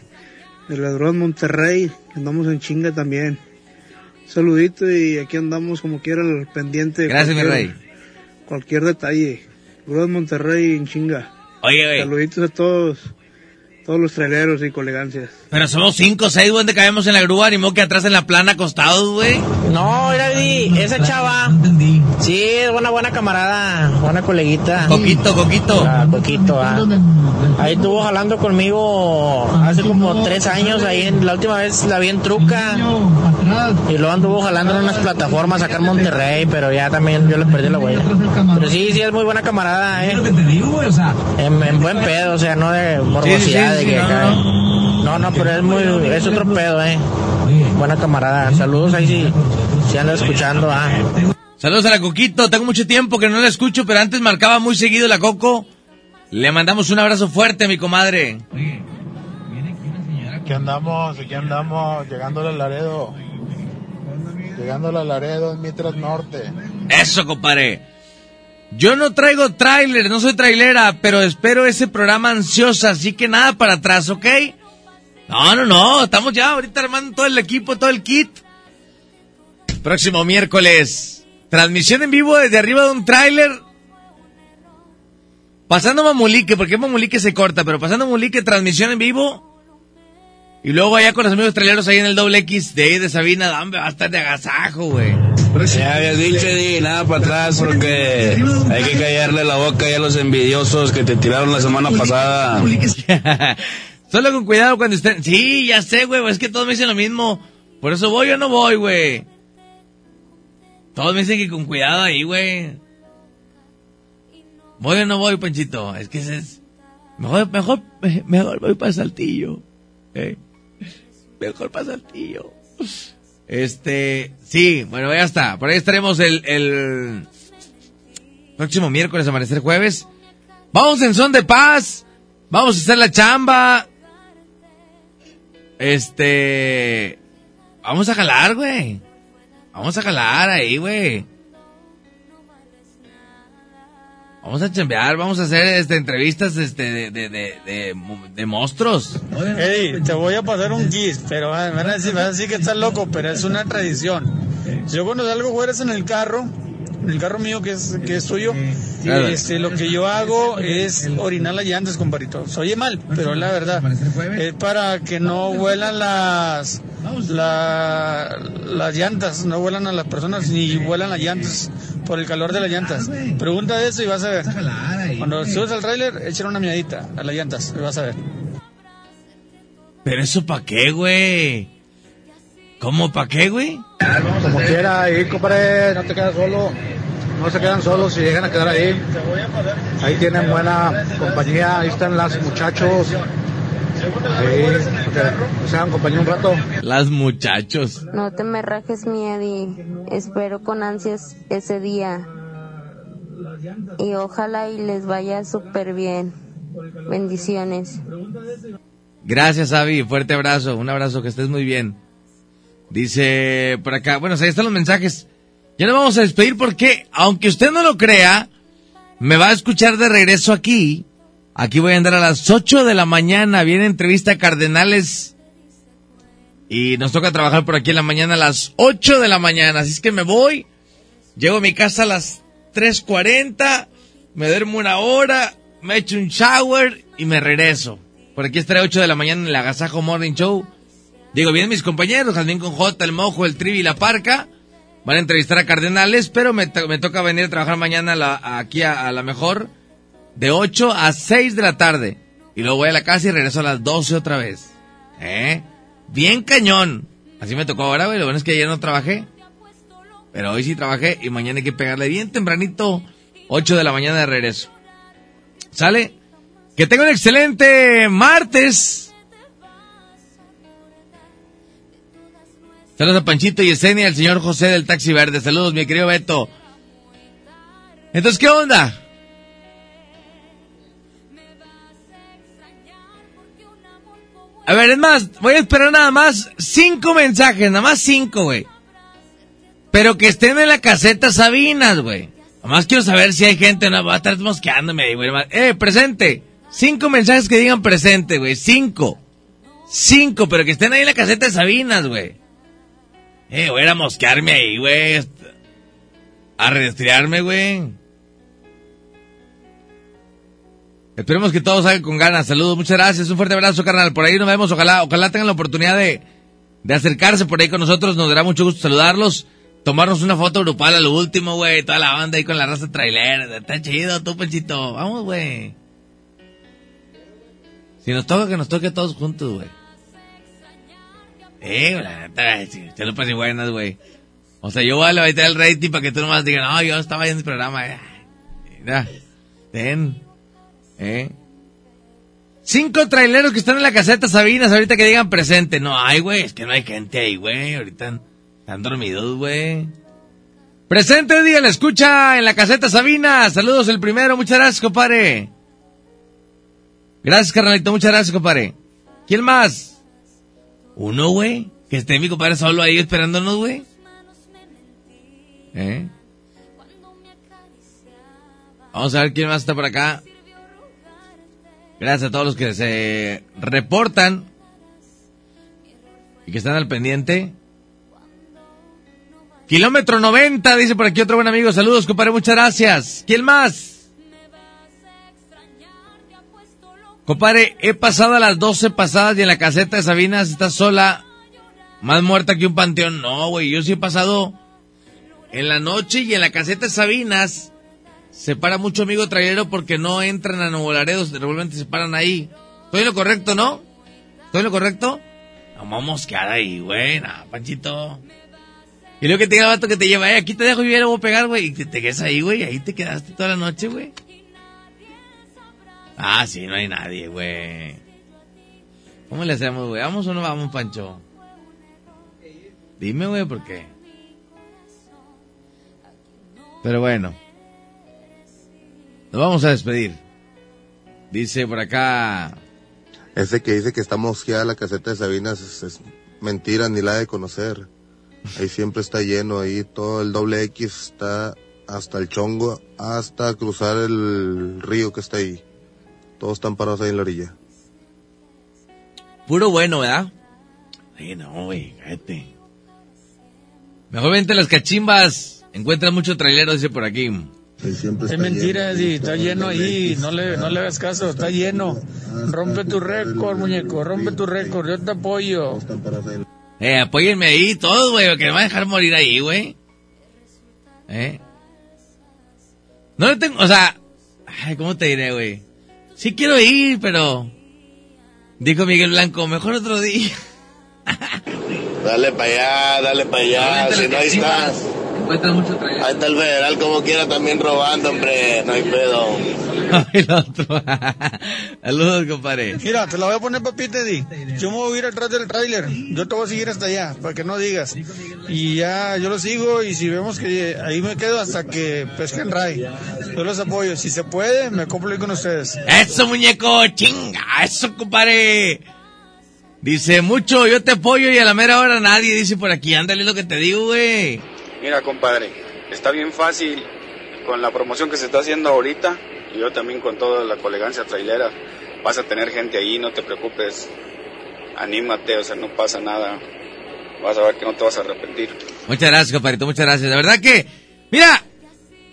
de Ladrón Monterrey, andamos en chinga también. Saludito y aquí andamos como quiera al pendiente.
Gracias, mi
cualquier-
rey.
Cualquier detalle. Ladrón Monterrey en chinga.
Oye, güey.
Saluditos a todos, todos los traileros y colegancias.
Pero somos cinco, seis, güey, donde cabemos en la grúa, ni modo que atrás en la plana acostados, güey.
No, mira, Eddie, esa chava
Sí, es buena, buena camarada, buena coleguita.
Coquito, Coquito.
Ah, Coquito, ah. Ahí estuvo jalando conmigo hace como tres años, ahí en, la última vez la vi en Truca. Y luego anduvo jalando en unas plataformas acá en Monterrey, pero ya también yo le perdí la huella. Pero sí, sí, es muy buena camarada, eh. En, en buen pedo, o sea, no de morbosidad,
Sí, sí, sí,
de que acá- No, no, pero es muy, es otro pedo, eh. Buena camarada. Saludos ahí si, si anda escuchando, ah.
Saludos a la Coquito, tengo mucho tiempo que no la escucho, pero antes marcaba muy seguido la Coco. Le mandamos un abrazo fuerte, mi comadre.
Aquí andamos, aquí andamos, llegando al Laredo. Llegando al Laredo en Mitras Norte.
Eso, compadre. Yo no traigo tráiler, no soy trailera, pero espero ese programa ansiosa, así que nada para atrás, ¿ok? No, no, no, estamos ya ahorita armando todo el equipo, todo el kit. Próximo miércoles, transmisión en vivo desde arriba de un tráiler. Pasando Mamulique, porque Mamulique se corta, pero pasando Mamulique, transmisión en vivo. Y luego allá con los amigos traileros ahí en el doble X de ahí de Sabina, dame, va a estar de agasajo, güey.
Ya habías dicho, Eddie, nada para atrás porque hay que callarle la boca ya a los envidiosos que te tiraron la semana pasada.
Solo con cuidado cuando estén. Sí, ya sé, güey. Es que todos me dicen lo mismo. Por eso voy o no voy, güey. Todos me dicen que con cuidado ahí, güey. Voy o no voy, Panchito. Es que es. Mejor, mejor, mejor voy para Saltillo. ¿eh? Mejor para Saltillo. Este. Sí, bueno, ya está. Por ahí estaremos el, el próximo miércoles, amanecer jueves. Vamos en son de paz. Vamos a hacer la chamba. Este. Vamos a jalar, güey. Vamos a jalar ahí, güey. Vamos a chambear, vamos a hacer este, entrevistas este, de, de, de, de, de monstruos.
Eddie, te voy a pasar un kiss, pero van van a decir, van a decir que estás loco, pero es una tradición. Si yo cuando salgo fuera en el carro, el carro mío que es, que es tuyo,
Claro.
este, lo que yo hago es orinar las llantas, compadrito. Se oye mal, pero es la verdad. Es para que no vuelan las, la- las llantas, no vuelan a las personas, ni vuelan las llantas por el calor de las llantas. Pregunta de eso y vas a ver. Cuando subes al trailer, échale una miadita a las llantas y vas a ver.
Pero eso pa' qué, güey. ¿Cómo pa' qué, güey?
Como quiera, ahí, compadre, no te quedas solo. No se quedan solos si llegan a quedar ahí. Ahí tienen buena compañía, ahí están los muchachos. Ahí, que se hagan compañía un rato.
Las muchachos.
No te me rajes, mi Eddie. Espero con ansias ese día. Y ojalá y les vaya súper bien. Bendiciones.
Gracias, Avi. Fuerte abrazo. Un abrazo, que estés muy bien. Dice por acá. Bueno, ahí están los mensajes. Ya nos vamos a despedir porque, aunque usted no lo crea, me va a escuchar de regreso aquí. Aquí voy a andar a las 8 de la mañana. Viene entrevista a Cardenales. Y nos toca trabajar por aquí en la mañana a las 8 de la mañana. Así es que me voy. Llego a mi casa a las 3.40. Me duermo una hora. Me echo un shower y me regreso. Por aquí estaré 8 de la mañana en el Agasajo Morning Show. Digo, vienen mis compañeros, Jazmín con J, el Mojo, el Trivi y la Parca. Van a entrevistar a Cardenales, pero me, me toca venir a trabajar mañana a la- aquí a, a la mejor de 8 a 6 de la tarde. Y luego voy a la casa y regreso a las 12 otra vez. ¿Eh? Bien cañón. Así me tocó ahora, güey. Lo bueno es que ayer no trabajé. Pero hoy sí trabajé y mañana hay que pegarle bien tempranito, 8 de la mañana de regreso. ¿Sale? Que tenga un excelente martes. Saludos a Panchito y Esenia, al señor José del Taxi Verde. Saludos, mi querido Beto. Entonces, ¿qué onda? A ver, es más, voy a esperar nada más cinco mensajes, nada más cinco, güey. Pero que estén en la caseta Sabinas, güey. Nada más quiero saber si hay gente, no, va a estar mosqueándome ahí, güey. Eh, presente. Cinco mensajes que digan presente, güey. Cinco. Cinco, pero que estén ahí en la caseta de Sabinas, güey. Eh, voy a ir a mosquearme ahí, güey. A redistriarme, güey. Esperemos que todos salgan con ganas. Saludos, muchas gracias. Un fuerte abrazo, carnal. Por ahí nos vemos. Ojalá, ojalá tengan la oportunidad de, de acercarse por ahí con nosotros. Nos dará mucho gusto saludarlos. tomarnos una foto grupal a lo último, güey. Toda la banda ahí con la raza trailer. Está chido, tú, Panchito. Vamos, güey. Si nos toca, que nos toque todos juntos, güey. Eh, la neta, te lo pasé buenas, güey. O sea, yo voy a levantar el rating para que tú nomás digas, no, yo estaba en el programa. eh. Mira, ten. Eh. Cinco traileros que están en la caseta Sabinas ahorita que digan presente. No hay, güey, es que no hay gente ahí, güey. Ahorita están dormidos, güey. Presente, día, la escucha en la caseta Sabina. Saludos el primero, muchas gracias, compadre. Gracias, carnalito, muchas gracias, compadre. ¿Quién más? Uno, güey. Que esté mi compadre solo ahí esperándonos, güey. ¿Eh? Vamos a ver quién más está por acá. Gracias a todos los que se reportan y que están al pendiente. Kilómetro 90, dice por aquí otro buen amigo. Saludos, compadre, muchas gracias. ¿Quién más? Compadre, he pasado a las 12 pasadas y en la caseta de Sabinas está sola, más muerta que un panteón. No, güey, yo sí he pasado en la noche y en la caseta de Sabinas se para mucho amigo trailero porque no entran a Nuevo Laredo, se paran ahí. ¿Estoy en lo correcto, no? ¿Estoy en lo correcto? No vamos a ahí, güey, nah, Panchito. Y luego que te diga el vato que te lleva, eh, aquí te dejo y ya lo voy a pegar, güey. Y te, te quedas ahí, güey, ahí te quedaste toda la noche, güey. Ah, sí, no hay nadie, güey. ¿Cómo le hacemos, güey? ¿Vamos o no vamos, Pancho? Dime, güey, ¿por qué? Pero bueno. Nos vamos a despedir. Dice por acá.
Ese que dice que está mosqueada la caseta de Sabinas es, es mentira, ni la de conocer. Ahí siempre está lleno, ahí todo el doble X está hasta el chongo, hasta cruzar el río que está ahí. Todos están parados ahí en la orilla.
Puro bueno, ¿verdad? Ay, no, güey, cállate. Mejor vente las cachimbas. Encuentran mucho trailero, dice por aquí.
Es mentira, Eddie, está lleno ahí, no le, no le hagas caso, está lleno. Rompe tu récord, muñeco, rompe tu récord, yo te apoyo.
Eh, apóyenme ahí todos, güey, que me van a dejar morir ahí, güey. ¿Eh? No le tengo, o sea, ay, ¿cómo te diré, güey? Sí quiero ir, pero... Dijo Miguel Blanco, mejor otro día.
Dale para allá, dale para allá, si no ahí estás.
Mucho.
Ahí está el federal como quiera también robando, hombre, no hay pedo.
el otro. Saludos, compadre.
Mira, te la voy a poner papita, Eddie. Yo me voy a ir atrás del tráiler. Yo te voy a seguir hasta allá, para que no digas. Y ya, yo lo sigo y si vemos que ahí me quedo hasta que pesquen Ray. Yo los apoyo. Si se puede, me compro ahí con ustedes.
Eso, muñeco, chinga, eso, compadre. Dice, mucho, yo te apoyo y a la mera hora nadie, dice por aquí, ándale lo que te digo, güey.
Mira, compadre, está bien fácil con la promoción que se está haciendo ahorita y yo también con toda la colegancia trailera. Vas a tener gente ahí, no te preocupes. Anímate, o sea, no pasa nada. Vas a ver que no te vas a arrepentir.
Muchas gracias, compadrito, muchas gracias. La verdad que, mira,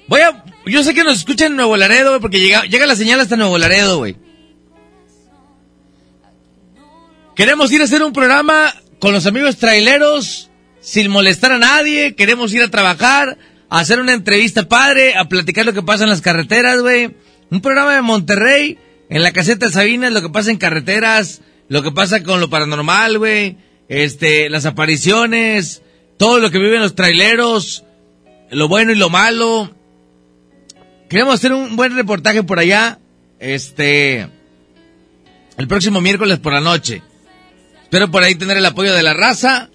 voy a, yo sé que nos escuchan en Nuevo Laredo, güey, porque llega, llega la señal hasta Nuevo Laredo, güey. Queremos ir a hacer un programa con los amigos traileros, sin molestar a nadie. Queremos ir a trabajar, a hacer una entrevista padre, a platicar lo que pasa en las carreteras, güey. Un programa de Monterrey, en la caseta de Sabinas, lo que pasa en carreteras, lo que pasa con lo paranormal, güey. Este, las apariciones, todo lo que viven los traileros, lo bueno y lo malo. Queremos hacer un buen reportaje por allá, este, el próximo miércoles por la noche. Espero por ahí tener el apoyo de la raza.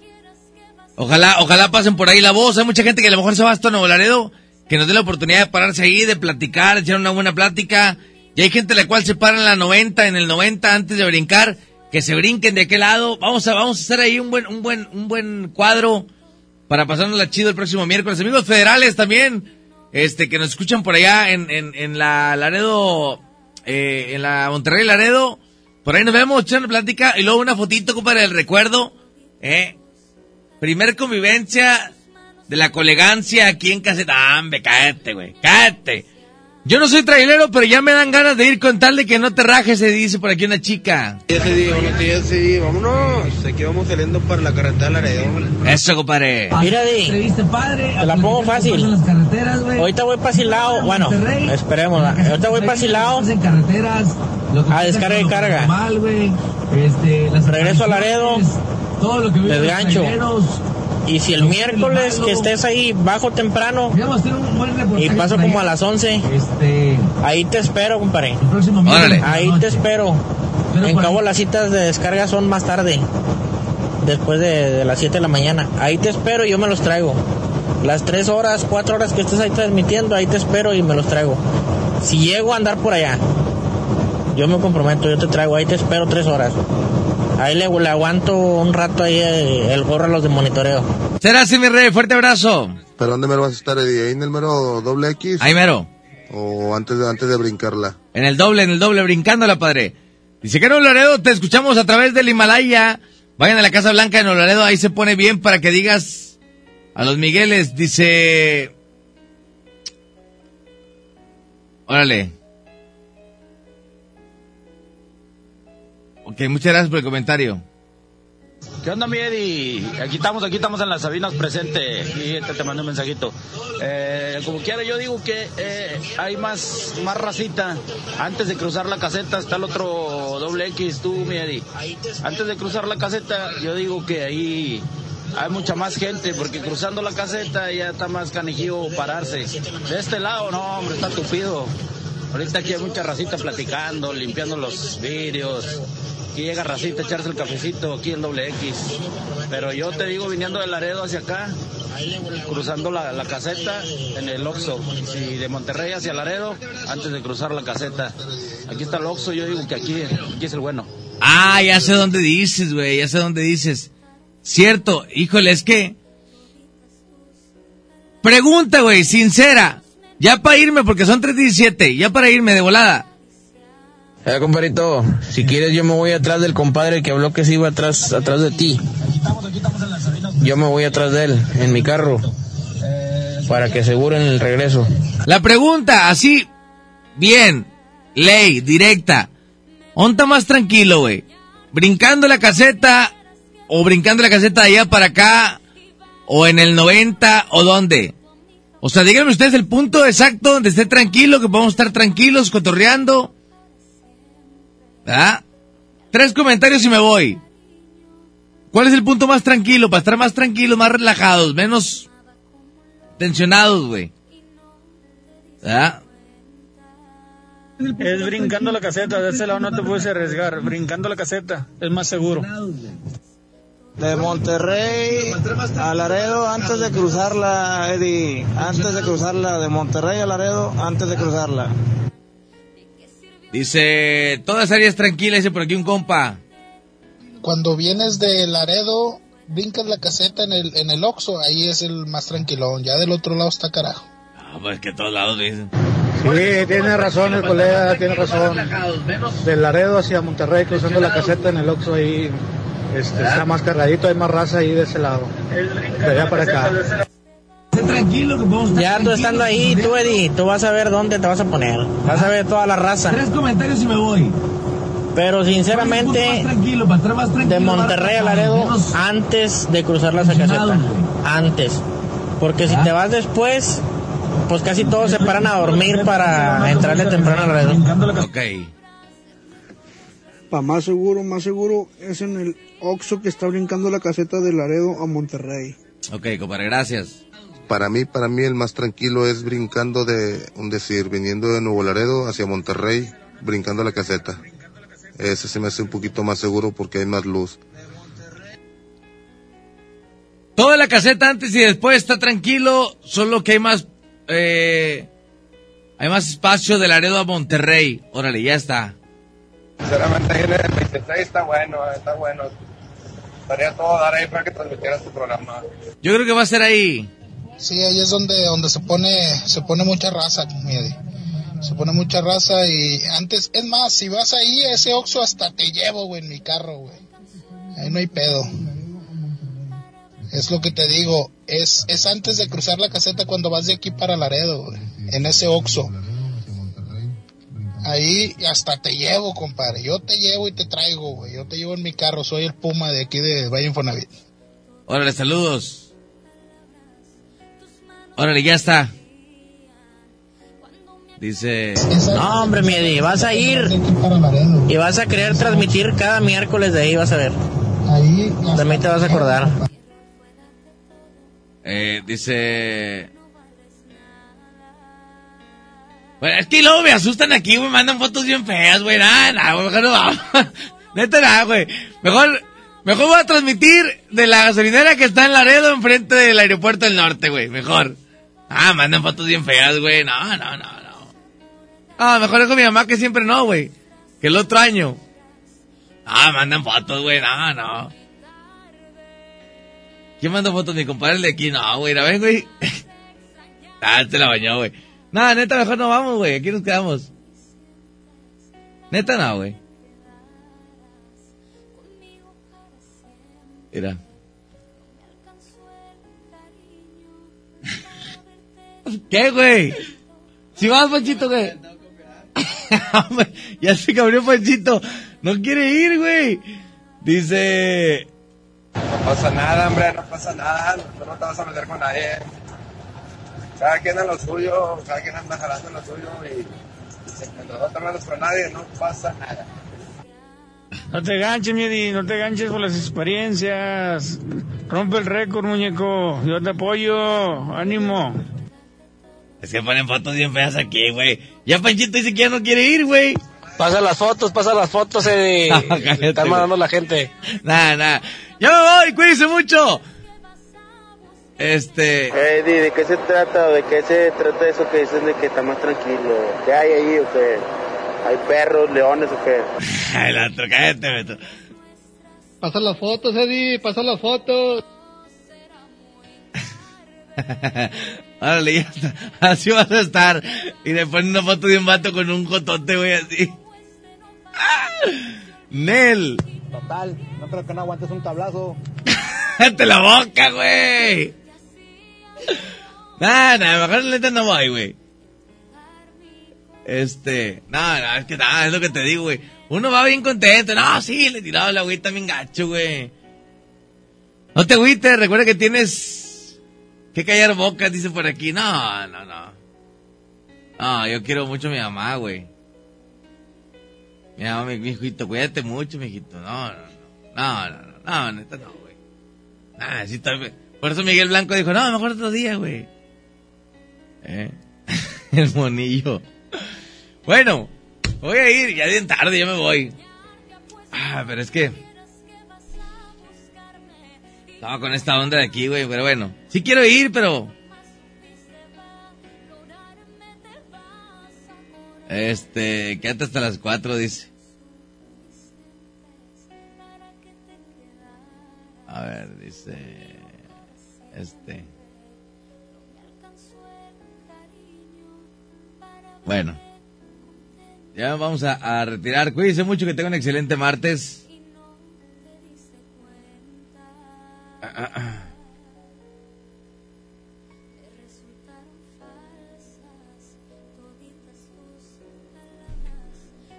Ojalá, ojalá pasen por ahí la voz. Hay mucha gente que a lo mejor se va hasta Nuevo Laredo, que nos dé la oportunidad de pararse ahí, de platicar, echar una buena plática. Y hay gente la cual se para en la 90, en el 90 antes de brincar, que se brinquen de aquel lado. Vamos a, vamos a hacer ahí un buen, un buen, un buen cuadro para pasarnos la chido el próximo miércoles. Amigos federales también, este, que nos escuchan por allá en, en, en la Laredo, eh, en la Monterrey Laredo. Por ahí nos vemos, echando plática y luego una fotito, compadre, del recuerdo. ¿eh? Primer convivencia de la colegancia aquí en Caseta. ¡Ambe, cállate, güey! ¡Cállate! Yo no soy trailero, pero ya me dan ganas de ir con tal de que no te rajes, se dice por aquí una chica.
Ya te digo, buenos días, sí, vámonos. Aquí vamos saliendo para la carretera de Laredo.
Eso, compadre.
Mira, Di, te la pongo fácil. Ahorita voy para Silao, bueno, esperemos. Ahorita voy para Silao a descarga y carga. Regreso a Laredo, desgancho. Y si el miércoles que estés ahí bajo temprano y paso como a las 11, ahí te espero, compadre.
Órale.
Ahí te espero. En cabo las citas de descarga son más tarde, después de, de las 7 de la mañana. Ahí te espero y yo me los traigo. Las 3 horas, 4 horas que estés ahí transmitiendo, ahí te espero y me los traigo. Si llego a andar por allá, yo me comprometo, yo te traigo, ahí te espero 3 horas. Ahí le, le aguanto un rato ahí eh, el gorro a los de monitoreo.
Será así, mi rey. Fuerte abrazo.
¿Pero dónde me vas a estar, Eddie? ¿Ahí en el mero doble X?
Ahí mero.
¿O antes de, antes de brincarla?
En el doble, en el doble, brincándola, padre. Dice que no, Laredo, te escuchamos a través del Himalaya. Vayan a la Casa Blanca de Laredo, ahí se pone bien para que digas a los Migueles. Dice... Órale. Ok, muchas gracias por el comentario.
¿Qué onda, mi Eddie? Aquí estamos, aquí estamos en las Sabinas presente. Y este te mandé un mensajito. Eh, como quiera, yo digo que eh, hay más, más racita. Antes de cruzar la caseta está el otro doble X, tú, mi Eddie. Antes de cruzar la caseta, yo digo que ahí hay mucha más gente, porque cruzando la caseta ya está más canijillo pararse. De este lado, no, hombre, está tupido. Ahorita aquí hay mucha racita platicando, limpiando los vidrios. Aquí llega racita echarse el cafecito, aquí en doble X. Pero yo te digo, viniendo de Laredo hacia acá, cruzando la, la caseta en el Oxxo. Y de Monterrey hacia Laredo, antes de cruzar la caseta. Aquí está el Oxxo, yo digo que aquí, aquí es el bueno.
Ah, ya sé dónde dices, güey, ya sé dónde dices. Cierto, híjole, es que... Pregunta, güey, sincera. Ya para irme, porque son 3.17, ya para irme de volada.
Eh, compadrito, si quieres yo me voy atrás del compadre que habló que se iba atrás, atrás de ti. Yo me voy atrás de él, en mi carro, para que aseguren el regreso.
La pregunta, así, bien, ley, directa. ¿Onta más tranquilo, güey? ¿Brincando la caseta o brincando la caseta de allá para acá o en el 90 o dónde? O sea, díganme ustedes el punto exacto donde esté tranquilo, que podamos estar tranquilos, cotorreando. ¿Verdad? Tres comentarios y me voy. ¿Cuál es el punto más tranquilo? Para estar más tranquilos, más relajados, menos tensionados, güey. ¿Verdad?
Es brincando la caseta, de ese lado no te puedes arriesgar. Brincando la caseta es más seguro.
De Monterrey a Laredo antes de cruzarla, Eddie. Antes de cruzarla, de Monterrey a Laredo antes de cruzarla.
Dice, todas áreas tranquilas, dice por aquí un compa.
Cuando vienes de Laredo, brincas la caseta en el, en el Oxxo, ahí es el más tranquilón. Ya del otro lado está carajo.
Ah, pues que todos lados dicen.
Sí, tiene razón el colega, tiene razón. De Laredo hacia Monterrey, cruzando la caseta en el Oxxo ahí, este, está más cargadito, hay más raza ahí de ese lado. De allá para acá.
Ya tú estando ahí, tú Eddie, tú vas a ver dónde te vas a poner. Vas a ver toda la raza.
Tres comentarios y me voy.
Pero sinceramente, de Monterrey a Laredo, antes de cruzar la caseta. Antes. Porque si te vas después, pues casi todos se paran a dormir para entrarle temprano a Laredo.
Ok.
Para más seguro, más seguro es en el Oxxo que está brincando la caseta de Laredo a Monterrey.
Ok, compadre, gracias.
Para mí, para mí el más tranquilo es brincando de, un decir, viniendo de Nuevo Laredo hacia Monterrey, brincando la caseta. Ese se me hace un poquito más seguro porque hay más luz.
Toda la caseta antes y después está tranquilo, solo que hay más, eh, hay más espacio de Laredo a Monterrey. Órale, ya está.
Sinceramente, ahí en el 26 está bueno, está bueno. Estaría todo dar ahí para que transmitieras tu programa.
Yo creo que va a ser ahí.
Sí, ahí es donde, donde se pone, se pone mucha raza, mire. Se pone mucha raza y antes, es más, si vas ahí a ese Oxxo hasta te llevo, güey, en mi carro, güey. Ahí no hay pedo. Es lo que te digo, es, es antes de cruzar la caseta cuando vas de aquí para Laredo, güey, en ese Oxxo. Ahí hasta te llevo, compadre. Yo te llevo y te traigo, güey. Yo te llevo en mi carro. Soy el Puma de aquí de Valle Infonavit.
Órale, saludos. Órale, ya está. Dice...
No, hombre, Miedi, vas a ir y vas a querer transmitir cada miércoles de ahí, vas a ver.
Ahí
También te vas a acordar.
Eh, dice... Es que luego me asustan aquí, güey, mandan fotos bien feas, güey, nada, nada, mejor no vamos. Neta, nada, güey. Mejor, mejor voy a transmitir de la gasolinera que está en Laredo enfrente del aeropuerto del norte, güey, mejor. Ah, mandan fotos bien feas, güey, no, no, no, no. Ah, mejor es con mi mamá que siempre no, güey, que el otro año. Ah, mandan fotos, güey, no, no. ¿Quién manda fotos? Mi compadre de aquí, no, güey, la ven, güey. ah, te la bañó, güey. No, neta, mejor no vamos, güey. Aquí nos quedamos. Neta, no, güey. Mira. ¿Qué, güey? Si vas, Panchito, güey. ya se cabrió Panchito. No quiere ir, güey. Dice...
No pasa nada, hombre, no pasa nada. No te vas a meter con nadie. Cada quien en lo suyo, cada quien anda jalando en lo suyo y si no te metes con nadie, no pasa nada.
No te ganches, Miedi, no te ganches por las experiencias. Rompe el récord, muñeco. Yo te apoyo. Ánimo.
Es que ponen fotos bien feas aquí, güey. Ya Panchito dice que ya no quiere ir, güey.
Pasa las fotos, pasa las fotos, Eddie.
Cállate,
Están mandando la gente.
Nada, nada. Ya me voy, cuídense mucho. Este.
Eddie, ¿de qué se trata? ¿De qué se trata eso que dices de que está más tranquilo? ¿Qué hay ahí o qué? ¿Hay perros, leones o qué?
Ay, la otro, cállate, Beto.
Pasa las fotos, Eddie, pasa las fotos.
Órale, ya está. Así vas a estar. Y le ponen una foto de un vato con un jotote, güey, así. Nel.
Total, no creo que no aguantes un tablazo.
¡Cállate la boca, güey! Nada, nada, mejor neta no voy, güey. Este, nada, nada, es que nada, es lo que te digo, güey. Uno va bien contento, no, sí, le tiraba la agüita bien gacho, güey. No te agüites, recuerda que tienes que callar bocas, dice por aquí. No, no, no. No, yo quiero mucho a mi mamá, güey. Mi mamá, mi, hijito, cuídate mucho, mi hijito. No, no, no. No, no, no, no, neta no, güey. Ah, sí bien. Por eso Miguel Blanco dijo, no, mejor otro día, güey. ¿Eh? El monillo. Bueno, voy a ir, ya bien tarde, ya me voy. Ah, pero es que... Estaba con esta onda de aquí, güey, pero bueno. Sí quiero ir, pero... Este, quédate hasta las 4, dice. A ver, dice... Este... Bueno. Ya vamos a, a retirar. Cuídense mucho, que tengan un excelente martes. Ah, ah, ah.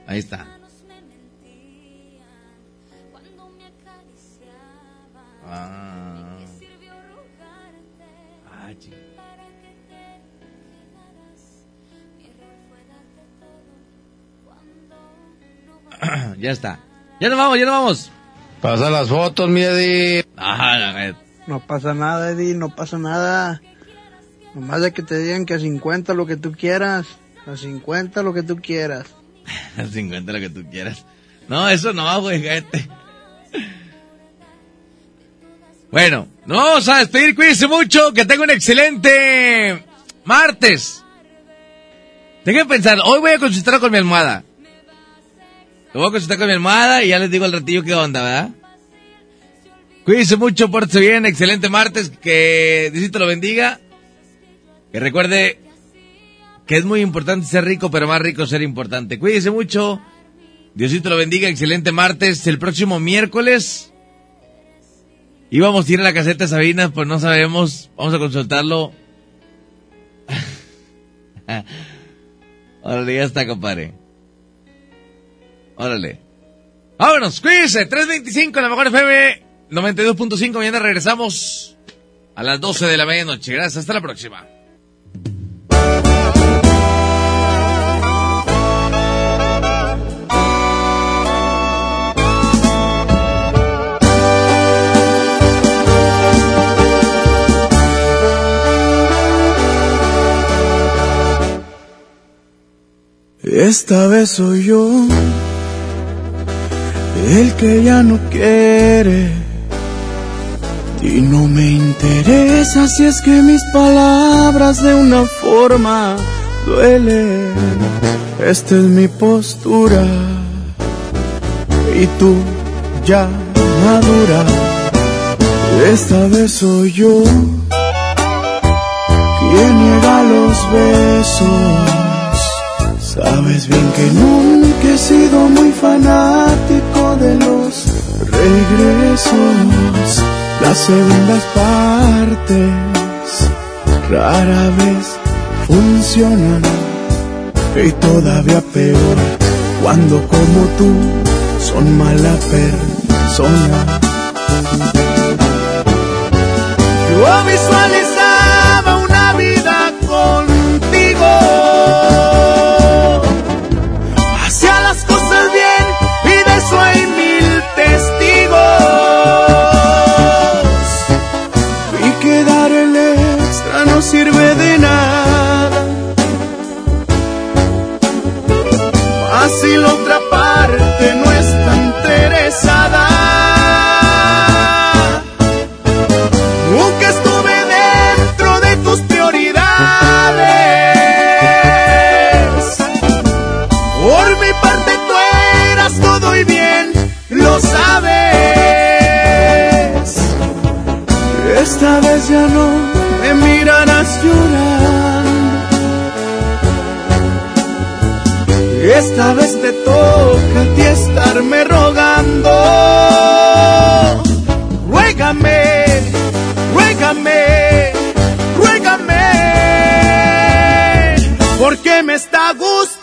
Ahí está. Ah. Ah, ya está. Ya nos vamos, ya nos vamos.
Pasa las fotos, mi Eddie.
Ajá, la red.
No pasa nada, Eddie, no pasa nada. Nomás de que te digan que a 50 lo que tú quieras. A 50 lo que tú quieras.
50 lo que tú quieras. No, eso no, güey, gente. Bueno, nos vamos a despedir. Cuídense mucho. Que tenga un excelente martes. Tengo que pensar. Hoy voy a consultar con mi almohada. Lo voy a consultar con mi almohada y ya les digo al ratillo qué onda, ¿verdad? Cuídense mucho, pórtense bien. Excelente martes. Que Diosito lo bendiga. Que recuerde que es muy importante ser rico, pero más rico ser importante. Cuídense mucho. Diosito lo bendiga. Excelente martes. El próximo miércoles. Íbamos a ir a la caseta de Sabina, pues no sabemos. Vamos a consultarlo. Ahora ya está, compadre. Órale. Vámonos, cuídense. 325 la mejor FM 92.5. Mañana regresamos a las 12 de la medianoche. Gracias, hasta la próxima.
Esta vez soy yo el que ya no quiere y no me interesa si es que mis palabras de una forma duelen. Esta es mi postura y tú ya madura. Esta vez soy yo quien niega los besos Sabes bien que nunca he sido muy fanático de los regresos. Las segundas partes rara vez funcionan. Y todavía peor cuando como tú son mala persona. Yo visualizaba si la otra parte no está interesada. Nunca estuve dentro de tus prioridades. Por mi parte tú eras todo y bien, lo sabes. Esta vez ya no me mirarás llorando. Esta vez te toca a ti estarme rogando. Ruégame, ruégame, ruégame, porque me está gustando.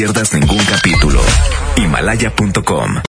Pierdas